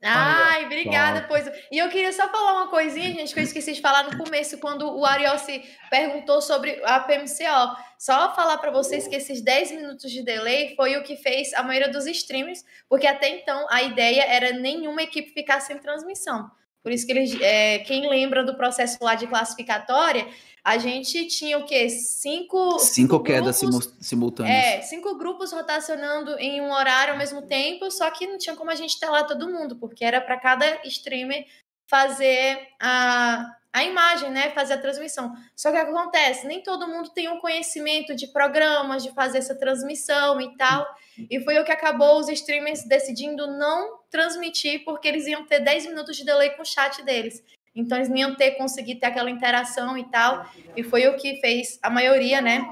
Ai, obrigada, pois. E eu queria só falar uma coisinha, gente, que eu esqueci de falar no começo, quando o Ariossi perguntou sobre a PMCO. Só falar para vocês que esses 10 minutos de delay foi o que fez a maioria dos streamers, porque até então a ideia era nenhuma equipe ficar sem transmissão. Por isso que eles, é, quem lembra do processo lá de classificatória, a gente tinha o quê? Cinco, Cinco quedas grupos. simu- simultâneas. É, cinco grupos rotacionando em um horário ao mesmo tempo, só que não tinha como a gente ter lá todo mundo, porque era para cada streamer fazer a, a imagem, né? Fazer a transmissão. Só que o que acontece? Nem todo mundo tem um conhecimento de programas, de fazer essa transmissão e tal. E foi o que acabou os streamers decidindo não transmitir, porque eles iam ter 10 minutos de delay com o chat deles. Então eles iam ter conseguido ter aquela interação e tal. E foi o que fez a maioria, né?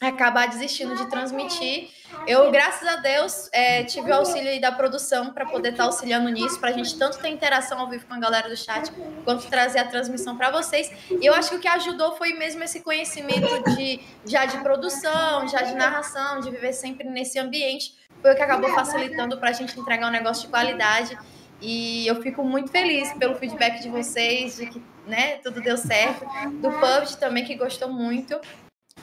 Acabar desistindo de transmitir. Eu, graças a Deus, é, tive o auxílio da produção para poder estar auxiliando nisso, para a gente tanto ter interação ao vivo com a galera do chat, quanto trazer a transmissão para vocês. E eu acho que o que ajudou foi mesmo esse conhecimento de já de produção, já de narração, de viver sempre nesse ambiente. Foi o que acabou facilitando para a gente entregar um negócio de qualidade. E eu fico muito feliz pelo feedback de vocês, de que né, tudo deu certo. Do PUBG também, que gostou muito.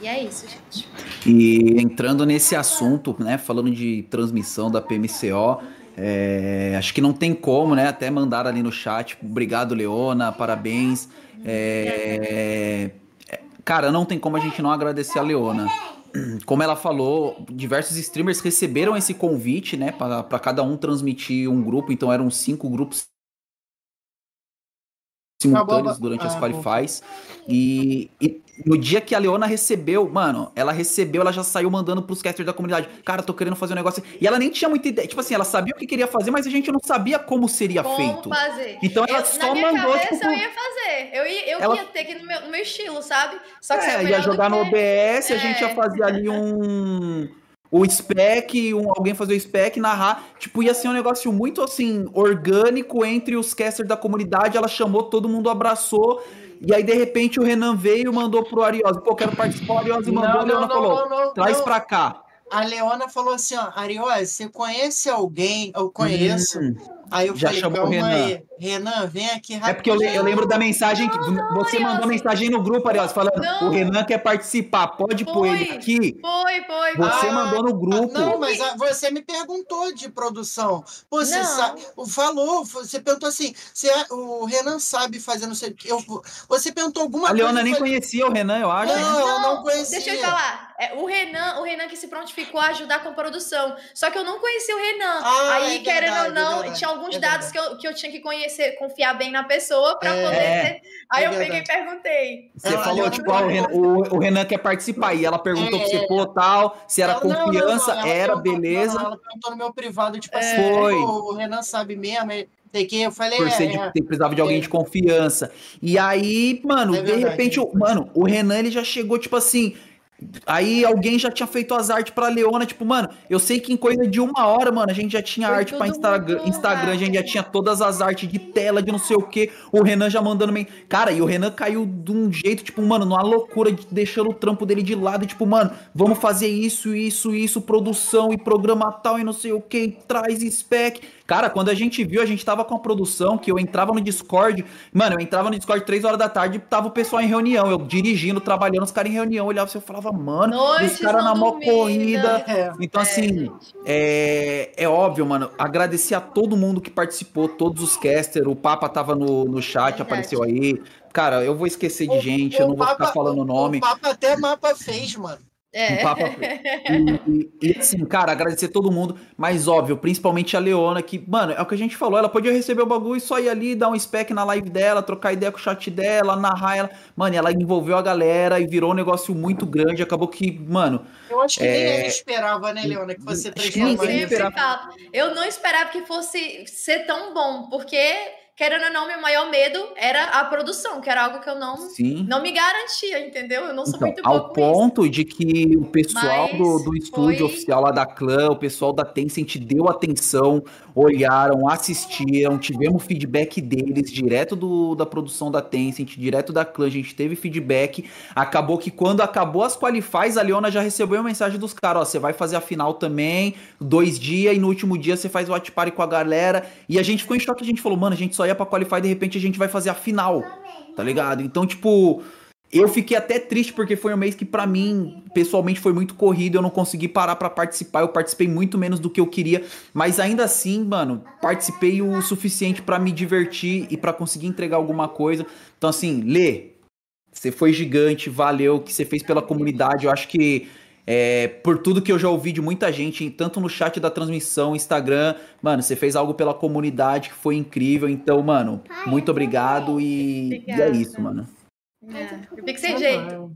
E é isso, gente. E entrando nesse assunto, né, falando de transmissão da PMCO, é, acho que não tem como, né? Até mandaram ali no chat. Obrigado, Leona, parabéns. É, é, cara, não tem como a gente não agradecer a Leona. Como ela falou, diversos streamers receberam esse convite, né, para cada um transmitir um grupo. Então eram cinco grupos simultâneos durante as ah, qualifies. E, e no dia que a Leona recebeu, mano, ela recebeu, ela já saiu mandando pros casters da comunidade. Cara, tô querendo fazer um negócio. E ela nem tinha muita ideia. Tipo assim, ela sabia o que queria fazer, mas a gente não sabia como seria Como feito. fazer? Então ela Eu- só na minha mandou, cabeça tipo, eu ia fazer. Eu ia, eu Ela- ia ter que no meu, no meu estilo, sabe? Só que É, ia jogar no OBS, a gente ia É. fazer ali um. O spec, um, alguém fazer o spec, narrar. Tipo, ia ser um negócio muito assim, orgânico entre os casters da comunidade. Ela chamou, todo mundo abraçou. E aí, de repente, o Renan veio e mandou pro Ariose. Pô, quero participar. O Ariose mandou, falou: não, não, traz não. pra cá. A Leona falou assim, ó, Ariose, você conhece alguém? Eu conheço. Hum, Aí eu já falei, chamou o calma Renan. aí. Renan, vem aqui É porque eu, le- eu lembro da mensagem que não, você mandou Ariose. mensagem no grupo, Ariose, falando: Não. o Renan quer participar, pode pôr ele Foi. aqui. Foi, foi. Você Ah, mandou no grupo. Não, mas ah, você me perguntou de produção. Pô, Você Não. sabe, falou, você perguntou assim, você, o Renan sabe fazer não sei o que. Eu, você perguntou alguma a coisa. Leona eu nem falei, conhecia o Renan, eu acho. Não, eu não conhecia. Deixa eu falar. É, o Renan, o Renan que se prontificou a ajudar com a produção. Só que eu não conhecia o Renan. Ah, Aí, é querendo verdade, ou não, é verdade, tinha alguns é dados que eu, que eu tinha que conhecer, confiar bem na pessoa pra É, poder ter. Aí é eu peguei e perguntei. Você Ela- falou, tipo, ah, o, Renan, o- o Renan quer participar. E ela perguntou É, pra você, pô, tal, se era não, não, confiança, não, ela era, beleza. não, não, ela perguntou no meu privado, tipo É. assim, Foi. o Renan sabe mesmo, e que eu falei, por é, ser de, é. ter- precisava de alguém de confiança. E aí, mano, É de verdade, repente, é o- mano, o Renan ele já chegou, tipo assim. Aí alguém já tinha feito as artes pra Leona, tipo, mano, eu sei que em coisa de uma hora, mano, a gente já tinha Foi arte pra Instagram, Instagram, a gente já tinha todas as artes de tela, de não sei o que. O Renan já mandando meio. Cara, e o Renan caiu de um jeito, tipo, mano, numa loucura, de, deixando o trampo dele de lado, e, tipo, mano, vamos fazer isso, isso, isso, produção e programa tal e não sei o que, traz spec. Cara, quando a gente viu, a gente tava com a produção, que eu entrava no Discord, mano, eu entrava no Discord três horas da tarde, tava o pessoal em reunião, eu dirigindo, trabalhando, os caras em reunião, eu olhava assim, eu falava, mano, os caras na mó corrida. É. Então, É, assim, é, é óbvio, mano, agradecer a todo mundo que participou, todos os casters, o Papa tava no, no chat, apareceu aí. Cara, eu vou esquecer de O- gente, o eu não vou Papa- ficar falando o nome. O Papa até mapa fez, mano. É. Um papo- E, e- e, assim, cara, agradecer todo mundo, mas óbvio, principalmente a Leona, que, mano, é o que a gente falou, ela podia receber o bagulho e só ir ali, dar um spec na live dela, trocar ideia com o chat dela, narrar ela. Mano, ela envolveu a galera e virou um negócio muito grande, acabou que, mano, Eu acho que nem É. ele esperava, né, Leona, que você falo. Eu não esperava que fosse ser tão bom, porque, querendo ou não, meu maior medo era a produção, que era algo que eu não, sim. não me garantia, entendeu? Eu não sou Então, muito boa ao ponto de que o pessoal Mas do, do estúdio foi- oficial lá da clã, o pessoal da Tencent deu atenção, olharam, assistiram, tivemos feedback deles, direto do, da produção da Tencent, direto da clã, a gente teve feedback. Acabou que quando acabou as qualifies, a Leona já recebeu a mensagem dos caras, ó, você vai fazer a final também, dois dias, e no último dia você faz o watch party com a galera. E a gente ficou em choque, a gente falou, mano, a gente só ia pra qualify, de repente a gente vai fazer a final, tá ligado? Então, tipo... Eu fiquei até triste porque foi um mês que pra mim, pessoalmente, foi muito corrido, eu não consegui parar pra participar, eu participei muito menos do que eu queria, mas ainda assim, mano, participei o suficiente pra me divertir e pra conseguir entregar alguma coisa. Então assim, Lê, você foi gigante, valeu o que você fez pela comunidade. Eu acho que é, por tudo que eu já ouvi de muita gente, tanto no chat da transmissão, Instagram, mano, você fez algo pela comunidade que foi incrível. Então, mano, muito obrigado e, e é isso, mano. É, eu fico sem jeito.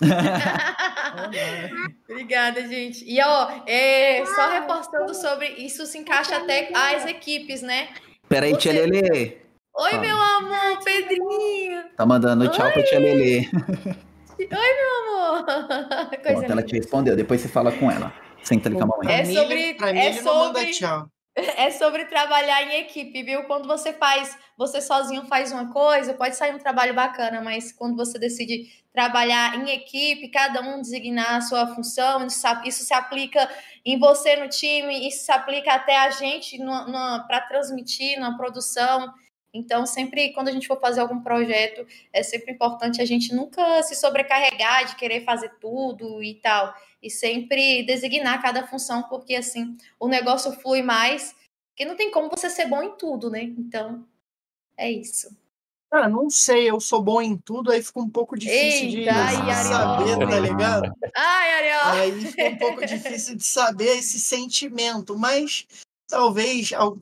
Obrigada, gente. E ó, é, só reforçando sobre isso se encaixa até às equipes, né? Pera aí, tia Você- Lelê. Oi, meu amor, Pedrinho. Tá mandando tchau pra tia Lelê. Oi, meu amor. Coisa Pronto, ela te respondeu. Depois você fala com ela. Senta ali com a mamãe. É mim, sobre- ele, pra mim, é ele não manda sobre- tchau. É sobre trabalhar em equipe, viu? Quando você faz, você sozinho faz uma coisa, pode sair um trabalho bacana, mas quando você decide trabalhar em equipe, cada um designar a sua função, isso se aplica em você no time, isso se aplica até a gente para transmitir na produção. Então, sempre quando a gente for fazer algum projeto, é sempre importante a gente nunca se sobrecarregar de querer fazer tudo e tal. E sempre designar cada função, porque assim o negócio flui mais, porque não tem como você ser bom em tudo, né? Então, é isso. Cara, não sei, eu sou bom em tudo, aí fica um pouco difícil de Eita, ai, saber, tá ligado? Ai, Ariel! Aí fica um pouco difícil de saber esse sentimento, mas talvez, al-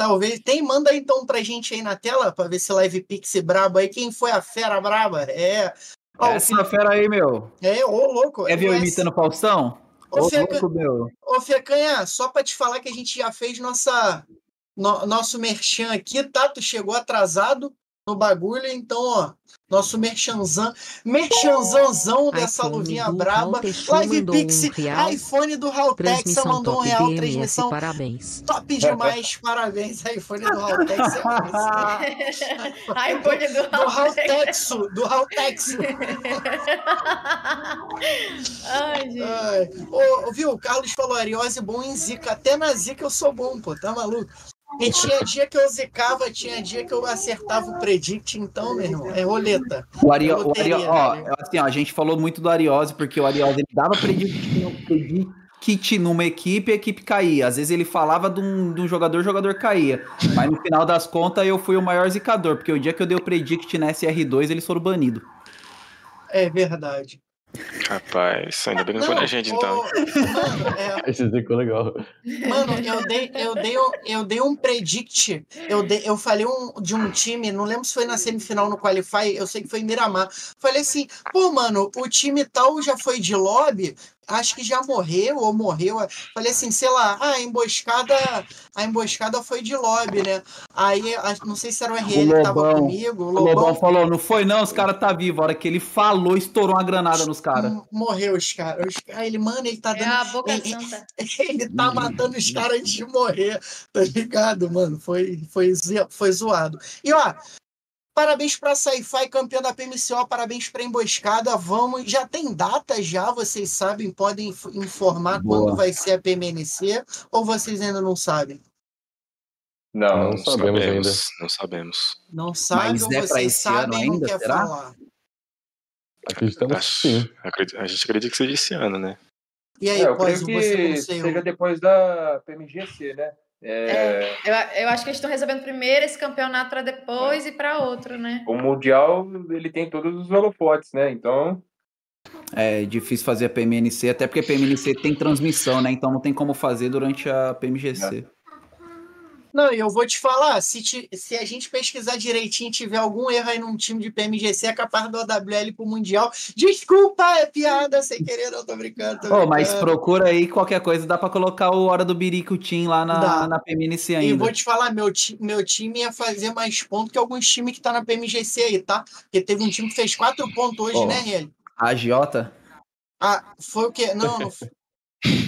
talvez, tem, manda então pra gente aí na tela, pra ver se Live Pix brabo aí, quem foi a fera braba? É, ó, Essa fera aí, meu. É, ô louco. É- imitando o Faustão? Ô, Ô, Feca- louco, meu. Ô, Fecanha, só pra te falar que a gente já fez nossa, no- nosso merchan aqui, tá? Tu chegou atrasado, no bagulho. Então, ó, nosso merchanzão, merchanzãozão dessa iPhone luvinha braba. Haltex Live Pix, um real. iPhone do Haltex Transmissão mandou um top real, transmissão parabéns. top demais, parabéns, iPhone do Haltex. Ai, pode do do Haltexo, do Haltex. Ai, gente. Ai. Ô, viu, o Carlos falou Ariose bom em Zica. Até na Zica eu sou bom, pô, tá maluco? E tinha dia que eu zicava, tinha dia que eu acertava o predict, então, meu irmão, é roleta. O Ario, É o loteria, Ario, ó, né? assim, ó, a gente falou muito do Ariose, porque o Ariose ele dava predict, predict numa equipe a equipe caía. Às vezes ele falava de um, de um jogador, o jogador caía. Mas no final das contas eu fui o maior zicador, porque o dia que eu dei o predict na SR2 eles foram banidos. É verdade. Rapaz, ainda bem que não foi na gente, então. mano, é, Esse ficou legal. Mano, eu dei, eu dei, um- eu dei um predict. Eu, dei, eu falei um, de um time, não lembro se foi na semifinal no Qualify, eu sei que foi em Miramar. Falei assim, pô, mano, o time tal já foi de lobby, acho que já morreu ou morreu. Falei assim, sei lá, ah, a emboscada, a emboscada foi de lobby, né? Aí, não sei se era o RL que tava Lobão. comigo, o O Lobão Lobão. falou, não foi não, os caras tá vivo. A hora que ele falou, estourou uma granada nos caras. M- Morreu os caras. Os- Aí ele, mano, ele tá É dando. a boca ele- santa. Ele tá matando os caras antes de morrer, tá ligado, mano? Foi, foi, foi zoado. E ó, parabéns pra Sci-Fi, campeão da PMCO, parabéns pra Emboscada. Vamos, já tem data já, vocês sabem, podem inf- informar Boa. quando vai ser a PMNC, ou vocês ainda não sabem? Não, Não sabemos ainda. Não sabemos. Não sabem Mas ou é vocês esse ano sabem não ainda, quer será? falar? Acreditamos que sim. acredito- a gente acredita que seja esse ano, né? E aí, É, eu Pós, creio você que não sei. seja depois da PMGC, né? É, Eu, eu acho que eles estão resolvendo primeiro esse campeonato para depois e para outro, né? O Mundial, ele tem todos os holofotes, né? Então, É difícil fazer a PMNC, até porque a PMNC tem transmissão, né? Então não tem como fazer durante a PMGC. Não, e eu vou te falar, se, ti- se a gente pesquisar direitinho e tiver algum erro aí num time de PMGC, é capaz do OWL pro Mundial. Desculpa, é piada, sem querer, não tô brincando. Tô Ô, mas brincando. procura aí qualquer coisa, dá pra colocar o Hora do Birico Team lá na, Dá. na PMNC E ainda. vou te falar, meu, ti- meu time ia fazer mais pontos que alguns times que tá na PMGC aí, tá? Porque teve um time que fez quatro pontos hoje, Ó. né, Relly? A Agiota? Ah, foi o quê? Não, não foi.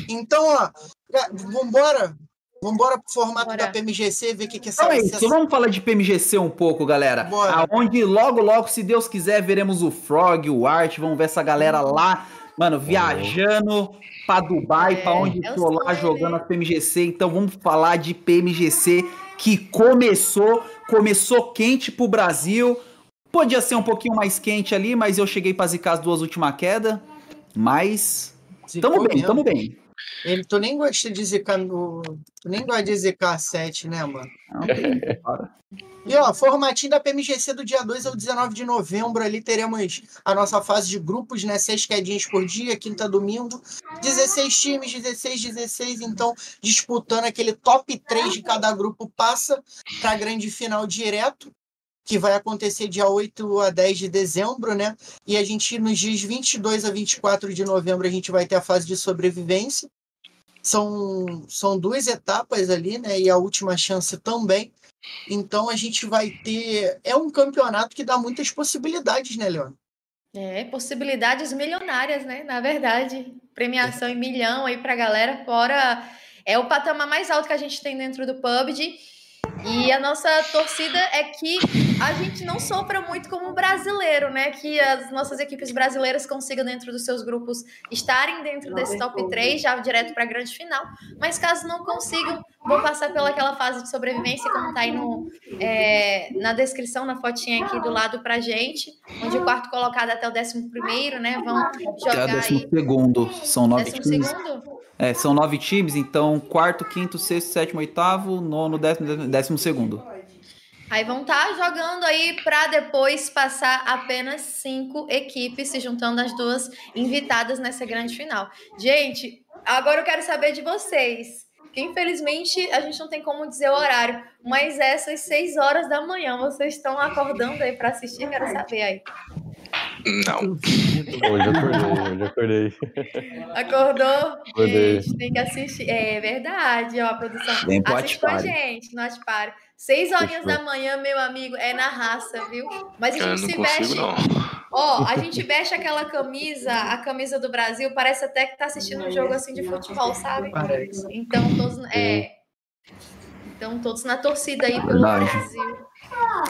Então, ó, ga- vambora. Vambora pro formato Bora. da PMGC, ver o que, que essa, Então é essa- isso, vamos falar de PMGC um pouco, galera. Bora. Aonde logo, logo, se Deus quiser, veremos o Frog, o Art, vamos ver essa galera lá, mano, viajando pra Dubai, É, pra onde é for lá jogando né? a PMGC. Então vamos falar de PMGC que começou, começou quente pro Brasil. Podia ser um pouquinho mais quente ali, mas eu cheguei pra zicar as duas últimas quedas. Mas Zicou tamo bem, mesmo. tamo bem. Ele, tu nem gosta de zicar no. Tu nem gosta de zicar 7, né, mano? Não. E ó, formatinho da PMGC do dia 2 ao 19 de novembro. Ali teremos a nossa fase de grupos, né? Seis quedinhas por dia, quinta, domingo. 16 times, 16, 16. Então, disputando aquele top 3 de cada grupo, passa para a grande final direto, que vai acontecer dia 8 a 10 de dezembro, né? E a gente, nos dias 22 a 24 de novembro, a gente vai ter a fase de sobrevivência. São, são duas etapas ali, né? E a última chance também. Então a gente vai ter. É um campeonato que dá muitas possibilidades, né, Leon? É, possibilidades milionárias, né? Na verdade, premiação em milhão aí pra galera, fora é o patamar mais alto que a gente tem dentro do PUBG. E a nossa torcida é que a gente não sofra muito como brasileiro, né? Que as nossas equipes brasileiras consigam, dentro dos seus grupos, estarem dentro desse top 3, já direto para a grande final. Mas caso não consigam, vão passar pelaquela fase de sobrevivência, como tá aí no, é, na descrição, na fotinha aqui do lado pra gente, onde o quarto colocado até o décimo primeiro, né? Vão Até o jogar décimo aí. segundo. São nove Décimo times. segundo? É, são nove times, então quarto, quinto, sexto, sétimo, oitavo, nono, décimo, décimo segundo. Aí vão estar jogando aí para depois passar apenas cinco equipes se juntando as duas invitadas nessa grande final. Gente, agora eu quero saber de vocês. Que infelizmente a gente não tem como dizer o horário, mas essas seis horas da manhã vocês estão acordando aí para assistir? Quero saber aí. Não. Hoje eu acordei, hoje acordei. Acordou? Acordei. Gente, tem que assistir. É verdade, ó, a produção. Vem Assiste com a gente no Watch Party. Seis horinhas da manhã, meu amigo, é na raça, viu? Mas a gente eu não se consigo, veste. não. Ó, a gente veste aquela camisa, a camisa do Brasil, parece até que tá assistindo um jogo assim de futebol, sabe? Então todos. É. Então todos na torcida aí pelo Verdade. Brasil.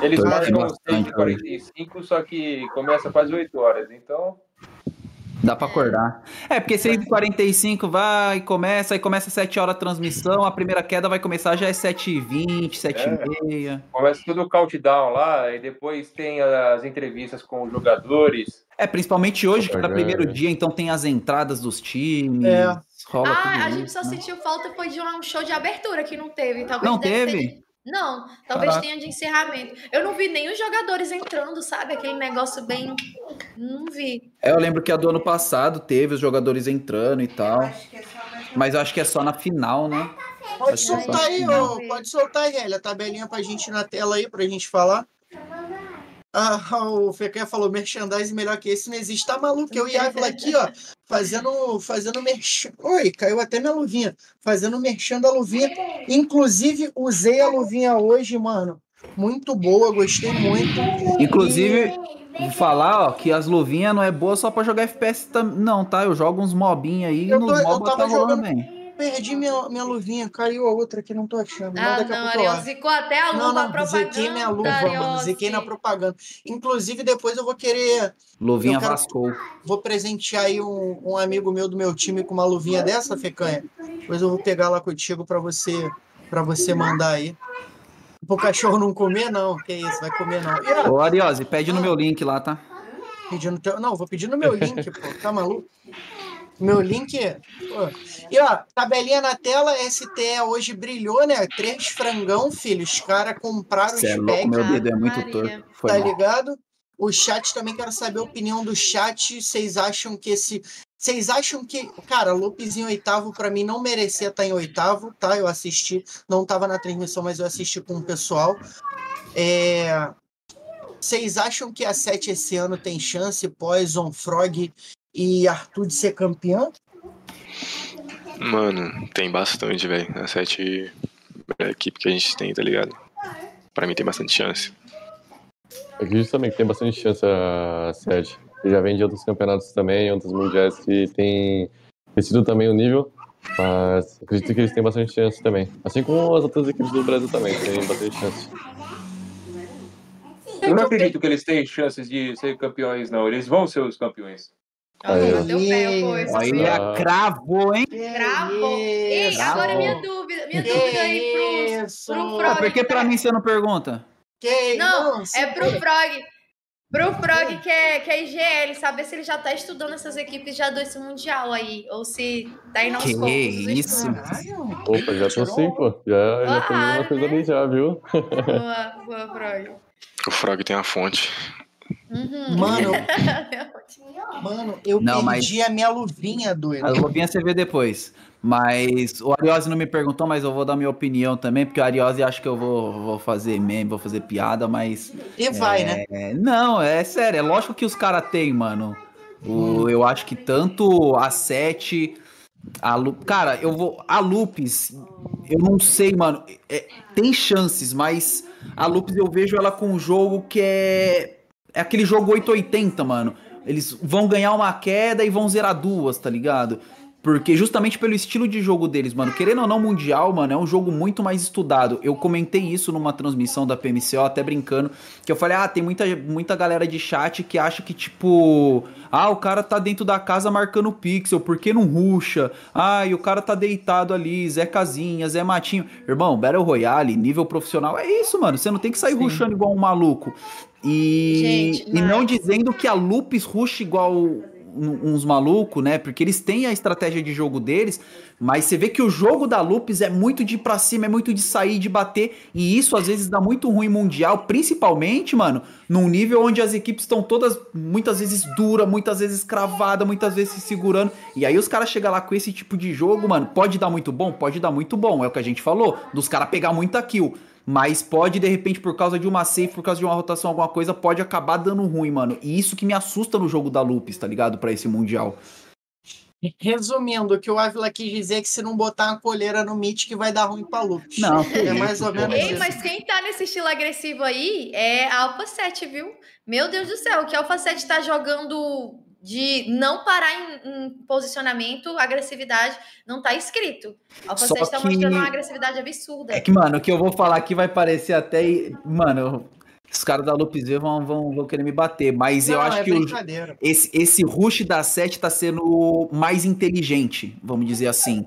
Eles marcam bastante, 6h45, só que começa quase 8 horas. Então, Dá pra acordar. É, porque 6h45 vai, começa, aí começa às 7 horas a transmissão, a primeira queda vai começar já é 7h20, 7h30. começa tudo o countdown lá, e depois tem as entrevistas com os jogadores. É, principalmente hoje, que era É. primeiro dia, então tem as entradas dos times. É. Rola Ah, tudo a isso, gente só né? sentiu falta foi de um show de abertura que não teve. Talvez Não deve teve? Não, talvez Caraca. tenha de encerramento. Eu não vi nem os jogadores entrando, sabe? Aquele negócio bem. Não vi. É, eu lembro que a do ano passado teve os jogadores entrando e tal. Mas eu acho que é só na final, né? Pode Acho é soltar aí, ô, pode soltar aí, a tabelinha pra gente na tela aí, pra gente falar. Ah, o Fequé falou, merchandising melhor que esse não existe. Tá maluco? Eu e Ávila aqui, ó, fazendo, fazendo merchan. Oi, caiu até minha luvinha. Fazendo merchan da luvinha. Inclusive, usei a luvinha hoje, mano. Muito boa, gostei muito. Inclusive, vou falar, ó, que as luvinhas não é boa só pra jogar FPS tam- não, tá? Eu jogo uns mobinhos aí e nos mobs tá rolando jogando- bem. Perdi minha, minha luvinha, caiu a outra aqui, não tô achando. Ah, daqui a não, eu Ariel, zicou até a luva Não, não, propaganda. ziquei minha luva, mano. Ziquei na propaganda. Inclusive, depois eu vou querer Luvinha quero- vascou. Vou presentear aí um, um amigo meu do meu time com uma luvinha dessa, Fecanha. Depois eu vou pegar lá contigo pra você para você mandar aí. Pro cachorro não comer, não. Que isso, vai comer não. E, Ô, Ariose, pede no meu link lá, tá? pedindo teu... Não, vou pedir no meu link, pô. Tá maluco? Meu link. Pô. E ó, tabelinha na tela, STE hoje brilhou, né? Três frangão, filho. Os caras compraram Você é os packs, meu dedo é muito Maria. torto. Foi tá mal. ligado? O chat também quero saber a opinião do chat. Vocês acham que esse. Vocês acham que. Cara, Lopes em oitavo, pra mim, não merecia estar em oitavo, tá? Eu assisti. Não tava na transmissão, mas eu assisti com o pessoal. É. Vocês acham que a 7 esse ano tem chance, Poison, Frog e Arthur de ser campeão? Mano, tem bastante, velho. A sete é a equipe que a gente tem, tá ligado? Pra mim tem bastante chance. Eu acredito também que tem bastante chance a sede. Já vem de outros campeonatos também, outros mundiais que tem crescido também o nível. Mas acredito que eles têm bastante chance também. Assim como as outras equipes do Brasil também, tem bastante chance. Eu não acredito que eles têm chances de ser campeões, não. Eles vão ser os campeões. Nossa, Aí, ó. bateu o pé. Olha, Ah. cravou, hein? Travou. Ei, Isso. agora minha dúvida, minha Que dúvida aí pro, isso? pro Ah, Frog. por que pra mim você não pergunta? Que Não, se é pro Frog. Pro Frog que é, que é IGL, saber se ele já tá estudando essas equipes já desse Mundial aí, ou se tá indo aos Que poucos. os isso? Opa, já tô sim, pô. Já, já tô Claro, uma coisa né? ali já, viu? Boa, boa, Frog. O Frog tem a fonte. Uhum. Mano, mano, eu Não, perdi a minha luvinha, doido. As luvinhas você vê depois. Mas o Ariose não me perguntou, mas eu vou dar minha opinião também, porque o Ariose acha que eu vou, vou fazer meme, vou fazer piada, mas. E vai, né? É, não, é sério, é lógico que os caras têm, mano. O, eu acho que tanto a 7. A Lu, cara, eu vou. A Lupes, eu não sei, mano. é- tem chances, mas a Lupes eu vejo ela com um jogo que é. É aquele jogo 880, mano. Eles vão ganhar uma queda e vão zerar duas, tá ligado? Porque justamente pelo estilo de jogo deles, mano, querendo ou não, Mundial, mano, é um jogo muito mais estudado. Eu comentei isso numa transmissão da PMCO, até brincando, que eu falei, ah, tem muita, muita galera de chat que acha que, tipo, ah, o cara tá dentro da casa marcando pixel, por que não ruxa? Ah, e o cara tá deitado ali, Zé Casinha, Zé Matinho. Irmão, Battle Royale, nível profissional, é isso, mano, você não tem que sair ruxando igual um maluco. E, Gente, e não dizendo que a Lupus ruxa igual uns malucos, né? Porque eles têm a estratégia de jogo deles, mas você vê que o jogo da Lupus é muito de ir pra cima, é muito de sair, de bater, e isso às vezes dá muito ruim mundial, principalmente, mano, num nível onde as equipes estão todas muitas vezes dura, muitas vezes cravada, muitas vezes se segurando, e aí os caras chegam lá com esse tipo de jogo, mano, pode dar muito bom? Pode dar muito bom, é o que a gente falou, dos caras pegar muita kill. Mas pode, de repente, por causa de uma safe, por causa de uma rotação, alguma coisa, pode acabar dando ruim, mano. E isso que me assusta no jogo da Lupus, tá ligado? Pra esse Mundial. Resumindo, o que o Ávila quis dizer é que se não botar uma coleira no Meet que vai dar ruim pra Lupus. Não, É isso, mais ou menos Ei, isso. mas quem tá nesse estilo agressivo aí é a Alpha 7, viu? Meu Deus do céu, o que a Alpha 7 tá jogando de não parar em, em posicionamento, agressividade, não tá escrito. A Alpha Só 7 tá que- mostrando uma agressividade absurda. É que, mano, o que eu vou falar aqui vai parecer até. Mano, os caras da Lupus V vão, vão, vão querer me bater, mas eu Não, acho é que o, esse, esse rush da 7 tá sendo mais inteligente, vamos dizer assim.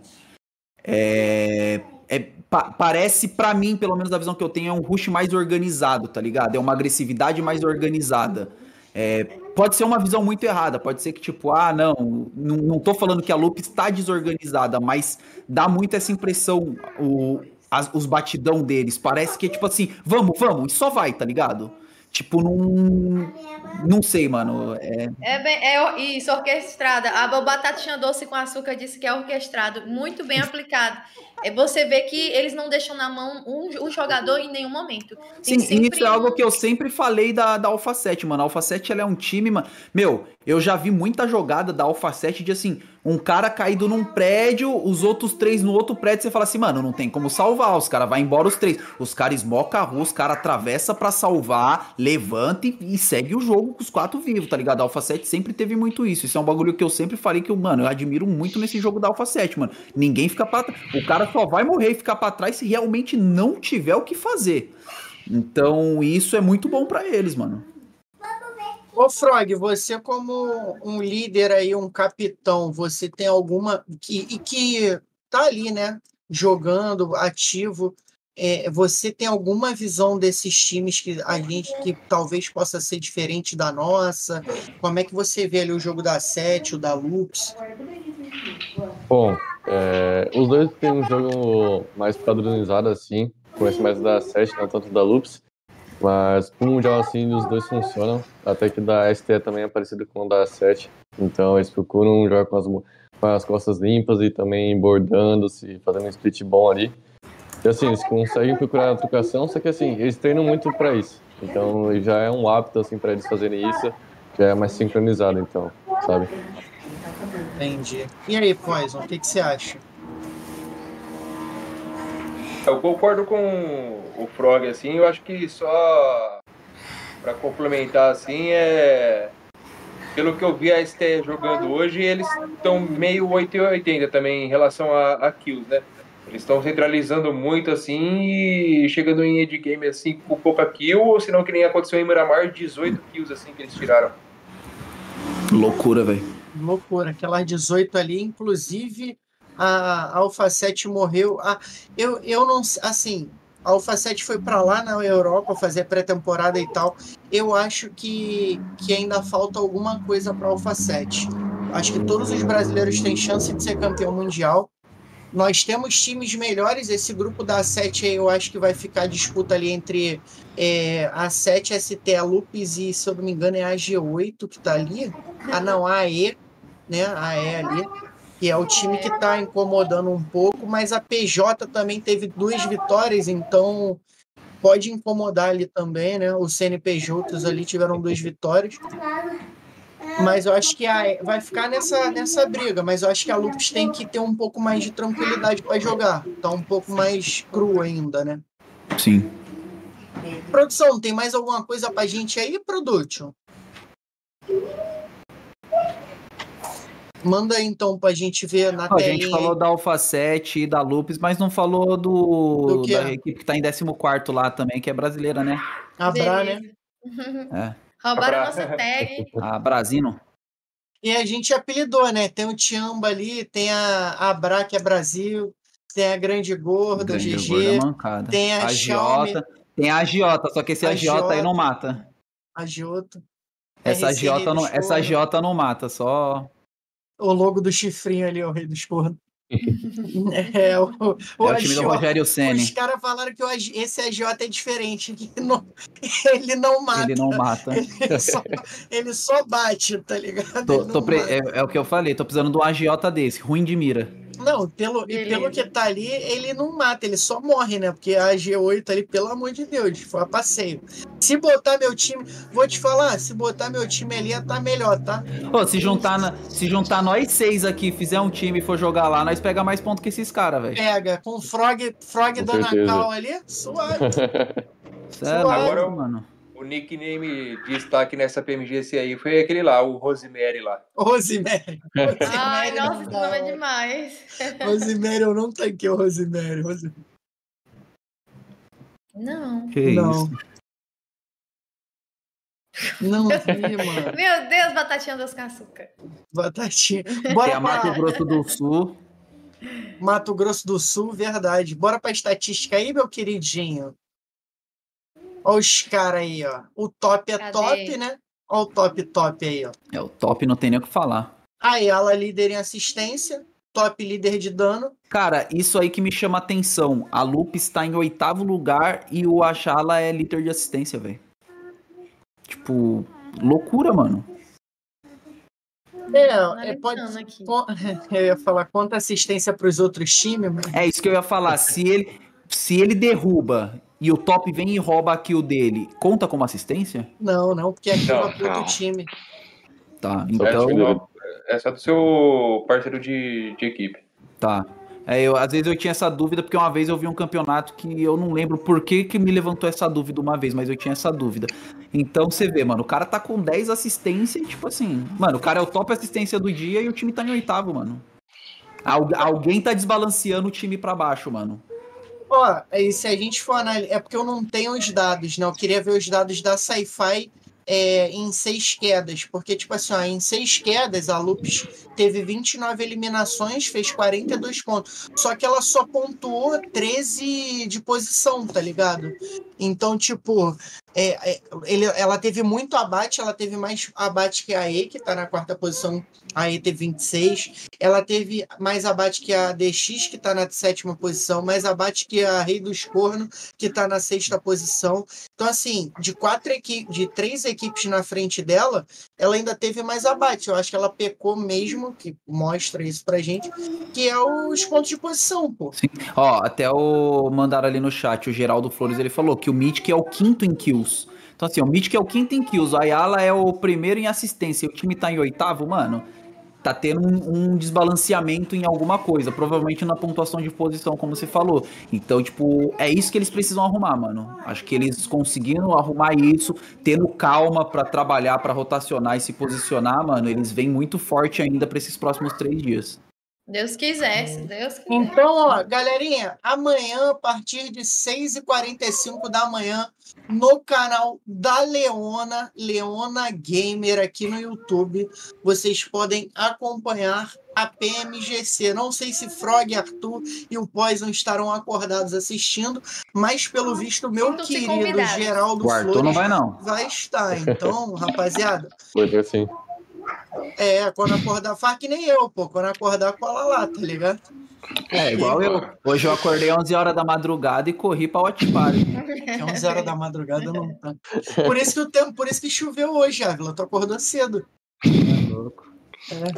É, é, pa- parece, pra mim, pelo menos da visão que eu tenho, é um rush mais organizado, tá ligado? É uma agressividade mais organizada. É, pode ser uma visão muito errada, pode ser que, tipo, ah, não, não, não tô falando que a Loop está desorganizada, mas dá muito essa impressão, o, as- os batidão deles. Parece que é tipo assim, vamos, vamos, e só vai, tá ligado? Tipo, não. Não sei, mano. É, É, bem, é isso, orquestrada. A batatinha doce com açúcar disse que é orquestrado. Muito bem aplicado. É, você vê que eles não deixam na mão um, um jogador em nenhum momento. Tem Sim, sempre isso é algo que eu sempre falei da, da Alpha 7, mano. A Alpha 7 ela é um time, mano. Meu, eu já vi muita jogada da Alpha 7 de assim, um cara caído num prédio, os outros três no outro prédio, você fala assim, mano, não tem como salvar. Os caras vai embora os três. Os caras esmoca a rua, os caras atravessa pra salvar, levanta e, e segue o jogo com os quatro vivos, tá ligado? A Alpha 7 sempre teve muito isso. Isso é um bagulho que eu sempre falei que, eu, mano, eu admiro muito nesse jogo da Alpha 7, mano. Ninguém fica pra. O cara só vai morrer e ficar pra trás se realmente não tiver o que fazer. Então, isso é muito bom pra eles, mano. Ô, Frog, você como um líder aí, um capitão, você tem alguma que e que tá ali, né, jogando, ativo, é, você tem alguma visão desses times que a gente que talvez possa ser diferente da nossa? Como é que você vê ali o jogo da Sete, o da Lux? Bom, é, os dois têm um jogo mais padronizado assim, conheço mais da 7, não tanto da Loops, mas pro Mundial assim os dois funcionam, até que da ST também é parecido com o da 7, então eles procuram jogar com as, com as costas limpas e também bordando-se, fazendo um split bom ali. E assim, eles conseguem procurar a trocação, só que assim, eles treinam muito pra isso, então já é um hábito assim para eles fazerem isso, já é mais sincronizado então, sabe? Entendi. E aí, Poison, o que, que você acha? Eu concordo com o Frog, assim, eu acho que só pra complementar, assim, é... Pelo que eu vi a ST jogando hoje, eles estão meio 8 e 80 também em relação a, a kills, né? Eles estão centralizando muito, assim, e chegando em endgame, assim, com pouca kill, ou senão que nem aconteceu em Miramar, 18 kills, assim, que eles tiraram. Loucura, velho. Loucura, aquelas 18 ali, inclusive a Alpha 7 morreu. Ah, eu, eu não assim, a Alpha 7 foi para lá na Europa fazer pré-temporada e tal. Eu acho que, que ainda falta alguma coisa para Alpha 7. Acho que todos os brasileiros têm chance de ser campeão mundial. Nós temos times melhores. Esse grupo da 7 aí eu acho que vai ficar disputa ali entre é, a 7, ST, a Lupes e, se eu não me engano, é a G8 que tá ali. Ah, não, a AE, né? A AE ali, que é o time que tá incomodando um pouco, mas a PJ também teve duas vitórias, então pode incomodar ali também, né? Os CNPJs ali tiveram duas vitórias. Mas eu acho que a vai ficar nessa, nessa briga, mas eu acho que a Lupus tem que ter um pouco mais de tranquilidade para jogar. Tá um pouco mais cru ainda, né? Sim. Produção, tem mais alguma coisa pra gente aí, Production? Manda aí, então pra gente ver na Ó, a gente falou aí. da Alpha 7 e da Lupus, mas não falou do, Do da equipe que tá em 14 lá também, que é brasileira, né? A Bra, né? É. Roubaram a Abra- nossa tag. A Brasino. E a gente apelidou, né? Tem o Tiamba ali, tem a, a Bra, que é Brasil, tem a Grande Gorda, o Grande GG, gorda mancada. tem a Xiaomi. Agiota. Tem a Agiota, só que esse A Agiota aí não mata. a Giota. Essa Agiota não, essa. Agiota não mata, só. O logo do chifrinho ali, o rei dos pornos. é, o, o, É o time do agiota. Rogério Ceni. Os caras falaram que o esse AJ é diferente, que não- ele não mata. Ele não mata. Ele só, ele só bate, tá ligado? Tô- tô pre- é, é o que eu falei, tô precisando de um agiota desse, ruim de mira. Não, pelo, e pelo que tá ali, ele não mata, ele só morre, né? Porque a G8 ali, pelo amor de Deus, foi a passeio. Se botar meu time, vou te falar, se botar meu time ali, ia tá melhor, tá? Pô, se juntar, na- se juntar nós seis aqui, fizer um time e for jogar lá, nós pega mais ponto que esses caras, velho. Pega, com o Frog, Frog Com dando a certeza. cal ali, suave. É Agora mano. O nickname de destaque nessa PMGC aí foi aquele lá, o Rosemary lá. Rosemary. Ai, Rosemary não nossa, esse nome é demais. Rosemary, eu não tanquei o Rosemary. Rose- Não. Que não. isso. Não vi, mano. Meu Deus, batatinha dos açúcar. Batatinha. Bora a Mato Grosso do Sul. Mato Grosso do Sul, verdade. Bora pra estatística aí, meu queridinho. Olha os caras aí, ó. O top é Cadê? top, né? Olha o top top aí, ó. É o top, não tem nem o que falar. A Yala líder em assistência, top líder de dano. Cara, isso aí que me chama atenção. A Lupe está em oitavo lugar e o Achala é líder de assistência, velho. Tipo, loucura, mano. É, é pode. Eu ia falar quanto assistência pros outros times, mas É isso que eu ia falar. Se ele, se ele derruba e o top vem e rouba a kill dele, conta como assistência? não, não, porque aqui é Não, pro outro não. time. Tá, então. é só do seu parceiro de, de equipe. Tá. É, eu, às vezes eu tinha essa dúvida, porque uma vez eu vi um campeonato que eu não lembro por que, que me levantou essa dúvida uma vez, mas eu tinha essa dúvida. Então você vê, mano, o cara tá com 10 assistências e, tipo assim, mano, o cara é o top assistência do dia e o time tá em oitavo, mano. Al- alguém tá desbalanceando o time pra baixo, mano. Ó, e se a gente for analisar. É porque eu não tenho os dados, né? Eu queria ver os dados da Sci-Fi é, em seis quedas. Porque, tipo assim, ó, em seis quedas, a Lupus teve 29 eliminações, fez 42 pontos. Só que ela só pontuou 13 de posição, tá ligado? Então, tipo, é, é, ele, ela teve muito abate, ela teve mais abate que a E, que tá na quarta posição. A E teve 26. Ela teve mais abate que a DX, que tá na sétima posição, mais abate que a Rei dos Cornos, que tá na sexta posição. Então, assim, de quatro equipes, de três equipes na frente dela, ela ainda teve mais abate. Eu acho que ela pecou mesmo, que mostra isso pra gente, que é os pontos de posição, pô. Ó, até o mandaram ali no chat, o Geraldo Flores, ele falou que o Mythic é o quinto em kills. Então assim, o Mythic é o quinto em kills, o Ayala é o primeiro em assistência, e o time tá em oitavo, mano. Tá tendo um, um desbalanceamento em alguma coisa, provavelmente na pontuação de posição, como você falou. Então, tipo, é isso que eles precisam arrumar, mano. Acho que eles conseguindo arrumar isso, tendo calma pra trabalhar, pra rotacionar e se posicionar, mano, eles vêm muito forte ainda pra esses próximos três dias. Deus quiser, se Deus quiser. Então, ó, galerinha, amanhã, a partir de 6h45 da manhã, no canal da Leona, Leona Gamer, aqui no YouTube, vocês podem acompanhar a PMGC. Não sei se Frog, Arthur e o Poison estarão acordados assistindo, mas pelo visto, meu querido. Geraldo O Arthur Flores não vai, não. vai estar. Então, rapaziada, Foi assim. É, quando acordar, faz que nem eu, pô. Quando acordar, cola lá, tá ligado? É, igual eu. Hoje eu acordei 11 horas da madrugada e corri pra Watch Party. É 11 horas da madrugada não tá. Por isso que o tempo, por isso que choveu hoje, Ávila. Tu acordou cedo.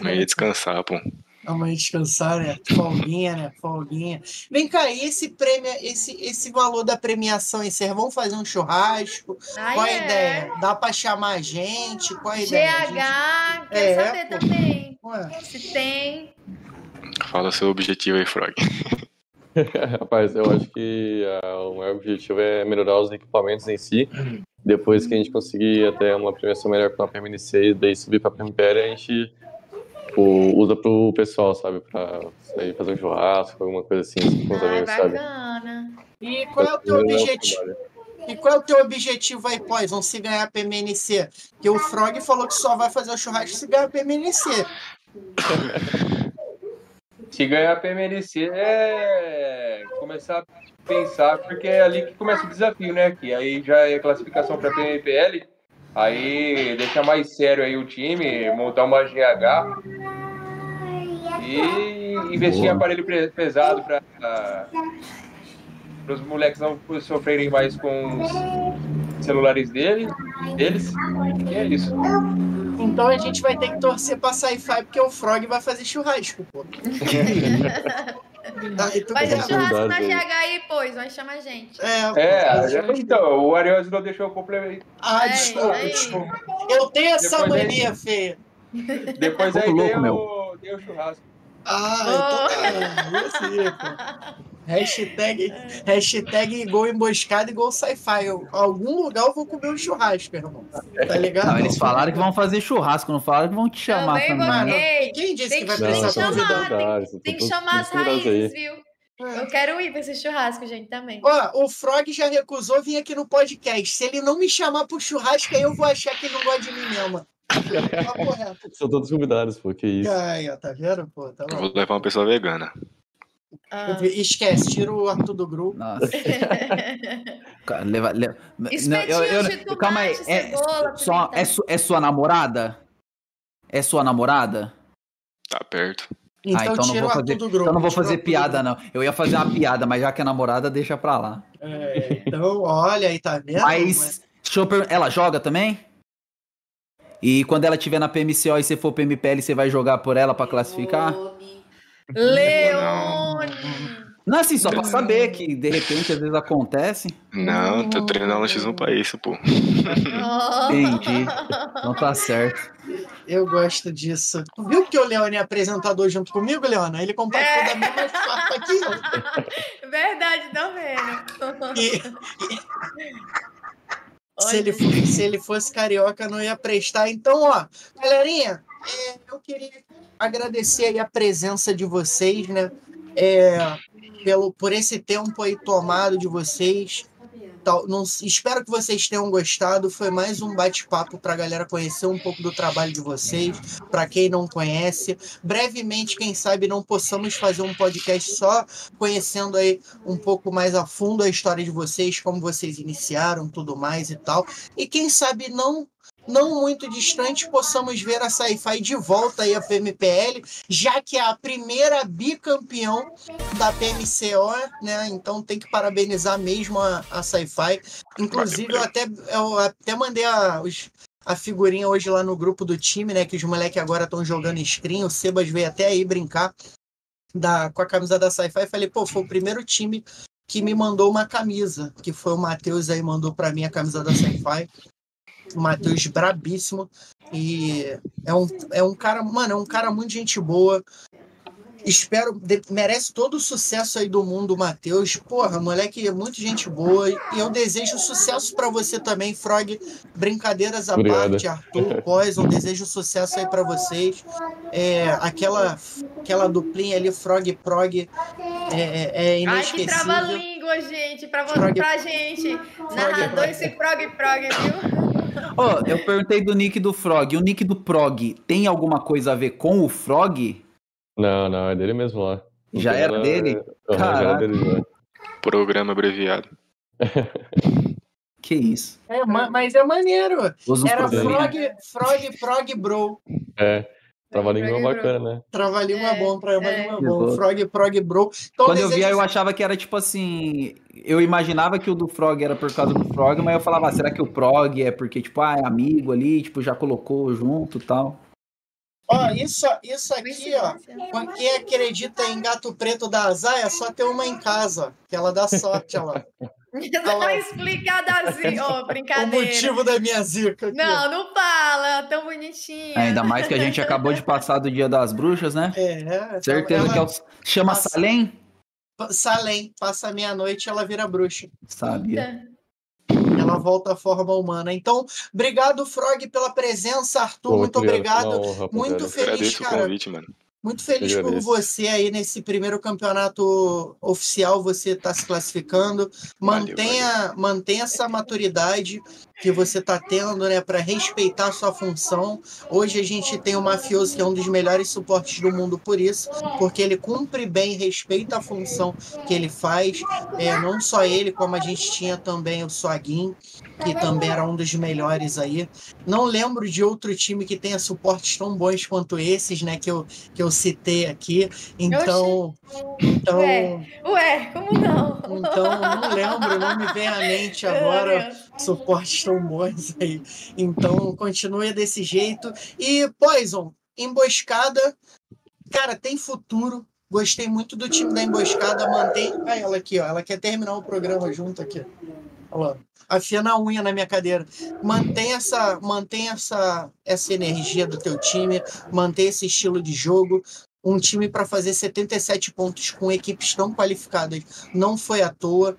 Eu ia descansar, pô. Amanhã descansar, né? Folguinha, né? Folguinha. Vem cá, e esse prêmio, esse, esse valor da premiação aí, vocês vão fazer um churrasco? Ai, Qual a é. ideia? Dá pra chamar a gente? Qual a ideia? A GH, quer É, saber pô. também. Ué, Se tem. Fala seu objetivo aí, Frog. Rapaz, eu acho que ah, o maior objetivo é melhorar os equipamentos em si. Depois que a gente conseguir até uma premiação melhor com a PMNC e daí subir pra PMPL, a gente tipo, usa pro pessoal, sabe? Pra sair fazer um churrasco, alguma coisa assim, com os Ai, amigos, sabe? bacana. E qual é o teu objetivo? E qual é o teu objetivo aí, Poison, se ganhar a PMNC? Que o Frog falou que só vai fazer o churrasco se ganhar a PMNC. Se ganhar a PMNC é começar a pensar, porque é ali que começa o desafio, né? Que aí já é classificação para PMPL, aí deixa mais sério aí o time, montar uma GH e investir em aparelho pesado para os moleques não sofrerem mais com os celulares dele, deles. E é isso. Então a gente vai ter que torcer pra sci-fi, porque o Frog vai fazer churrasco, pô. Aí tu Faz um churrasco na. GH aí, pois, vai chamar a gente. É, pô, É, já- então, o Ariose não deixou eu complementar. Ah, Aí, desculpa, aí. desculpa. Eu tenho essa Depois aí- mania, feia. Depois aí deu, meu. deu churrasco. Ah, então tá. Esse, pô. Hashtag, hashtag gol emboscado e gol sci-fi. Algum lugar eu vou comer um churrasco, irmão. Tá ligado? Não, eles falaram que vão fazer churrasco, não falaram que vão te chamar Também também. Mano, quem disse tem que vai precisar chamar, convidar? convidados, Tem que chamar as raízes, viu? Eu quero ir pra esse churrasco, gente, também. Ó, o Frog já recusou vir aqui no podcast. Se ele não me chamar pro churrasco, aí eu vou achar que ele não gosta de mim mesmo. São todos convidados, pô, que isso. Ai, ó, tá vendo? Pô, tá Eu bom. vou levar uma pessoa vegana. Ah. Esquece, tira o Arthur do grupo. Nossa. Leva, leva... Não, Espetinho de tomate, calma aí. É, cebola, pimenta. é, su- é sua namorada? É sua namorada? Tá perto. Então, ah, então não vou fazer, do grupo. então não vou fazer piada, não. Eu ia fazer uma piada, mas já que é namorada, deixa pra lá. É, então, olha aí, tá vendo? Mas, deixa eu per- ela joga também? E quando ela estiver na PMCO e você for PMPL, você vai jogar por ela pra classificar? Leone! Não, assim, só pra saber que de repente às vezes acontece. Não, tô treinando no X1 pra isso, pô. Entendi. Não tá certo. Eu gosto disso. Tu viu que o Leone é apresentador junto comigo, Leona? Ele compartilhou É. da mesma farpa aqui. Verdade, tô vendo. E se ele, fosse, se ele fosse carioca, não ia prestar. Então, ó, galerinha, é, eu queria agradecer aí a presença de vocês, né? É, pelo, por esse tempo aí tomado de vocês. Tal, não, espero que vocês tenham gostado. Foi mais um bate-papo para a galera conhecer um pouco do trabalho de vocês. Para quem não conhece, brevemente, quem sabe, não possamos fazer um podcast só conhecendo aí um pouco mais a fundo a história de vocês, como vocês iniciaram, tudo mais e tal. E quem sabe não não muito distante possamos ver a Sci-Fi de volta aí a PMPL, já que é a primeira bicampeão da PMCO, né? Então tem que parabenizar mesmo a, a Sci-Fi. Inclusive, eu até, eu até mandei a, os- a figurinha hoje lá no grupo do time, né? Que os moleques agora estão jogando screen. O Sebas veio até aí brincar da, com a camisa da Sci-Fi. Falei, pô, foi o primeiro time que me mandou uma camisa, que foi o Matheus aí, mandou para mim a camisa da Sci-Fi. O Matheus brabíssimo. E é um, é um cara, mano, é um cara muito gente boa. Espero, de- merece todo o sucesso aí do mundo, Matheus. Porra, moleque, é muito gente boa. E eu desejo sucesso para você também, Frog. Brincadeiras à Obrigado. parte, Arthur, Poison. Desejo sucesso aí para vocês. É, aquela, aquela duplinha ali, Frog e Prog, é, é Ai, que inesquecível. trava-língua, gente, pra, Prog- pra gente. Prog- Narrador esse prog prog, viu? Ô, eu perguntei do nick do Frog. O nick do Prog tem alguma coisa a ver com o Frog? Não, não, é dele mesmo lá. Já era ela- dele? Aham, já Caraca. era dele já. Programa abreviado. Que isso? É, ma- mas é maneiro. Uns Era. Frog, Frog, Prog, Bro. É, trava-língua Frog, bacana, né? Trava-língua É, bom, trava-língua é. bom. Frog, Prog, Bro. Então, Quando eu via, eu achava que era tipo assim. Eu imaginava que o do Frog era por causa do Frog, mas eu falava, ah, será que o Prog é porque, tipo, ah, é amigo ali, tipo, já colocou junto e tal. Ó, isso, isso aqui, ó. Quem acredita em gato preto da Azar é só ter uma em casa, que ela dá sorte, ó lá. Tá explicado assim, ó, O brincadeira. motivo da minha zica aqui. Não, não fala, tão bonitinha. Ainda mais que a gente acabou de passar do Dia das Bruxas, né? É, Certeza ela, que é o. Chama Nossa. Salem? Salem, passa meia-noite ela vira bruxa. Sabia. Ela volta à forma humana. Então, obrigado, Frog, pela presença, Arthur. Pô, muito obrigado. Honra, Muito feliz, Agradeço o cara. convite, mano. Muito feliz por você aí nesse primeiro campeonato oficial, você está se classificando. Mantenha, mantenha essa maturidade que você está tendo, né, para respeitar a sua função. Hoje a gente tem o Mafioso, que é um dos melhores suportes do mundo por isso, porque ele cumpre bem, respeita a função que ele faz. É, não só ele, como a gente tinha também o Suaguin, que também era um dos melhores aí. Não lembro de outro time que tenha suportes tão bons quanto esses, né, que eu, que eu citei aqui. Então, então, Ué, ué, como não? então não lembro, não me vem à mente agora suportes tão bons aí. Então, continue desse jeito. E Poison, emboscada, cara, tem futuro. Gostei muito do time da emboscada, mantém. Ah, ela aqui, ó. Ela quer terminar o programa junto aqui. Olha lá. Afiando a unha na minha cadeira. Mantém essa, mantém essa, essa energia do teu time, mantém esse estilo de jogo. Um time para fazer 77 pontos com equipes tão qualificadas não foi à toa.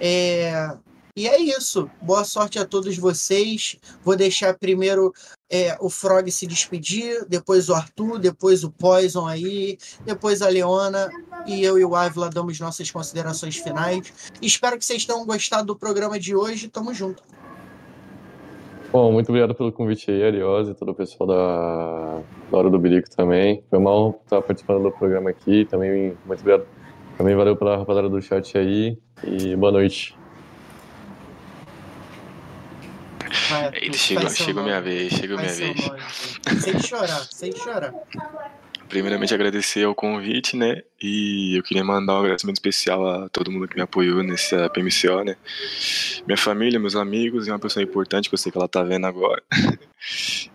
É, e é isso. Boa sorte a todos vocês. Vou deixar primeiro é, o Frog se despedir, depois o Arthur, depois o Poison aí, depois a Leona e eu e o Ávila damos nossas considerações finais. Espero que vocês tenham gostado do programa de hoje. Tamo junto. Bom, muito obrigado pelo convite aí, Ariose, e todo o pessoal da, da Hora do Birico também. Foi honra estar participando do programa aqui. Também, muito obrigado. Também valeu pela rapaziada do chat aí. E boa noite. Vai, Eita, Arthur, chegou, chegou minha vez, chegou minha vez. nome. Sem chorar, sem chorar. Primeiramente, agradecer ao convite, né? E eu queria mandar um agradecimento especial a todo mundo que me apoiou nessa PMCO, né? Minha família, meus amigos e uma pessoa importante que eu sei que ela tá vendo agora.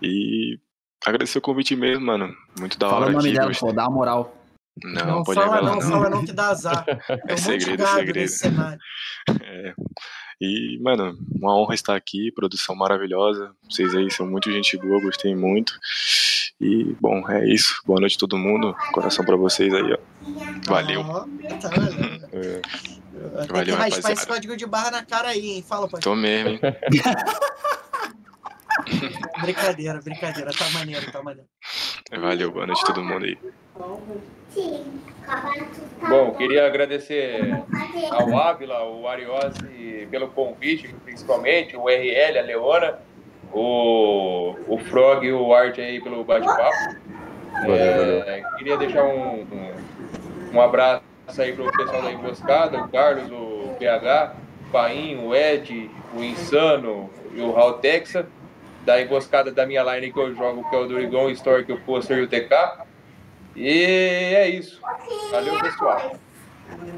E agradecer o convite mesmo, mano. Muito da Fala hora o nome aqui. dela, pô, dá uma moral. Não, Não, pode fala revelar, não, não. fala não que dá azar. Tem um monte de segredo, é segredo. E, mano, uma honra estar aqui, produção maravilhosa. Vocês aí são muito gente boa, gostei muito. E, bom, é isso. Boa noite a todo mundo. Coração pra vocês aí, ó. Valeu. Ó, tá valendo. É, Tem que Valeu, raspar esse rapaziada. código de barra na cara aí, hein? Fala, pode. Tô mesmo, hein? Brincadeira, brincadeira. Tá maneiro, tá maneiro. Valeu, boa noite a todo mundo aí. Bom, queria agradecer ao Ávila, ao Ariose pelo convite, principalmente, o RL, a Leona, o, o Frog e o Art aí pelo bate-papo. É, queria deixar um, um, um abraço aí pro pessoal da Emboscada, o Carlos, o PH, o Paim, o Ed, o Insano e o Raul Texa. Da Emboscada da minha line que eu jogo, que é o do Rigon Store, que o Poster e o TK. E é isso. Valeu, pessoal.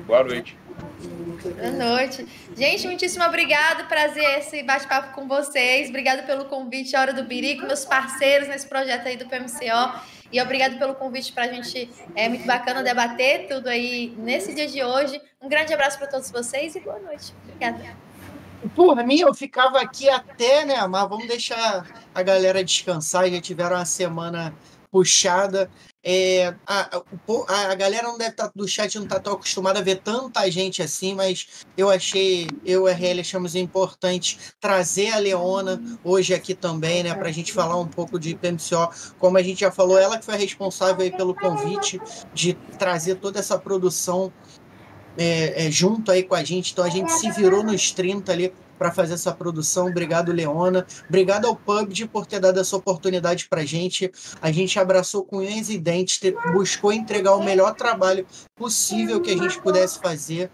Boa noite. Boa noite. Gente, muitíssimo obrigado. Prazer esse bate-papo com vocês. Obrigado pelo convite, Hora do Birico, meus parceiros nesse projeto aí do PMCO. E obrigado pelo convite para a gente. É muito bacana debater tudo aí nesse dia de hoje. Um grande abraço para todos vocês e boa noite. Obrigada. Por mim, eu ficava aqui até, né? Mas vamos deixar a galera descansar. Já tiveram uma semana puxada. É, a, a- a- galera não deve estar do chat não tá tão acostumada a ver tanta gente assim, mas eu achei, eu e a RL achamos importante trazer a Leona hoje aqui também, né, para a gente falar um pouco de PMCO. Como a gente já falou, ela que foi responsável pelo convite de trazer toda essa produção é, é, junto aí com a gente. Então a gente se virou nos 30 ali para fazer essa produção. Obrigado, Leona. Obrigado ao PUBG por ter dado essa oportunidade para gente. A gente abraçou com unhas e dentes, te- buscou entregar o melhor trabalho possível que a gente pudesse fazer.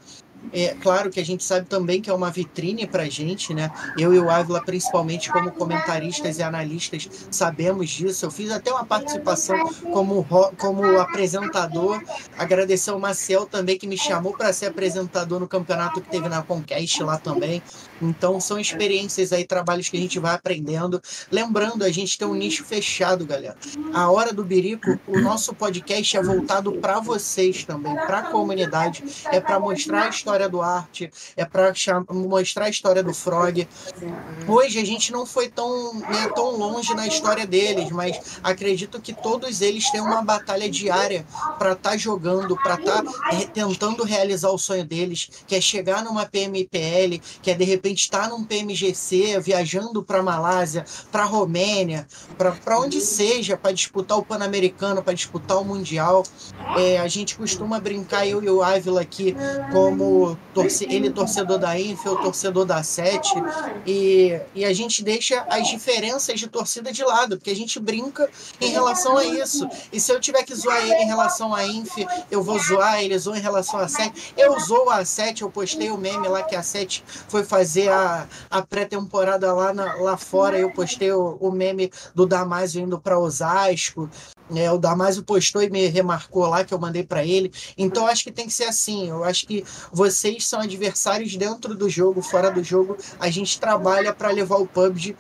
É claro que a gente sabe também que é uma vitrine para a gente, né? Eu e o Ávila, principalmente como comentaristas e analistas, sabemos disso. Eu fiz até uma participação como, como apresentador. Agradecer ao Maciel também, que me chamou para ser apresentador no campeonato que teve na Conquest lá também. Então, são experiências aí, trabalhos que a gente vai aprendendo. Lembrando, a gente tem um nicho fechado, galera. A Hora do Birico, o nosso podcast é voltado para vocês também, para a comunidade. É para mostrar a história do arte, é para mostrar a história do Frog. Hoje a gente não foi tão, né, tão longe na história deles, mas acredito que todos eles têm uma batalha diária para estar jogando, para estar tentando realizar o sonho deles, que é chegar numa PMPL, que é de repente estar num PMGC, viajando para Malásia, para Romênia, para onde seja, para disputar o Pan-Americano, para disputar o Mundial. É, a gente costuma brincar, eu e o Ávila aqui, como torce, ele torcedor da Inf, eu torcedor da Sete, e, e a gente deixa as diferenças de torcida de lado, porque a gente brinca em relação a isso. E se eu tiver que zoar ele em relação à Inf, eu vou zoar, ele zoou em relação a 7. Eu zoo a 7, eu postei o meme lá que a 7 foi fazer a, a pré-temporada lá, lá fora, eu postei o, o meme do Damásio indo para Osasco. É, o Damásio postou e me remarcou lá que eu mandei para ele. Então acho que tem que ser assim. Eu acho que vocês são adversários dentro do jogo, fora do jogo. A gente trabalha para levar o PUBG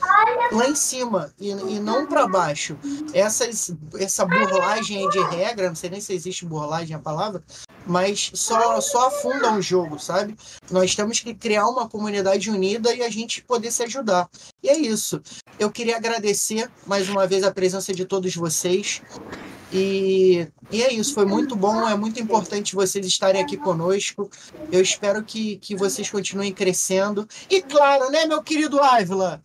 lá em cima e, e não para baixo. Essas, essa burlagem de regra, não sei nem se existe burlagem a palavra, mas só, só afunda o jogo, sabe? Nós temos que criar uma comunidade unida e a gente poder se ajudar. E é isso. Eu queria agradecer mais uma vez a presença de todos vocês. E, e é isso, foi muito bom, é muito importante vocês estarem aqui conosco. Eu espero que, que vocês continuem crescendo. E claro, né, meu querido Ávila?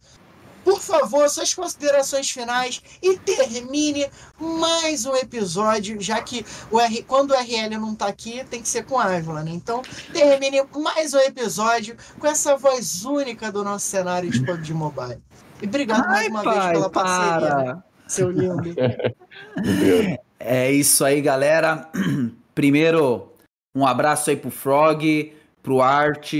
Por favor, suas considerações finais e termine mais um episódio, já que o R, quando o RL não tá aqui, tem que ser com a Ávila, né? Então, termine mais um episódio com essa voz única do nosso cenário de PUBG Mobile. E obrigado mais Ai, uma pai, vez pela parceria, né, seu lindo. É isso aí, galera. Primeiro, um abraço aí pro Frog, pro Art,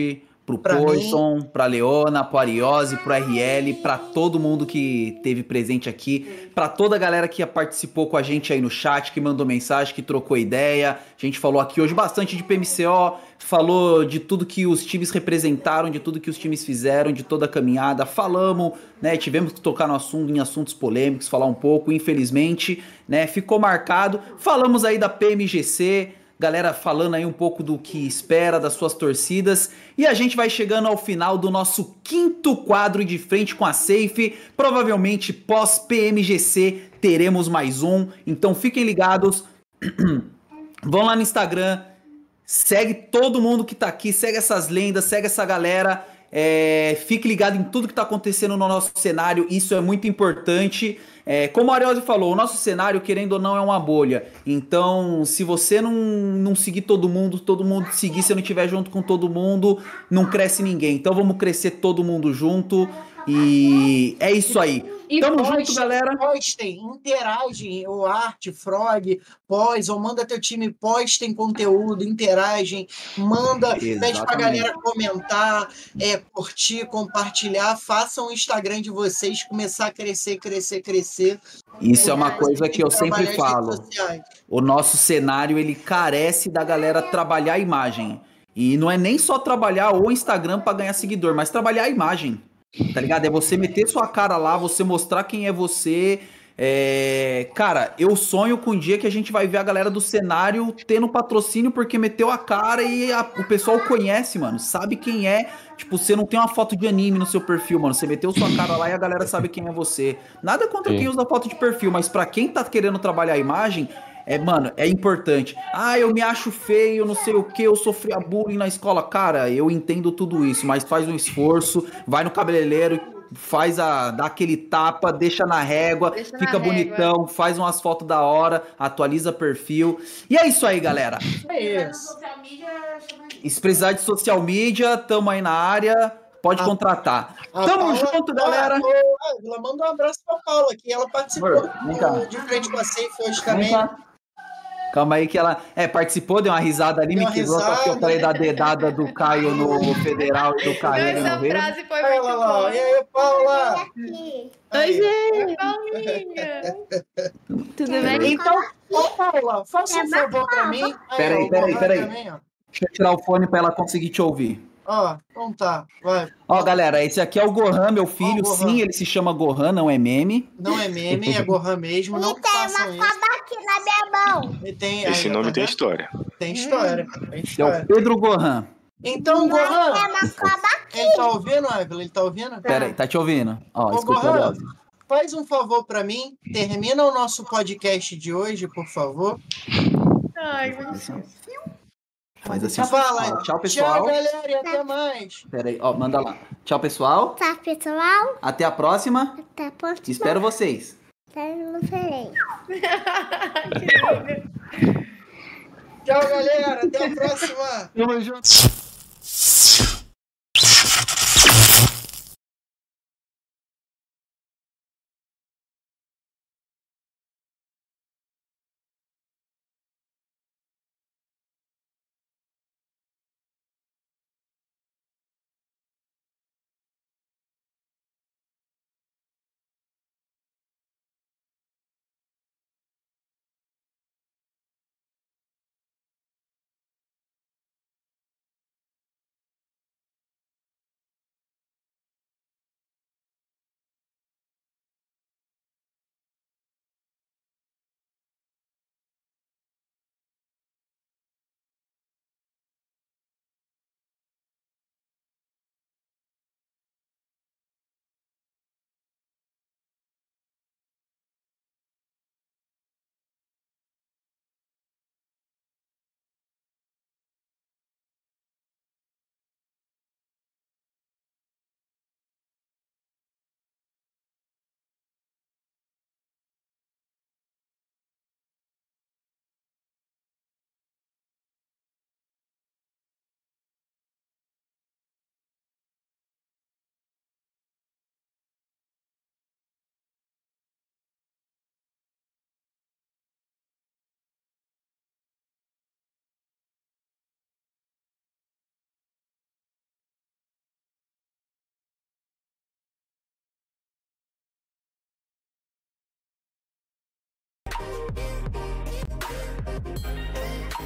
pro Pra Poison, pra Leona, pro Ariose, pro RL, pra todo mundo que teve presente aqui, pra toda a galera que participou com a gente aí no chat, que mandou mensagem, que trocou ideia. A gente falou aqui hoje bastante de PMCO, falou de tudo que os times representaram, de tudo que os times fizeram, de toda a caminhada. Falamos, né? Tivemos que tocar no assunto, em assuntos polêmicos, falar um pouco, infelizmente, né? Ficou marcado. Falamos aí da PMGC, galera falando aí um pouco do que espera das suas torcidas. E a gente vai chegando ao final do nosso quinto quadro de frente com a Safe. Provavelmente pós PMGC teremos mais um. Então fiquem ligados. Vão lá no Instagram, segue todo mundo que tá aqui, segue essas lendas, segue essa galera. É, fique ligado em tudo que tá acontecendo no nosso cenário, isso é muito importante. É, como a Ariose falou, o nosso cenário, querendo ou não, é uma bolha. Então, se você não, não seguir todo mundo, todo mundo seguir, se não estiver junto com todo mundo, não cresce ninguém. Então vamos crescer todo mundo junto. E é isso aí. E Tamo postem, junto, galera. Postem, interagem, o Art, Frog, Pós, ou manda teu time, postem conteúdo, interagem, manda, pede pra Exatamente. galera comentar, é, curtir, compartilhar, façam o Instagram de vocês começar a crescer, crescer, crescer. Isso é uma Porque coisa que eu sempre falo. O nosso cenário ele carece da galera trabalhar a imagem. E não é nem só trabalhar o Instagram pra ganhar seguidor, mas trabalhar a imagem. Tá ligado? É você meter sua cara lá, você mostrar quem é você. É... Cara, eu sonho com um dia que a gente vai ver a galera do cenário tendo patrocínio porque meteu a cara e a- o pessoal conhece, mano. Sabe quem é. Tipo, você não tem uma foto de anime no seu perfil, mano. Você meteu sua cara lá e a galera sabe quem é você. Nada contra Sim. quem usa foto de perfil, mas pra quem tá querendo trabalhar a imagem, é, mano, é importante. Ah, eu me acho feio, não sei o que, eu sofri a bullying na escola. Cara, eu entendo tudo isso, mas faz um esforço, vai no cabeleireiro, faz a. dá aquele tapa, deixa na régua, Deixa na fica régua. bonitão, faz umas fotos da hora, atualiza perfil. E é isso aí, galera. É isso. Social media, chama E se precisar de social media, tamo aí na área, pode Ah. contratar. A Tamo Paula- junto, galera. Ah, Ávila, manda um abraço pra Paula, que ela participou Amor, vem cá. de frente com a Safe hoje Vem também. cá. Calma aí que ela é, participou, deu uma risada ali, Deu me quebrou, só que eu risada. falei da dedada do Caio no Federal e do Caio Essa no Rio. frase foi Olha muito lá, boa. e aí, Paula? Aí. Oi, Paulinha. Tudo bem? Então, ô Paula, faça um favor pra mim. Aí, Peraí, peraí, peraí. Deixa eu tirar o fone pra ela conseguir te ouvir. Ó, então tá, vai. Ó, galera, esse aqui é o Gohan, meu filho. Ó, o Gohan. Sim, ele se chama Gohan, não é meme. Não é meme, é Gohan mesmo, não E tem uma aqui na minha mão. E tem, Esse aí, nome tá tem história. Tem história, tem É o história. Pedro Gohan. Então, É Gohan, uma cobra ele tá ouvindo, Ávila? Ele tá ouvindo? Pera aí, tá te ouvindo? Ó, Ô, escuta Gohan, faz um favor pra mim, termina o nosso podcast de hoje, por favor. Ai, bonitinho. Faz assim. Fala, Ó, Tchau, pessoal. Tchau, galera, e até mais. Pera aí, ó, manda lá. Tchau, pessoal. Tá, pessoal? Até a próxima. Tá pronto? Espero vocês. Tá no feliz. Tchau, galera, até a próxima. Tamo junto.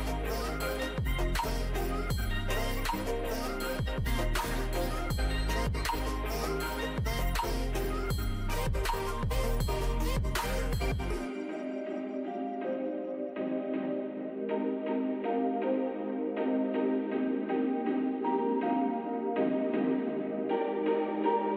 Thank you.